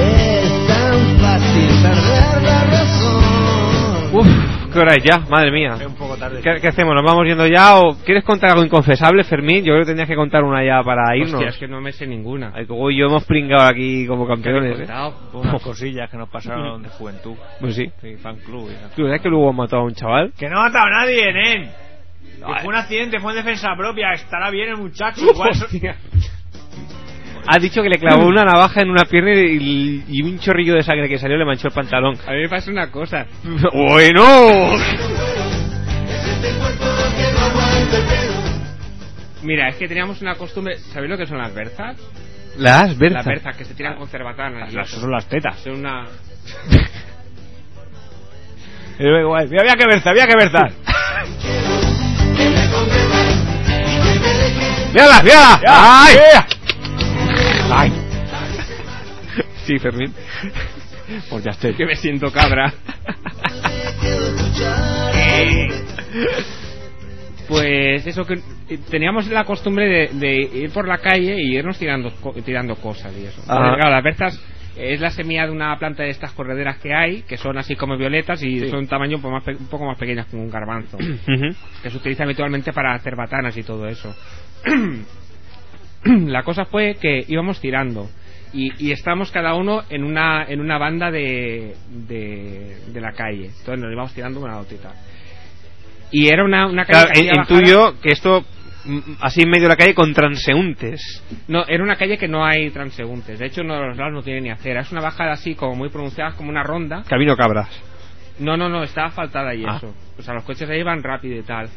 es tan fácil perder la razón. Uf, ¿qué hora es ya? Madre mía. Es un poco tarde. ¿Qué, qué hacemos? ¿Nos vamos yendo ya o quieres contar algo inconfesable, Fermín? Yo creo que tendrías que contar una ya para irnos. Hostia, es que no me sé ninguna. Ay, Hugo y yo hemos pringado aquí como ¿Qué campeones, ¿eh? Unas cosillas que nos pasaron de juventud. Pues sí. Sí, fan club. y ¿Tú sabes que luego mató a un chaval? Que no ha matado a nadie, nen. Fue un accidente, fue en defensa propia. Estará bien el muchacho. Igual Ha dicho que le clavó una navaja en una pierna y, y un chorrillo de sangre que salió le manchó el pantalón. A mí me pasa una cosa. ¡Bueno! Mira, es que teníamos una costumbre. ¿Sabéis lo que son las berzas? Las Las berzas. berzas que se tiran con cerbatanas. Las- son las tetas. Son una. Eh, igual. Había que versar, había que versar. ¡Mírala, mírala! ¡Ay! Ay. Sí, Fermín. Pues ya estoy. que me siento cabra. Pues eso que eh, teníamos la costumbre de, de ir por la calle y irnos tirando tirando cosas y eso. Porque, claro, las berzas es la semilla de una planta de estas correderas que hay, que son así como violetas y Sí. son un tamaño un poco, más un poco más pequeñas que un garbanzo, que se utiliza habitualmente para hacer batanas y todo eso. la cosa fue que íbamos tirando y, y estábamos cada uno en una en una banda de, de, de la calle. Entonces nos íbamos tirando una gotita. Y era una, una calle Claro, que en- intuyo que esto mm, así en medio de la calle con transeúntes. No, era una calle que no hay transeúntes. De hecho, uno de los lados no tiene ni acera. Es una bajada así como muy pronunciada, como una ronda. Camino cabras. No, no, no, estaba asfaltada y Ah. eso. O sea, los coches ahí van rápido y tal.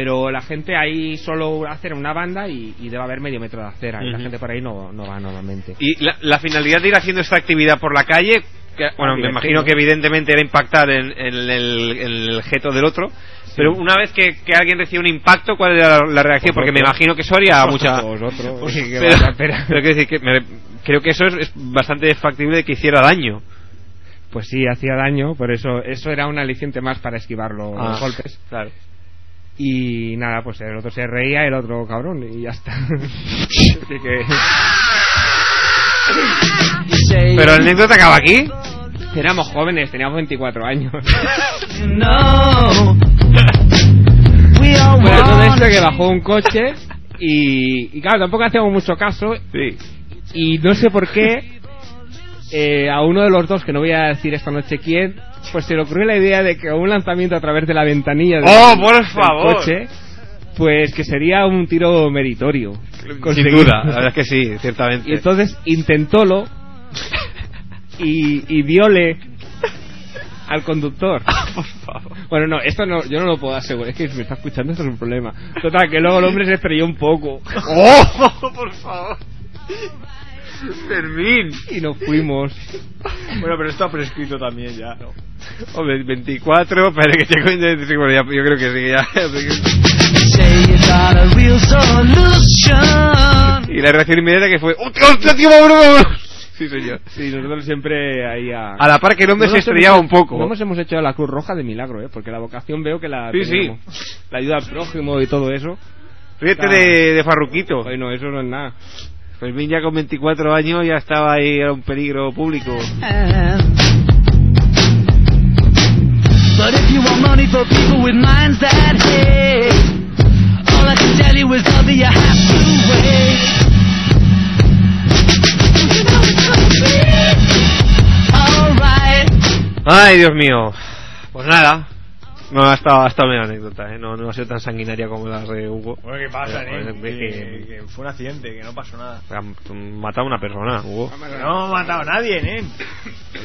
Pero la gente ahí solo hace una banda y, y debe haber medio metro de acera. Y la gente por ahí no, no va normalmente. Y la, la finalidad de ir haciendo esta actividad por la calle, que, bueno, me imagino que evidentemente era impactar en, en el, en el jeto del otro. Pero una vez que, que alguien recibe un impacto, ¿cuál era la, la reacción? Porque me imagino que eso haría mucha. Vosotros. Pues, Sí, que pero, vais a esperar. pero quiero decir que me- creo que eso es, es bastante factible de que hiciera daño. Pues sí, hacía daño, por eso eso era un aliciente más para esquivar los Ah, golpes. Claro. Y nada, pues el otro se reía, el otro cabrón, y ya está. Así que... Pero la anécdota acaba aquí. Éramos jóvenes, teníamos 24 años. No. Bueno, todo esto que bajó un coche y, y claro, tampoco hacíamos mucho caso. Sí. Y no sé por qué eh, a uno de los dos, que no voy a decir esta noche quién, pues se le ocurrió la idea de que un lanzamiento a través de la ventanilla del, ¡Oh, por del favor! coche, pues que sería un tiro meritorio. Sin duda, la verdad es que sí, ciertamente. Y entonces intentólo y, y diole al conductor. Bueno, no, esto no, yo no lo puedo asegurar. Es que si me está escuchando, esto es un problema. Total, que luego el hombre se estrelló un poco. ¡Oh, por favor! Fermín. Y nos fuimos. Bueno, pero esto ha prescrito también ya, ¿no? Hombre, 24, espera que te cuente. sí, bueno, ya- yo creo que sí, ya. Y la reacción inmediata que fue: ¡Hostia, hostia, tío, vámonos, vámonos! Sí, señor. Sí, nosotros siempre ahí a... A la par que el hombre No se nos estrellaba hemos- un poco. No nos hemos hecho a la Cruz Roja de milagro, ¿eh? Porque la vocación veo que la Sí, sí. La ayuda al prójimo y todo eso. Ríete Está- de, de Farruquito. Bueno, eso no es nada. Fermín ya con 24 años ya estaba ahí, era un peligro público. But if you want money for people with minds that hate, all I can tell you is love you have to wait. Alright. Ay, Dios mío. Pues nada. No ha estado, ha estado bien la anécdota, ¿eh? no, no ha sido tan sanguinaria como las de Hugo. Bueno, ¿qué pasa, Pero, eh? Que, que- que fue un accidente, que no pasó nada. Han matado a una persona, Hugo. No ha matado a nadie, ¿eh?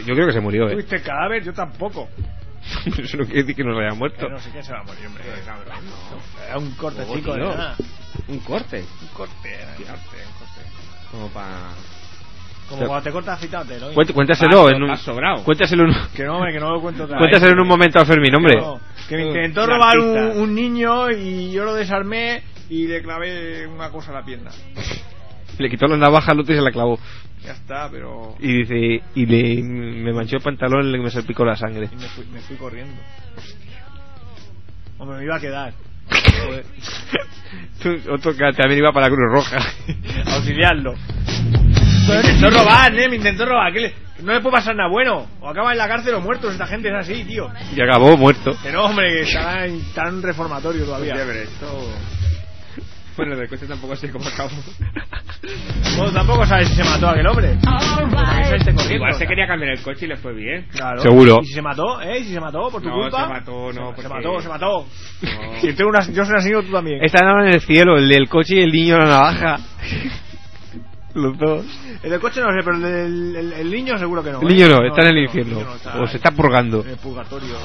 Yo creo que se murió, ¿eh? ¿Tuviste el cadáver? Yo tampoco. Eso no quiere decir que no se haya muerto. Eh, no sé quién se va a morir, hombre. cabrón. Era un cortecico Oh, de nada. Un corte. Un corte, era un corte, un corte. Como para... Como cuando te cortas afeitado, ¿no? Cuént- cuéntaselo en un, sobrado. cuéntaselo en un, Que no, hombre, que no lo cuento otra cuéntaselo vez. en un momento a Fermín, hombre. No, que me intentó robar un, un niño y yo lo desarmé y le clavé una cosa a la pierna. Le quitó la navaja al otro y se la clavó. Ya está, pero... Y dice, y le, me manchó el pantalón y me salpicó la sangre. Y me fui, me fui corriendo. Hombre, me iba a quedar. Joder. Tú- Otro que también iba para la Cruz Roja. Auxiliarlo. Me intentó robar, ¿eh? Me intentó robar. ¿Qué le- No le puede pasar nada bueno. O acaba en la cárcel o muertos. Esta gente es así, tío. Y acabó muerto. Que no, hombre, que estará en, en reformatorio todavía. Hostia, pero esto... Bueno, del coche tampoco sé cómo acabó. Bueno, tampoco sabes si se mató aquel hombre. Corriendo. Igual se quería cambiar el coche y le fue bien. Claro. Seguro. ¿Y si se mató? ¿Eh? ¿Y si se mató por tu No, culpa? se mató, no, Se, porque- mató, se mató. No. Si una, yo soy asesino, tú también. Estaban en el cielo, el del coche y el niño la navaja. Los dos. El coche no sé, pero el, el, el niño seguro que no. El ¿eh? niño no, está en el no, infierno. no, está O se está purgando. En el purgatorio,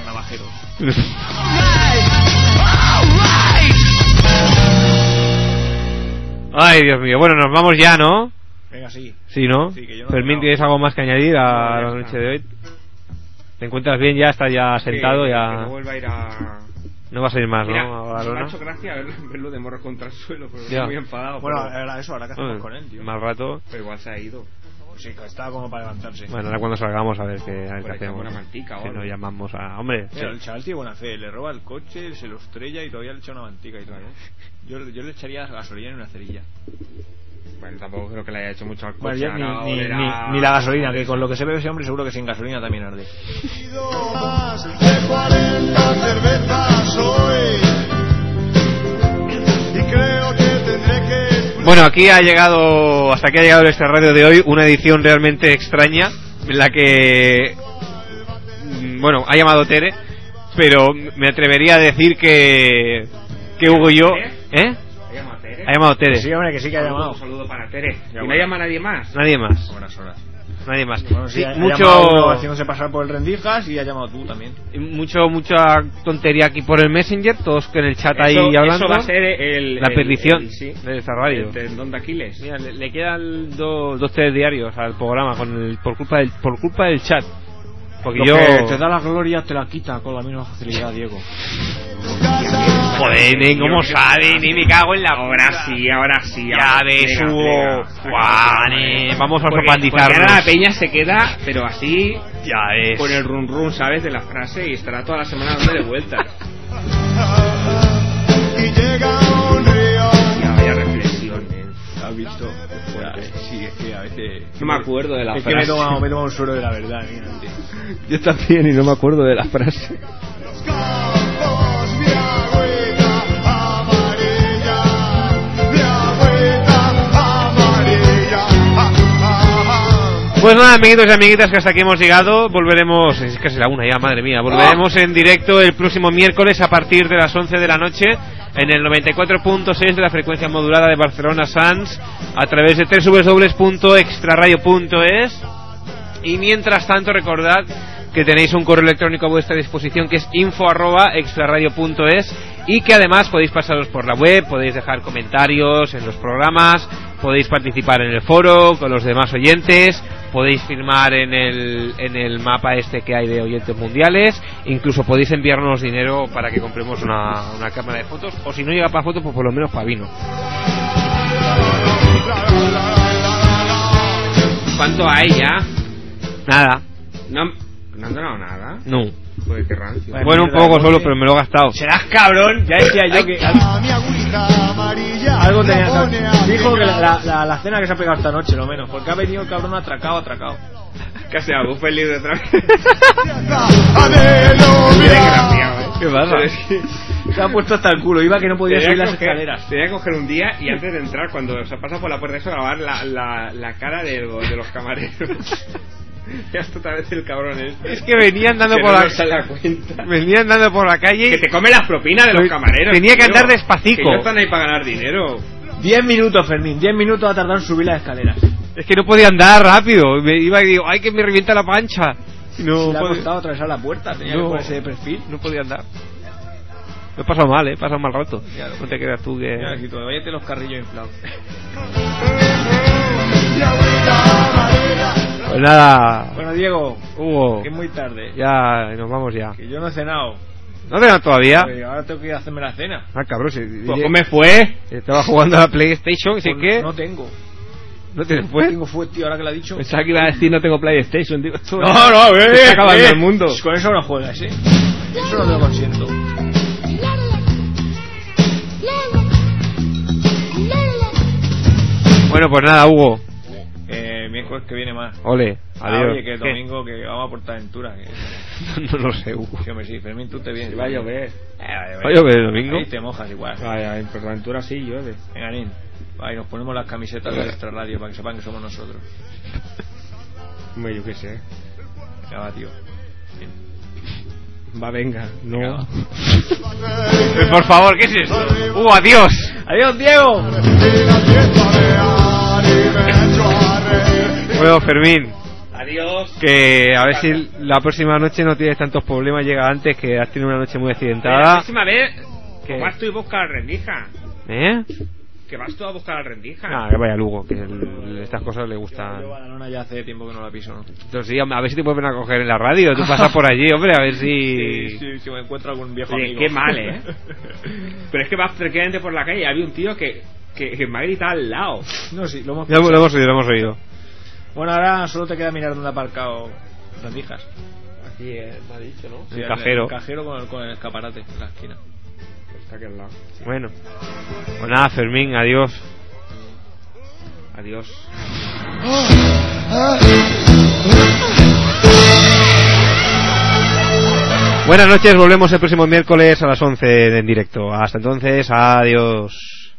en navajero. Ay, Dios mío. Bueno, nos vamos ya, ¿no? Venga, sí. Sí, ¿no? Sí, que yo no Fermín, no. ¿tienes algo más que añadir a No, la noche de hoy? ¿Te encuentras bien? ¿Ya estás ya sentado? Que- ya Que no vuelva a ir a... No vas a ir más, Mira, ¿no? Me ha hecho gracia verlo, de morro contra el suelo, pero estoy muy enfadado. Bueno, pero, ahora eso, ahora que hacemos con él, tío. Más rato. pero igual se ha ido. Sí, que estaba como para levantarse. Bueno, ahora cuando salgamos a ver qué, a ver qué hacemos. una mantica Si nos llamamos a... Hombre, Mira, el chaval tiene buena fe, le roba el coche, se lo estrella y todavía le echa una mantica y todo. ¿eh? Yo, yo le echaría gasolina en una cerilla. Bueno, tampoco creo que le haya hecho mucho al coche. Bueno, ya ni, ahora ni, olerá- ni- ni la gasolina, que con lo que se bebe ese hombre seguro que sin gasolina también arde. Más de 40 cervezas hoy. Y creo que tendré que Bueno, aquí ha llegado, hasta aquí ha llegado este radio de hoy, una edición realmente extraña, en la que, mm, bueno, ha llamado Tere, pero me atrevería a decir que, que Hugo y yo, ¿eh? ¿Ha llamado Tere? Sí, hombre, que sí que ha llamado. Un saludo para Tere. ¿Y no llama nadie más? Nadie más, Buenas horas. nadie más. Bueno, sí, Sí, ha- mucho, uno haciéndose pasar por el rendijas y ha llamado tú también. mucho, mucha tontería aquí por el Messenger, todos que en el chat ahí Eso- hablando. Eso va a ser el... La el- perdición el- sí. de esta radio. El tendón de Aquiles. Mira, le, le quedan dos, dos, tres diarios al programa con el, por culpa del, por culpa del chat. Porque Lo yo, que te da la gloria te la quita con la misma facilidad, Diego. joder, ni cómo sabe, ni me cago en la Ahora sí, ahora sí. Ya ahora- ves, Hugo. eh, vamos a porque ahora la peña se queda, pero así, Ya ves. con el run run, ¿sabes? De la frase y estará toda la semana dándole vueltas. y llega un río. Ya, vaya reflexión, eh. ¿Has visto? Sí, es que a veces... No me acuerdo de la Es que me frase. tomado, me he tomado un suero de la verdad, mira. Yo también y no me acuerdo de la frase. Pues nada, amiguitos y amiguitas, que hasta aquí hemos llegado. Volveremos, es casi la una ya, madre mía. Volveremos en directo el próximo miércoles a partir de las 11 de la noche en el 94.6 de la frecuencia modulada de Barcelona Sans a través de www.extraradio.es. Y mientras tanto, recordad que tenéis un correo electrónico a vuestra disposición que es info arroba extraradio.es y que además podéis pasaros por la web, podéis dejar comentarios en los programas, podéis participar en el foro con los demás oyentes, podéis firmar en el, en el mapa este que hay de oyentes mundiales, incluso podéis enviarnos dinero para que compremos una, una cámara de fotos, o si no llega para fotos, pues por lo menos para vino. ¿Cuánto hay ya? Nada. No, no han donado nada. No. Joder, qué rancio. Bueno, un poco solo, pero me lo he gastado. Serás cabrón, ya decía yo que algo tenía dijo que la, la, la, la cena que se ha pegado esta noche lo menos, porque ha venido el cabrón atracado, atracado. ¿Qué sea? Buffet libre otra vez. ¿Qué pasa? Se ha puesto hasta el culo, iba que no podía subir las escaleras. Tenía que coger un día y antes de entrar, cuando se pasa por la puerta, eso grabar la, la, la cara de, de los camareros. Ya hasta otra vez el cabrón este. Es que venía andando Que por no la nos cuenta. venía andando por la calle Que te come las propinas de los camareros. tenía que andar despacito. Que no están ahí para ganar dinero. 10 minutos, Fermín, 10 minutos ha tardado en subir las escaleras. Es que no podía andar rápido. Me iba y digo, ay, que me revienta la pancha. No, Si le ha podía- costado atravesar la puerta, tenía No. que ponerse de perfil. no podía andar. Me he pasado mal, eh. He pasado mal rato. No te creas tú que. Quito, váyate los carrillos inflados. Pues nada. Bueno, Diego, Hugo. que es muy tarde. Ya, nos vamos ya. Que yo no he cenado. ¿No te todavía? Pues ahora tengo que ir a hacerme la cena. Ah, cabrón. Si, Pues ¿cómo fue? Estaba jugando a la PlayStation, ¿sí Pues que? No tengo. ¿No tienes No pues? tengo fue, tío, ahora que lo ha dicho. Pensaba que iba a decir no tengo PlayStation, tío. No, no, eh, Se está acabando eh. el mundo. Con eso no juegas, eh. Eso no te lo consiento. Bueno, pues nada, Hugo. Miércoles que viene más. Ole, Ah, adiós. oye, que el ¿Qué? domingo que vamos a Portaventura. Que... no lo sé, Hugo. Sí, hombre, sí, Fermín, tú te vienes. Va a llover. Eh, va a llover. El domingo. Ahí te mojas igual. Vaya, en Portaventura sí llueve. Venga, Nin. Va, y nos ponemos las camisetas de Extra Radio para que sepan que somos nosotros. Hombre, yo qué sé. Venga, va, tío. Va, venga. No. Eh, Por favor, ¿qué es esto? Hugo, adiós. Adiós, Diego. Bueno, Fermín. Adiós. Que a ver si la próxima noche no tienes tantos problemas, llega antes, que has tenido una noche muy La accidentada. próxima vez, que vas tú y buscas al rendija. ¿Eh? Que vas tú a buscar al rendija. Ah, que vaya Lugo, que el- estas cosas le gustan. Yo Badalona ya hace tiempo que no la piso, ¿no? Entonces, sí, a ver si te pueden a coger en la radio. Tú pasas por allí, hombre, a ver si. Sí, sí, si me encuentro algún viejo Oye, amigo. qué mal, ¿eh? Pero es que vas tranquilamente por la calle y había un tío que, que, que me ha gritado al lado. No, sí, lo hemos Lo, lo hemos oído, lo hemos oído. Bueno, ahora solo te queda mirar dónde ha aparcado rendijas. Aquí eh, me ha dicho, ¿no? Sí, El cajero. El cajero con el, con el escaparate en la esquina. Está aquí al lado. Bueno. Pues nada, Fermín, adiós. Adiós. Buenas noches, volvemos el próximo miércoles a las 11 en directo. Hasta entonces, adiós.